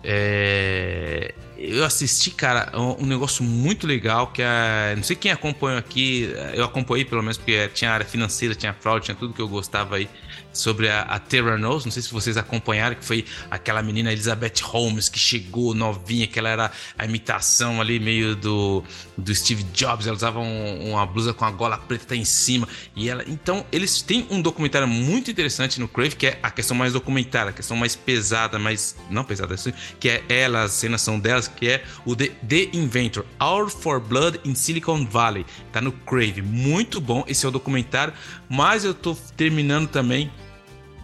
é, eu assisti, cara, um, negócio muito legal que é. Não sei quem acompanhou aqui, eu acompanhei pelo menos porque tinha área financeira, tinha fraude, tinha tudo que eu gostava aí sobre a, a Terranos, não sei se vocês acompanharam, que foi aquela menina Elizabeth Holmes que chegou novinha, que ela era a imitação ali meio do, do Steve Jobs, ela usava um, uma blusa com a gola preta em cima, e ela, então eles têm um documentário muito interessante no Crave, que é a questão mais documentária, a questão mais pesada, mais, não pesada, assim, que é ela, as cenas são delas, que é o The, The Inventor, Our for Blood in Silicon Valley, tá no Crave, muito bom, esse é o documentário, mas eu tô terminando também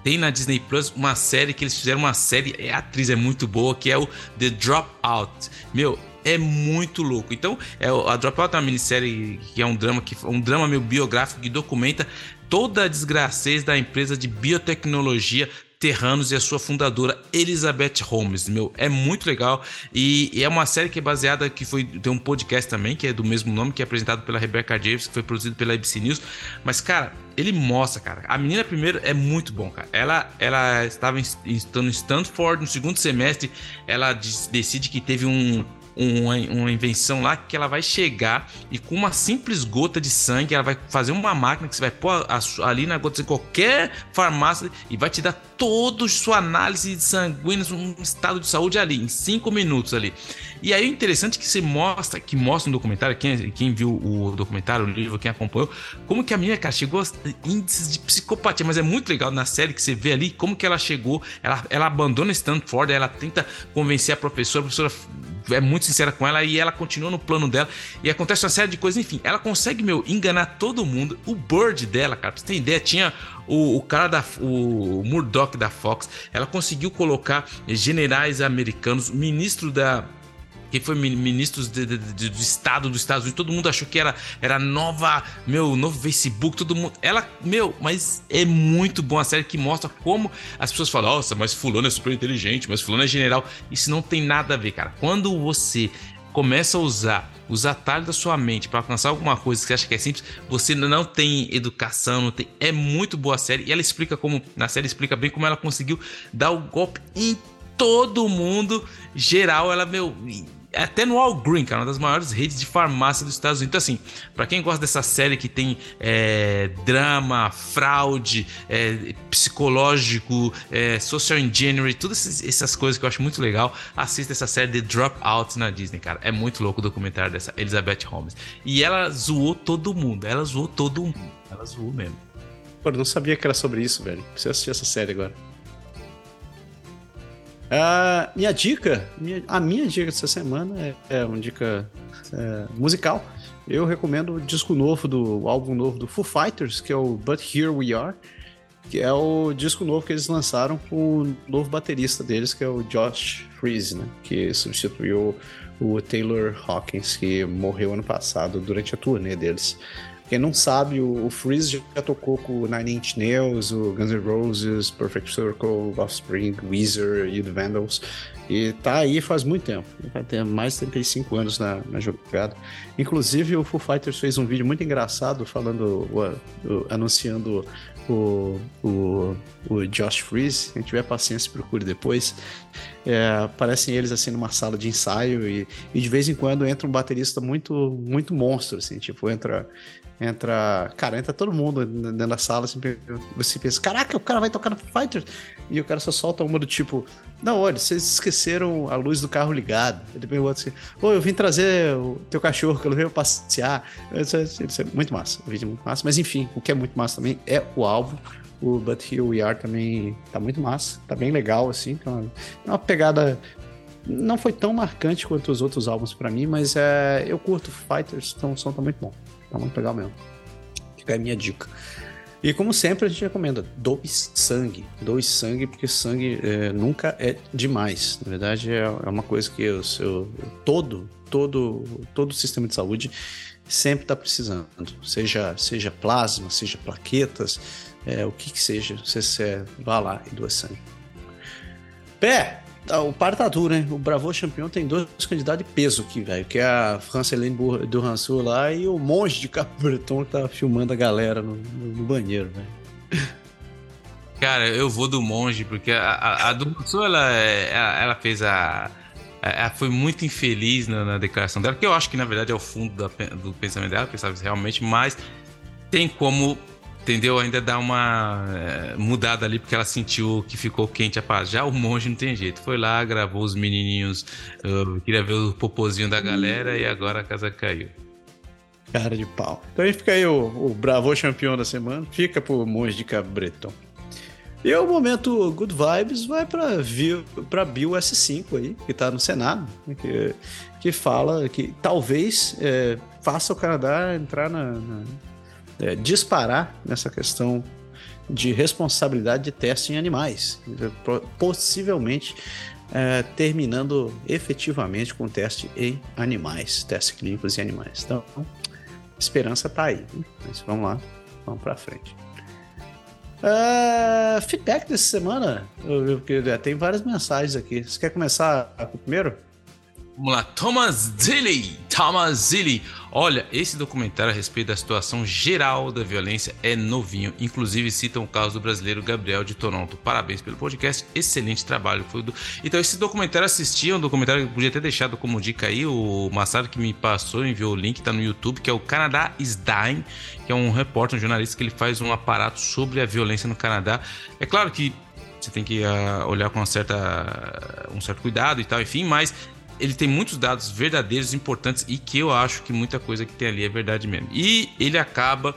tem na Disney Plus uma série que eles fizeram uma série, a atriz é muito boa, que é o The Dropout. Meu, é muito louco. Então, é, a Dropout é uma minissérie que é um drama, que, um drama meio biográfico que documenta toda a desgracez da empresa de biotecnologia Terranos e a sua fundadora Elizabeth Holmes. Meu, é muito legal e, e, é uma série que é baseada que foi tem um podcast também que é do mesmo nome que é apresentado pela Rebecca James, que foi produzido pela ABC News. Mas cara, ele mostra, cara. A menina primeiro é muito bom, cara. Ela ela estava estando em Stanford no segundo semestre, ela decide que teve um uma, uma invenção lá que ela vai chegar e com uma simples gota de sangue, ela vai fazer uma máquina que você vai pôr ali na gota de qualquer farmácia e vai te dar toda sua análise de sanguínea, um estado de saúde ali, em cinco minutos ali. E aí o interessante é que você mostra, que mostra no documentário, quem, quem viu o documentário, o livro, quem acompanhou, como que a menina, cara, chegou a índices de psicopatia, mas é muito legal na série que você vê ali como que ela chegou, ela, ela abandona Stanford, ela tenta convencer a professora, a professora é muito sincera com ela e ela continua no plano dela e acontece uma série de coisas, enfim, ela consegue, meu, enganar todo mundo. O Bird dela, cara, pra você ter ideia, tinha o, o cara da o Murdoch da Fox, ela conseguiu colocar generais americanos, ministro da foi ministros de, de, de, do estado dos Estados Unidos, todo mundo achou que era era nova, meu, novo Facebook, todo mundo. Ela, meu, mas é muito bom a série que mostra como as pessoas falam: "Nossa, mas fulano é super inteligente, mas fulano é general". Isso não tem nada a ver, cara. Quando você começa a usar os atalhos da sua mente para alcançar alguma coisa que você acha que é simples, você não tem educação, não tem. É muito boa a série. E ela explica como. Na série explica bem como ela conseguiu dar o golpe em todo mundo. Geral, ela, meu até no All Green, cara, uma das maiores redes de farmácia dos Estados Unidos. Então, assim, para quem gosta dessa série que tem é, drama, fraude, é, psicológico, é, social engineering, todas essas coisas que eu acho muito legal, assista essa série The Dropout na Disney, cara. É muito louco o documentário dessa Elizabeth Holmes. E ela zoou todo mundo, ela zoou todo mundo. Ela zoou mesmo. Pô, eu não sabia que era sobre isso, velho. Preciso assistir essa série agora. Uh, minha dica, minha, a minha dica dessa semana é, é uma dica é, musical. Eu recomendo o disco novo do o álbum novo do Foo Fighters, que é o But Here We Are, que é o disco novo que eles lançaram com o novo baterista deles, que é o Josh Freese, né? Que substituiu o Taylor Hawkins, que morreu ano passado durante a turnê deles. Quem não sabe, o, Freeze já tocou com o Nine Inch Nails, o Guns N' Roses, Perfect Circle, Offspring, Weezer e The Vandals. E tá aí faz muito tempo. Vai ter mais de 35 anos na, na jogada. Inclusive, o Foo Fighters fez um vídeo muito engraçado falando, o, o, anunciando o, o, o Josh Freeze. Quem tiver paciência, procure depois. É, aparecem eles assim numa sala de ensaio e, e, de vez em quando entra um baterista muito muito monstro, assim, tipo, entra entra. Cara, entra todo mundo dentro da sala, assim, você pensa, caraca, o cara vai tocar no Fighter. E o cara só solta uma do tipo, não, olha, vocês esqueceram a luz do carro ligada. Ele outro assim, ô, eu vim trazer o teu cachorro, que eu veio passear. Isso é, isso é muito massa, o vídeo é muito massa. Mas enfim, o que é muito massa também é o álbum. O But Here We Are também tá muito massa, tá bem legal, assim. É uma, é uma pegada não foi tão marcante quanto os outros álbuns para mim, mas é, eu curto Fighters, então o som tá muito bom. Tá muito legal mesmo. Fica a minha dica. E como sempre, a gente recomenda, doe sangue. Doe sangue, porque sangue é, nunca é demais. Na verdade, é, é uma coisa que eu, eu, todo, todo, todo o sistema de saúde sempre está precisando. Seja, seja plasma, seja plaquetas, é, o que que seja, você, você vá lá e doa sangue. Pé, o par tá duro, né? O Bravo Champion tem dois candidatos de peso aqui, velho. Que é a Franceline Durrançou lá e o monge de Capo Breton que tá filmando a galera no, no, banheiro, velho. Cara, eu vou do monge, porque a, a, a Durrançou, ela, é, ela, ela fez a ela foi muito infeliz na, na, declaração dela, que eu acho que na verdade é o fundo da, do pensamento dela, que sabe realmente, mas tem como entendeu? Ainda dá uma é, mudada ali, porque ela sentiu que ficou quente a paz. Já o monge não tem jeito. Foi lá, gravou os menininhos, uh, queria ver o popozinho da galera e agora a casa caiu. Cara de pau. Então aí fica aí o, o Bravo campeão da semana. Fica pro monge de Cabreton. E o momento Good Vibes vai para para Bill S5 aí, que tá no Senado, que, que fala que talvez é, faça o Canadá entrar na, na é, disparar nessa questão de responsabilidade de teste em animais, possivelmente é, terminando efetivamente com teste em animais, testes clínicos em animais. Então, esperança tá aí. Mas vamos lá, vamos para frente. Uh, feedback dessa semana, eu, eu, eu, tem várias mensagens aqui. Você quer começar primeiro? Vamos lá, Thomas Zilli. Thomas Zilli. Olha, esse documentário a respeito da situação geral da violência é novinho. Inclusive citam o caso do brasileiro Gabriel de Toronto. Parabéns pelo podcast, excelente trabalho. Então, esse documentário assisti, é um documentário que podia ter deixado como dica aí. O Massaro que me passou, enviou o link, tá no YouTube, que é o Canadá is Dying, que é um repórter, um jornalista que ele faz um aparato sobre a violência no Canadá. É claro que você tem que uh, olhar com certa, um certo cuidado e tal, enfim, mas ele tem muitos dados verdadeiros, importantes e que eu acho que muita coisa que tem ali é verdade mesmo. E ele acaba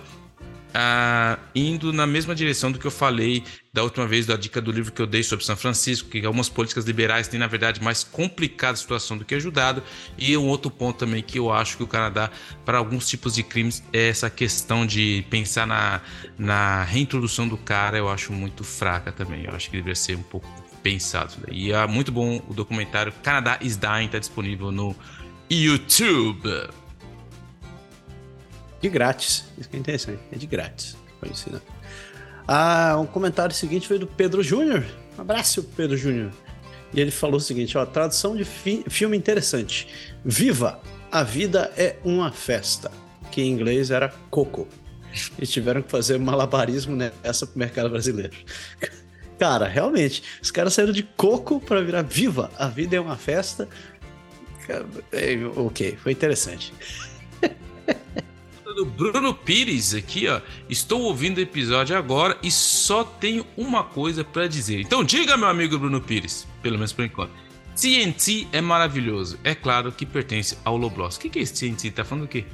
ah, indo na mesma direção do que eu falei da última vez da dica do livro que eu dei sobre São Francisco, que algumas políticas liberais têm, na verdade, mais complicada a situação do que ajudado. E um outro ponto também que eu acho que o Canadá, para alguns tipos de crimes, é essa questão de pensar na, na reintrodução do cara, eu acho muito fraca também. Eu acho que deveria ser um pouco pensado. E é muito bom o documentário Canadá is Dying, está disponível no YouTube. De grátis. Isso que é interessante. É de grátis. Ensinar. Ah, um comentário seguinte foi do Pedro Júnior. Um abraço, Pedro Júnior. E ele falou o seguinte: ó, tradução de fi filme interessante. Viva! A vida é uma festa. Que em inglês era Coco. E tiveram que fazer malabarismo nessa pro mercado brasileiro. Cara, realmente, os caras saíram de coco para virar viva. A vida é uma festa. É, ok, foi interessante. do Bruno Pires aqui, ó. Estou ouvindo o episódio agora e só tenho uma coisa para dizer. Então diga, meu amigo Bruno Pires, pelo menos por enquanto. TNT é maravilhoso. É claro que pertence ao Loblos. O que, que é esse TNT? Tá falando o quê?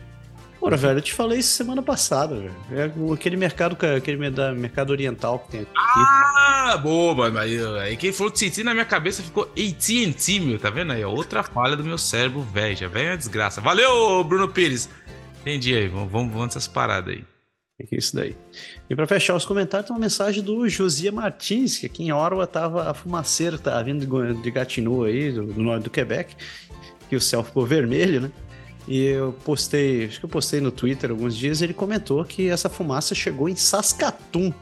Ora, velho, eu te falei isso semana passada, velho. É aquele mercado, aquele mercado oriental que tem aqui. Ah, boa, mas aí quem falou TNT na minha cabeça ficou AT&T, meu, tá vendo aí? Outra falha do meu cérebro, velho. Já vem a desgraça. Valeu, Bruno Pires. Entendi aí, vamos, vamos, vamos essas paradas aí. O que é isso daí? E para fechar os comentários, tem uma mensagem do Josia Martins, que aqui em Orwa tava a fumaceira, tava vindo de Gatineau aí, do, do norte do Quebec, que o céu ficou vermelho, né? E eu postei, acho que eu postei no Twitter alguns dias, ele comentou que essa fumaça chegou em Saskatoon.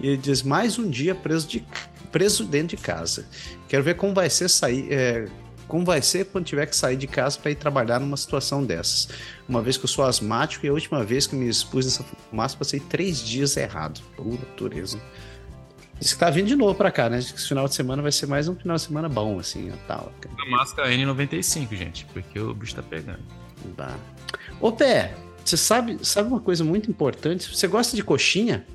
E ele diz, mais um dia preso, de, preso dentro de casa. Quero ver como vai ser sair, é, como vai ser quando tiver que sair de casa para ir trabalhar numa situação dessas. Uma vez que eu sou asmático e a última vez que me expus nessa fumaça, passei três dias errado. Pura natureza. Diz que tá vindo de novo pra cá, né? Diz que esse final de semana vai ser mais um final de semana bom, assim, tal. A máscara N95, gente, porque o bicho tá pegando. Bah. Ô, Pé, você sabe, sabe uma coisa muito importante? Você gosta de coxinha?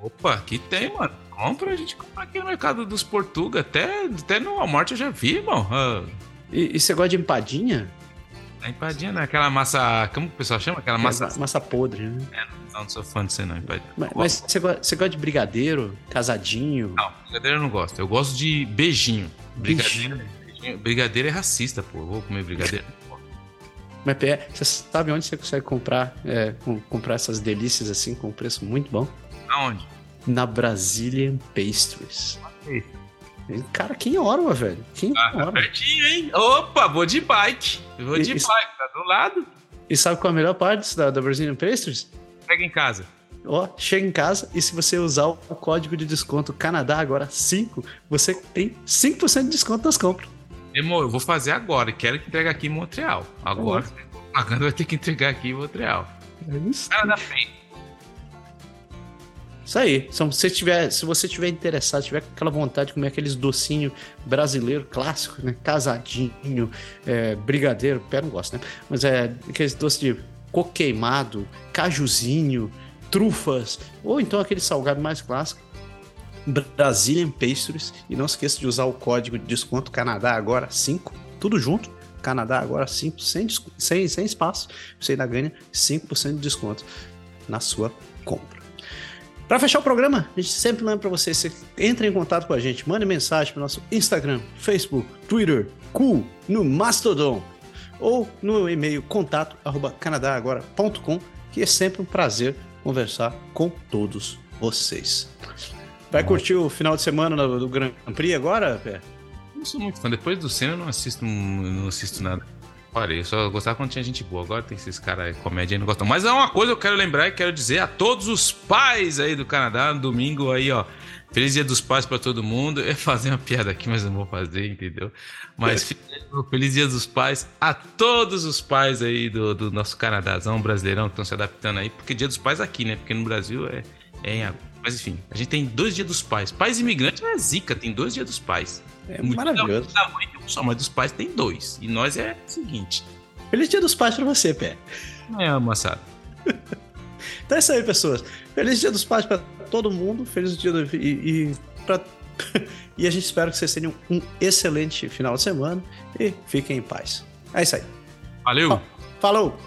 Opa, aqui tem, mano. Compra, a gente compra aqui no mercado dos Portuga. Até, até no Walmart eu já vi, irmão. Uh. E, e, você gosta de empadinha? A empadinha não é aquela massa. Como o pessoal chama? Aquela massa. É, massa podre, né? É, não, não sou fã de você, não, empadinha. Mas, mas você, gosta, você gosta de brigadeiro? Casadinho? Não, brigadeiro eu não gosto. Eu gosto de beijinho. Brigadeiro, beijinho. brigadeiro é racista, pô. Eu vou comer brigadeiro. Mas Pé, você sabe onde você consegue comprar, é, comprar essas delícias assim com um preço muito bom? Aonde? na Brazilian Pastries. Cara, quem orma, velho? Quem ah, tá pertinho, hein? Opa, vou de bike. Vou de e, bike, tá do lado. E sabe qual é a melhor parte da, da Brazilian Pastries? Pega em casa. Ó, chega em casa e se você usar o código de desconto Canadá agora 5, você tem 5% de desconto nas compras. Demor, eu vou fazer agora. Quero que entregue aqui em Montreal. Agora, é. pagando, vai ter que entregar aqui em Montreal. É isso. Canadá Pastries. Isso aí. Se você tiver, se você tiver interessado, tiver aquela vontade de comer aqueles docinhos brasileiros clássicos, né? Casadinho, é, brigadeiro, pé não gosto, né? Mas é aqueles doces de coco queimado, cajuzinho, trufas, ou então aquele salgado mais clássico. Brazilian Pastries. E não esqueça de usar o código de desconto Canadá agora 5, tudo junto. Canadá agora 5, sem, sem, sem espaço. Você ainda ganha 5% de desconto na sua compra. Para fechar o programa, a gente sempre lembra para você, você entra em contato com a gente, mande mensagem para nosso Instagram, Facebook, Twitter, Cool, no Mastodon ou no e-mail contato canadagora.com, que é sempre um prazer conversar com todos vocês. Vai curtir o final de semana do Grand Prix agora, Pé? Não sou muito fã. Depois do Senna eu não assisto, não assisto nada. Parei, eu só gostava quando tinha gente boa. Agora tem esses caras comédia aí não gostam. Mas é uma coisa que eu quero lembrar e quero dizer a todos os pais aí do Canadá, no domingo aí, ó. Feliz Dia dos Pais para todo mundo. Eu ia fazer uma piada aqui, mas não vou fazer, entendeu? Mas feliz Dia dos Pais a todos os pais aí do, do nosso Canadazão brasileirão que estão se adaptando aí, porque Dia dos Pais aqui, né? Porque no Brasil é, é em agosto. Mas enfim, a gente tem dois dias dos pais. Pais imigrantes é zica, tem dois dias dos pais. É Muito maravilhoso. Da mãe tem um só, mas dos pais tem dois. E nós é o seguinte. Feliz dia dos pais pra você, Pé. É, moçada. então é isso aí, pessoas. Feliz dia dos pais pra todo mundo. Feliz dia do... E, e, pra... e a gente espera que vocês tenham um excelente final de semana. E fiquem em paz. É isso aí. Valeu. Falou.